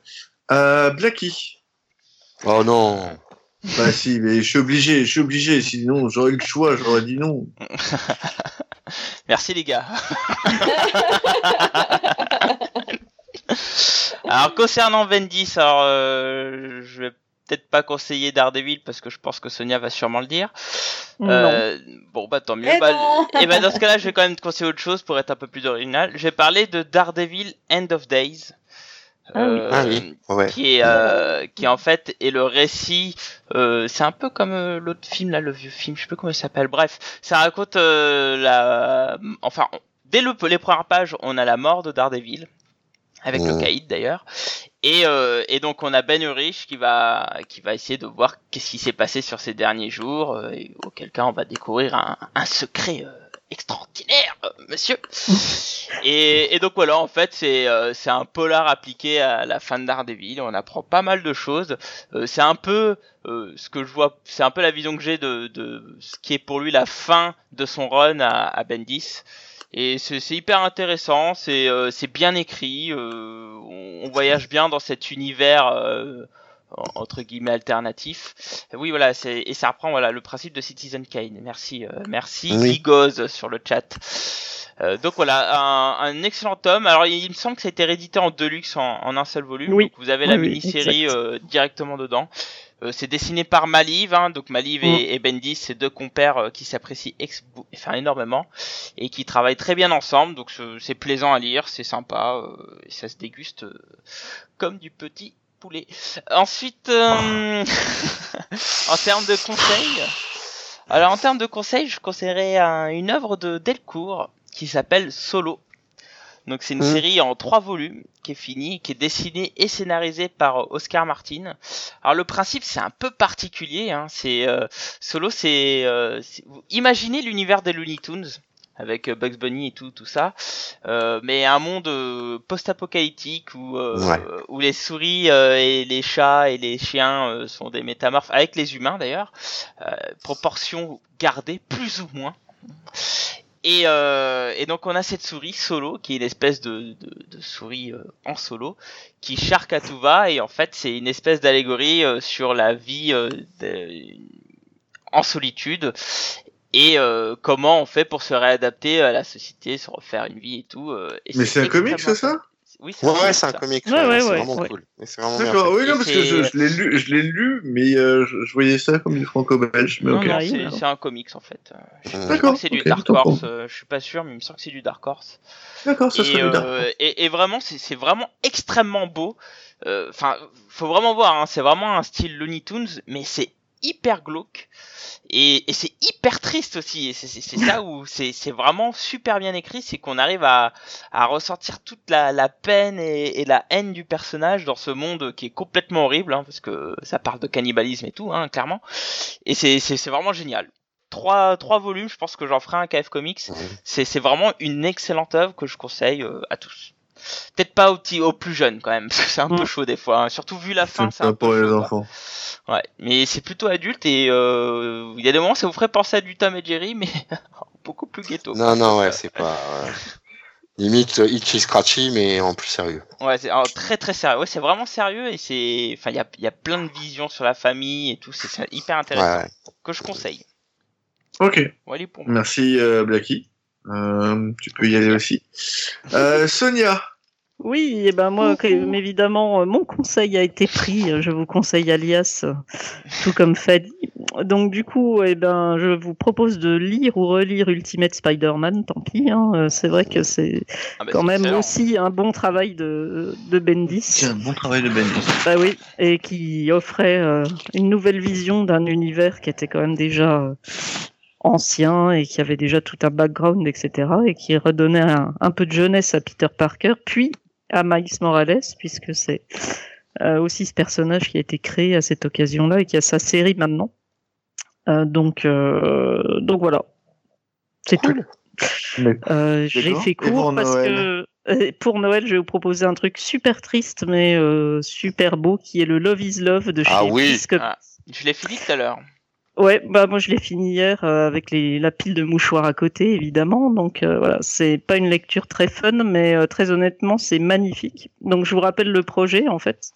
Euh, Blacky. Oh non. Bah si mais je suis obligé je suis obligé. Sinon j'aurais eu le choix j'aurais dit non. Merci les gars. alors concernant Vendis, alors euh, je vais peut-être pas conseiller Daredevil parce que je pense que Sonia va sûrement le dire. Euh, bon bah tant mieux. Et, bah, non et bah dans ce cas-là, je vais quand même te conseiller autre chose pour être un peu plus original. Je vais parler de Daredevil End of Days. Ah oui. Euh, Ah oui, ouais. qui est euh, qui en fait est le récit euh, c'est un peu comme euh, l'autre film là le vieux film je sais plus comment il s'appelle bref ça raconte euh, la enfin on- dès le, les premières pages on a la mort de Daredevil avec le Mhm. caïd d'ailleurs et, euh, et donc on a Ben Urich qui va qui va essayer de voir qu'est-ce qui s'est passé sur ces derniers jours euh, et auquel cas on va découvrir un, un secret euh, extraordinaire euh, monsieur et, et donc voilà, en fait, c'est euh, c'est un polar appliqué à la fin de Daredevil. On apprend pas mal de choses. Euh, c'est un peu euh, ce que je vois, c'est un peu la vision que j'ai de, de ce qui est pour lui la fin de son run à, à Bendis. Et c'est c'est hyper intéressant, c'est euh, c'est bien écrit. euh, on, on voyage bien dans cet univers. euh, en- entre guillemets alternatif. Oui voilà, c'est et ça reprend voilà le principe de Citizen Kane. Merci euh, merci Oui. Sur le chat. Euh, donc voilà, un, un excellent tome. Alors il, il me semble que ça a été réédité en deluxe en, en un seul volume. Oui. Donc vous avez la Oui, mini-série euh, directement dedans. Euh, c'est dessiné par Maliv, hein, donc Maliv Mm. et, et Bendis, c'est deux compères euh, qui s'apprécient enfin énormément et qui travaillent très bien ensemble. Donc ce- c'est plaisant à lire, c'est sympa, euh, et ça se déguste comme du petit poulet. Ensuite, euh, en termes de conseils, alors en termes de conseils, je conseillerais un- une œuvre de Delcourt qui s'appelle Solo. Donc c'est une Mm. série en trois volumes qui est finie, qui est dessinée et scénarisée par Oscar Martin. Alors le principe c'est un peu particulier, hein. c'est euh, Solo, c'est euh, imaginez l'univers des Looney Tunes avec euh, Bugs Bunny et tout tout ça, euh, mais un monde euh, post-apocalyptique où euh, Ouais. où les souris euh, et les chats et les chiens euh, sont des métamorphes avec les humains d'ailleurs, euh, proportion gardée plus ou moins. Et, euh, et donc on a cette souris solo qui est une espèce de, de, de souris euh, en solo qui charque à tout va et en fait c'est une espèce d'allégorie euh, sur la vie euh, de- en solitude et euh, comment on fait pour se réadapter à la société, se refaire une vie et tout. euh, et Mais c'est un comic, extrêmement c'est ça? Oui, c'est Ouais, un ouais, comic, c'est un comic. Ouais, ouais, c'est ouais, vraiment ouais. cool. D'accord, oui, non, parce que je, l'ai lu, je l'ai lu, mais euh, je, je voyais ça comme du franco-belge. Mais Non, ok. non, c'est un comics en fait. Euh, D'accord, c'est du Dark. Horse, euh, je suis pas sûr, mais il me semble que c'est du Dark Horse. D'accord, ça et, serait du Dark. euh, et, et vraiment, c'est vraiment extrêmement beau. Euh, Enfin, faut vraiment voir, hein, c'est vraiment un style Looney Tunes, mais c'est hyper glauque. Et, et c'est hyper triste aussi. Et c'est c'est- c'est ça où c'est c'est vraiment super bien écrit, c'est qu'on arrive à, à ressentir toute la, la peine et, et la haine du personnage dans ce monde qui est complètement horrible, hein, parce que ça parle de cannibalisme et tout, hein, clairement. Et c'est c'est- vraiment génial. Trois, trois volumes, je pense que j'en ferai un KF Comics. C'est vraiment une excellente œuvre que je conseille euh, à tous. Peut-être pas aux, petits, aux plus jeunes quand même, parce que c'est un peu Mm. chaud des fois. hein. Surtout vu la fin, C'est un peu pour les chaud, quoi. enfants. Ouais, mais c'est plutôt adulte et euh, il y a des moments ça vous ferait penser à du Tom et Jerry, mais beaucoup plus ghetto. Non, non, ouais, c'est pas. ouais. Limite euh, Itchy Scratchy, mais en plus sérieux. Ouais, c'est alors, très très sérieux. Ouais, c'est vraiment sérieux et c'est, enfin, il y a, il y a plein de visions sur la famille et tout. C'est hyper intéressant Ouais. que je conseille. Ok, Voilà pour moi. merci euh, Blacky. Euh, tu peux y aller aussi. Euh, Sonia. Oui, et ben moi, Coucou. évidemment, euh, mon conseil a été pris. euh, Je vous conseille Alias, euh, tout comme Fadi. Donc du coup, eh ben, je vous propose de lire ou relire Ultimate Spider-Man. Tant pis, hein, euh, c'est vrai que c'est Ah, bah, quand même excellent. aussi un bon travail de, de Bendis. C'est un bon travail de Bendis. Bah oui, et qui offrait euh, une nouvelle vision d'un univers qui était quand même déjà euh, ancien et qui avait déjà tout un background, etc. et qui redonnait un, un peu de jeunesse à Peter Parker, puis à Miles Morales, puisque c'est euh, aussi ce personnage qui a été créé à cette occasion-là et qui a sa série maintenant. Euh, donc, euh, donc voilà, c'est tout. Mais- Euh, J'ai fait court parce Noël que pour Noël, je vais vous proposer un truc super triste mais euh, super beau qui est le Love is Love de chez Ah oui. Ah. Je l'ai fini tout à l'heure. Ouais, bah moi je l'ai fini hier euh, avec les, la pile de mouchoirs à côté évidemment. Donc euh, voilà, c'est pas une lecture très fun, mais euh, très honnêtement c'est magnifique. Donc je vous rappelle le projet en fait.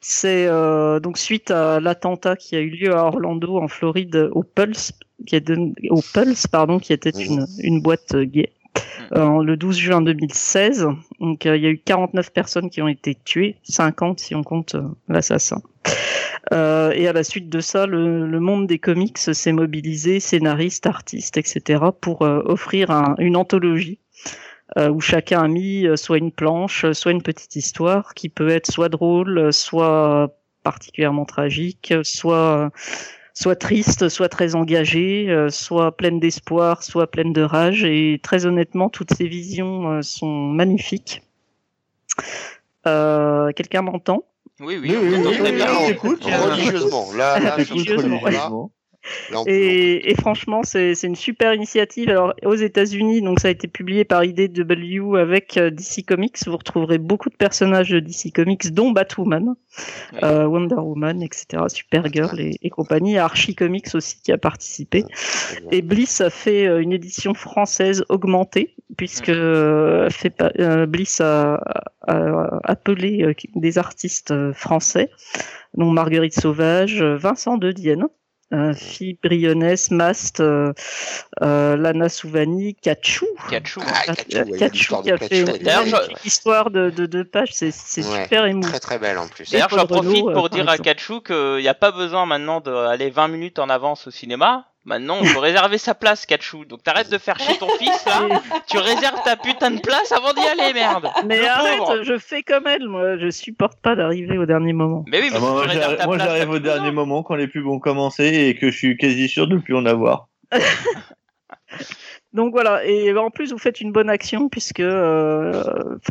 C'est euh, donc suite à l'attentat qui a eu lieu à Orlando en Floride au Pulse, qui est de- au Pulse pardon, qui était une, une boîte gay. euh, le 12 juin 2016, donc euh, il y a eu 49 personnes qui ont été tuées, 50 si on compte euh, l'assassin. Euh, et à la suite de ça, le, le monde des comics s'est mobilisé, scénaristes, artistes, etc., pour euh, offrir un- une anthologie euh, où chacun a mis euh, soit une planche, soit une petite histoire qui peut être soit drôle, soit particulièrement tragique, soit soit triste, soit très engagée, euh, soit pleine d'espoir, soit pleine de rage. Et très honnêtement, toutes ces visions euh, sont magnifiques. Euh, Quelqu'un m'entend? Oui, oui, Oui, on oui, oui, oui, oui. Religieusement. Là, là, J'écoute sur ce religieusement, Et, et franchement, c'est une super initiative. Alors, aux États-Unis, donc ça a été publié par IDW avec euh, DC Comics. Vous retrouverez beaucoup de personnages de DC Comics, dont Batwoman, euh, Wonder Woman, etc., Supergirl et, et compagnie. Archie Comics aussi qui a participé. Et Bliss a fait euh, une édition française augmentée, puisque fait euh, Bliss a, a appelé des artistes français, dont Marguerite Sauvage, Vincent De Dienne, euh, Phi Brionès, Mast, euh, euh, Lana Souvani, Kachou. Kachou. Ah, Kachou, qui a fait une je- histoire de, de deux pages, c'est c'est Ouais, super émouvant. Très très belle en plus. D'ailleurs, j'en profite euh, pour dire à. Kachou qu'il n'y a pas besoin maintenant d'aller 20 minutes en avance au cinéma. Maintenant, on peut réserver sa place, Kachou. Donc t'arrêtes de faire chier ton fils, là. Tu réserves ta putain de place avant d'y aller, merde. Mais Le arrête, pauvre. je fais comme elle, moi, je supporte pas d'arriver au dernier moment. Mais oui, mais Ah, si moi, tu réserves j'arrive- ta moi, place, j'arrive t'as au dernier moment quand les pubs ont commencé et que je suis quasi sûr de ne plus en avoir. Donc voilà, et en plus vous faites une bonne action puisque euh,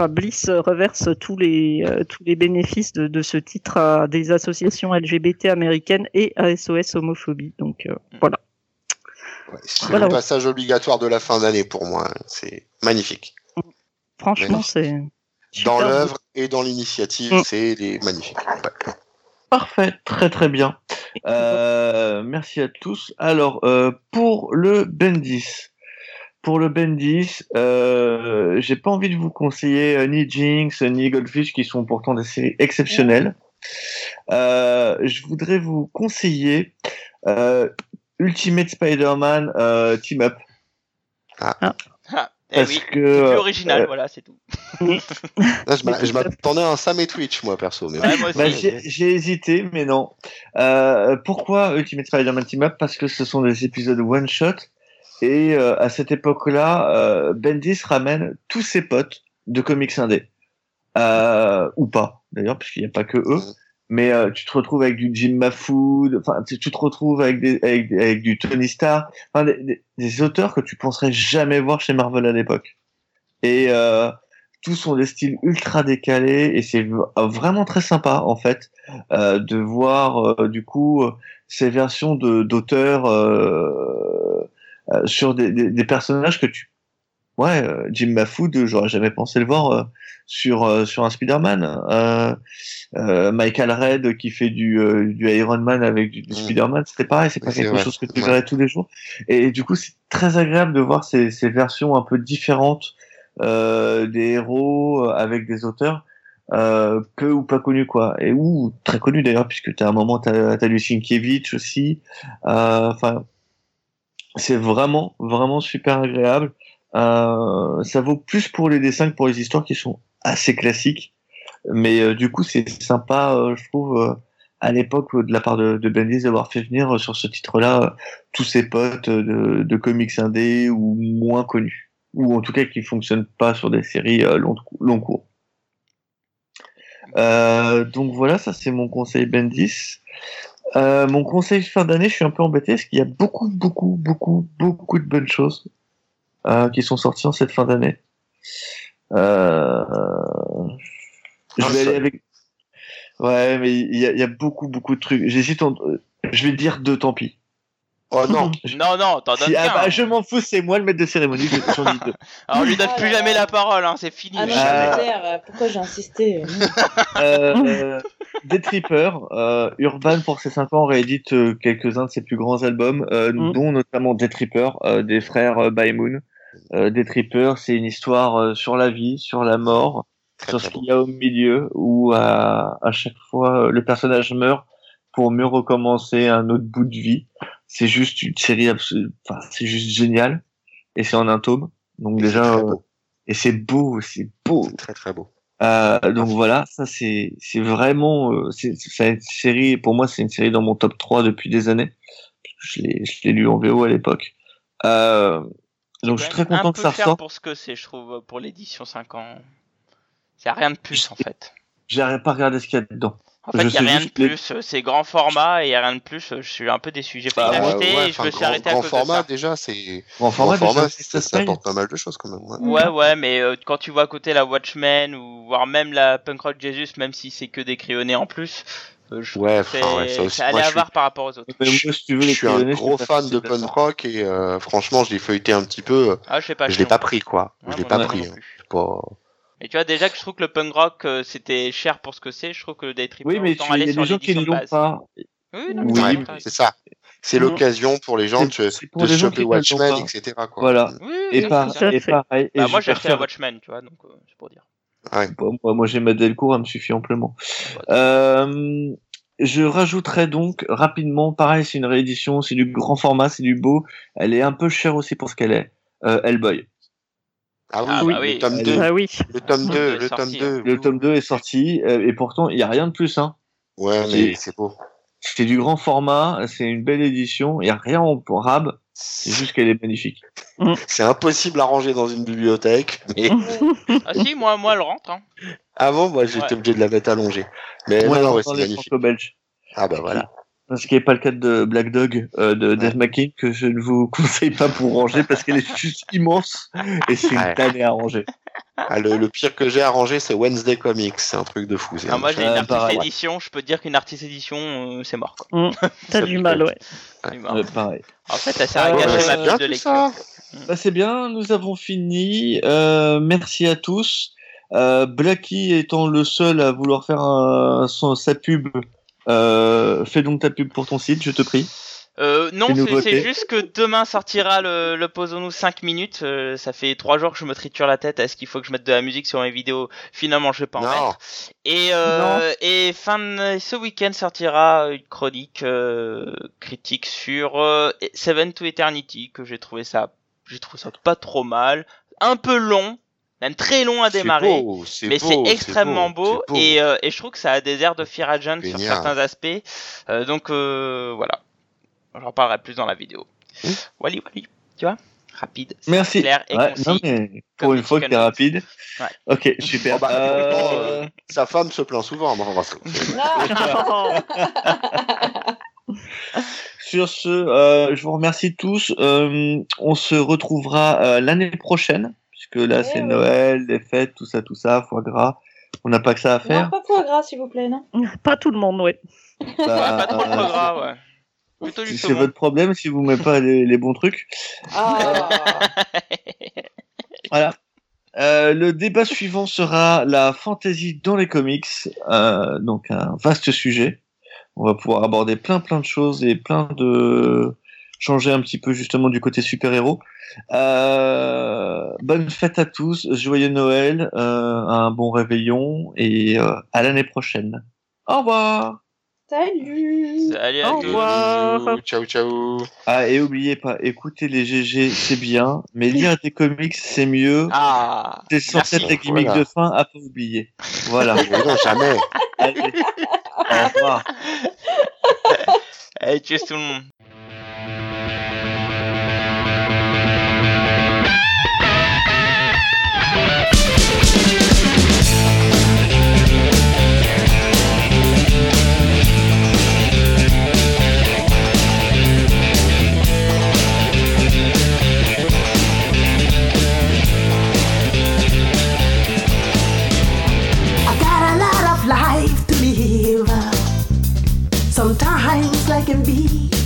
Bliss reverse tous les euh, tous les bénéfices de, de ce titre à des associations LGBT américaines et à SOS homophobie. Donc euh, voilà. Ouais, C'est Voilà. le passage obligatoire de la fin d'année pour moi. C'est magnifique. Franchement, c'est Dans l'œuvre et dans l'initiative, Mm. c'est des magnifiques. Ouais. Parfait, très très bien. Euh, merci à tous. Alors, euh, pour le Bendis, pour le Bendis, euh, j'ai pas envie de vous conseiller euh, ni Jinx ni Goldfish qui sont pourtant des séries exceptionnelles. Euh, je voudrais vous conseiller euh, Ultimate Spider-Man euh, Team Up Ah, eh parce oui. que C'est plus euh, original, euh, voilà, c'est tout. Là, je m'a- je m'attendais à un Sam et Twitch, moi, perso. Mais Ouais. Bah, j'ai hésité, mais non. Euh, pourquoi Ultimate Spider-Man Team Up? Parce que ce sont des épisodes one shot et euh, à cette époque-là, euh, Bendis ramène tous ses potes de comics indé, euh, ou pas d'ailleurs, puisqu'il n'y a pas que eux. Mais euh, tu te retrouves avec du Jim Mahfood, enfin tu, te retrouves avec avec, avec du Tony Stark, enfin des, auteurs que tu penserais jamais voir chez Marvel à l'époque. Et euh, tous ont des styles ultra décalés et c'est v- vraiment très sympa en fait euh, de voir euh, du coup euh, ces versions de d'auteurs euh, euh, sur des, des personnages que tu ouais euh, Jim Mahfood j'aurais jamais pensé le voir euh, sur euh, sur un Spider-Man euh, euh, Michael Red qui fait du euh, du Iron Man avec du, du Mm. Spider-Man c'était pareil c'est pas quelque vrai. chose que tu Ouais. verrais tous les jours et, du coup c'est très agréable de voir ces, ces versions un peu différentes euh, des héros euh, avec des auteurs euh, peu ou pas connus quoi et ou très connus d'ailleurs puisque t'as un moment t'as as lu Sienkiewicz aussi Euh, enfin c'est vraiment vraiment super agréable euh, ça vaut plus pour les dessins que pour les histoires qui sont assez classiques. Mais euh, du coup c'est sympa euh, je trouve à l'époque de la part de, Bendis d'avoir fait venir sur ce titre là tous ses potes de, comics indés ou moins connus. Ou en tout cas qui fonctionnent pas sur des séries long, long cours. Donc voilà, ça c'est mon conseil Bendis. Mon conseil fin d'année, je suis un peu embêté parce qu'il y a beaucoup, beaucoup, beaucoup, beaucoup de bonnes choses qui sont sorties en cette fin d'année. Euh... Je Un vais aller avec. Ouais, mais il y, a- il y a beaucoup, beaucoup de trucs. J'hésite entre. Je vais dire deux, tant pis. Oh non, Non, non, t'en donnes Si- ah bah, hein. je m'en fous, c'est moi le maître de cérémonie. je- J'en dis deux. Alors, on lui donne Ah plus là jamais là. la parole, hein, c'est fini. Ah non, Euh, pourquoi j'ai insisté Euh, des Trippers, euh, Urban pour ses 5 ans réédite euh, quelques-uns de ses plus grands albums, euh, Mm. dont notamment Des Trippers, euh, des frères euh, By Moon. Euh, des Trippers, c'est une histoire euh, sur la vie, sur la mort, très, sur très ce qu'il y a au milieu, où à, à chaque fois euh, le personnage meurt pour mieux recommencer un autre bout de vie. C'est juste une série absolue, enfin c'est juste génial, et c'est en un tome. Donc Et déjà, euh, beau. et c'est beau, c'est beau. Très très beau. Euh, donc voilà, ça c'est c'est vraiment euh, c'est c'est une série pour moi c'est une série dans mon top 3 depuis des années. Je l'ai je l'ai lu en VO à l'époque. Euh, donc je suis très content un que peu ça cher ressorte. pour ce que c'est, je trouve, pour l'édition 5 ans. C'est rien de plus, en fait. J'ai pas regardé ce qu'il y a dedans. En fait, il n'y a rien de les- plus. C'est grand format et il n'y a rien de plus. Je suis un peu déçu. J'ai failli Bah, ouais, et je me suis grand, arrêté à grand cause format de ça. déjà, grand format, format, déjà, ça, apporte pas mal de choses quand même. ouais. Ouais, ouais, mais euh, quand tu vois à côté la Watchmen ou voire même la Punk Rock Jesus, même si c'est que des crayonnés en plus, euh, je Ouais, ouais, ça aussi, c'est moi, suis- par rapport aux autres. Mais moi, si tu veux, Je suis un gros fan de punk rock et euh, franchement, je l'ai feuilleté un petit peu. euh, Ah, je sais pas. je l'ai pas pris quoi. Ouais, je l'ai pas pris. hein. Pas- Mais tu vois déjà que je trouve que le punk rock euh, c'était cher pour ce que c'est. Je trouve que le Day Oui, mais il aller y a sur des gens qui ne de l'ont pas. Oui, c'est ça. C'est l'occasion pour les gens de, pour de les choper Watchmen, etc. Quoi. Voilà. Oui, oui, Et, par, et pareil. et Bah, moi j'ai acheté Watchmen, tu vois, donc euh, c'est pour dire. Bon, moi, moi j'ai ma Delcourt, elle me suffit amplement. Euh, je rajouterai donc rapidement, pareil, c'est une réédition, c'est du grand format, c'est du beau. Elle est un peu chère aussi pour ce qu'elle est. Euh, Hellboy. Ah oui, Ah, oui, bah oui. le tome Elle 2. Ah oui. Le tome Le 2, est le tome sorti, 2. Le tome 2 est sorti, euh, et pourtant, il n'y a rien de plus. Hein. Ouais, mais c'est beau. C'est du grand format, c'est une belle édition, il n'y a rien en rab, c'est juste qu'elle est magnifique. C'est impossible à ranger dans une bibliothèque. Mais Ah si, moi, moi elle rentre. Hein. avant, moi, j'étais Ouais. obligé de la mettre allongée. Mais Moi, non, ouais, c'est magnifique. Ah bah voilà. Ce qui n'est pas le cas de Black Dog euh, de Death Machine que je ne vous conseille pas pour ranger parce qu'elle est juste immense et c'est une Ouais. tannée à ranger. Ah, le, le pire que j'ai ranger, c'est Wednesday Comics. C'est un truc de fou. Ah, moi j'ai une artiste pareil. édition, je peux te dire qu'une artiste édition euh, c'est mort quoi. T'as du mal, ouais. Mort. Pareil. En fait, elle sert à Ouais, gâcher ouais, ma bien de lecture. ça. Bah, c'est bien, nous avons fini. Euh, merci à tous. Euh, Blacky étant le seul à vouloir faire un- son, sa pub, euh, fais donc ta pub pour ton site, je te prie. Euh, non, c'est- juste que demain sortira le, le Posons-nous 5 minutes. euh, ça fait 3 jours que je me triture la tête. Est-ce qu'il faut que je mette de la musique sur mes vidéos? Finalement, je vais pas en Non. mettre. Et, euh, et fin de, ce week-end sortira une chronique euh, critique sur euh, Seven to Eternity que j'ai trouvé ça, j'ai trouvé ça pas trop mal, un peu long, même très long à démarrer. beau, Mais c'est extrêmement beau. Et, euh, et je trouve que ça a des airs de Fear Agent sur certains aspects. Euh, donc euh, voilà, j'en parlerai plus dans la vidéo. Oui. Wally Wally, tu vois Rapide, Merci. clair et Ouais, concis. non, mais pour une fois que t'es rapide. Ouais. Ok, super. Oh, bah, Euh, euh, Sa femme se plaint souvent. On va- Sur ce, euh, je vous remercie tous. Euh, on se retrouvera euh, l'année prochaine, puisque là Ouais, c'est ouais. Noël, les fêtes, tout ça, tout ça, foie gras. On n'a pas que ça à Non, faire. pas foie gras, s'il vous plaît, non? Pas tout le monde, ouais. Ouais, Bah, pas trop de euh, foie gras, ouais. C'est votre problème si vous mettez pas les, les bons trucs. Ah, Voilà. Euh, le débat suivant sera la fantasy dans les comics, euh, donc un vaste sujet. On va pouvoir aborder plein plein de choses et plein de changer un petit peu justement du côté super héros. Euh, bonne fête à tous, joyeux Noël, euh, un bon réveillon et euh, à l'année prochaine. Au revoir. Salut Salut à Au tous. revoir. Ciao, ciao. Ah et oubliez pas, écouter les GG c'est bien, mais lire des comics c'est mieux. Ah, C'est censé être merci. la gimmick Voilà. de fin à pas oublier. Voilà. Mais non, jamais. Allez. Au revoir. Allez, tchuss tout le monde.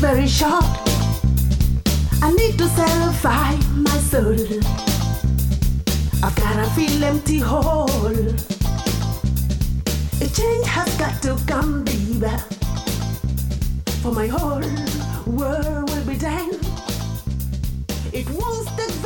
Very short. I need to satisfy my soul. I've got a feel empty hole. A change has got to come, baby. For my whole world will be done. It wants to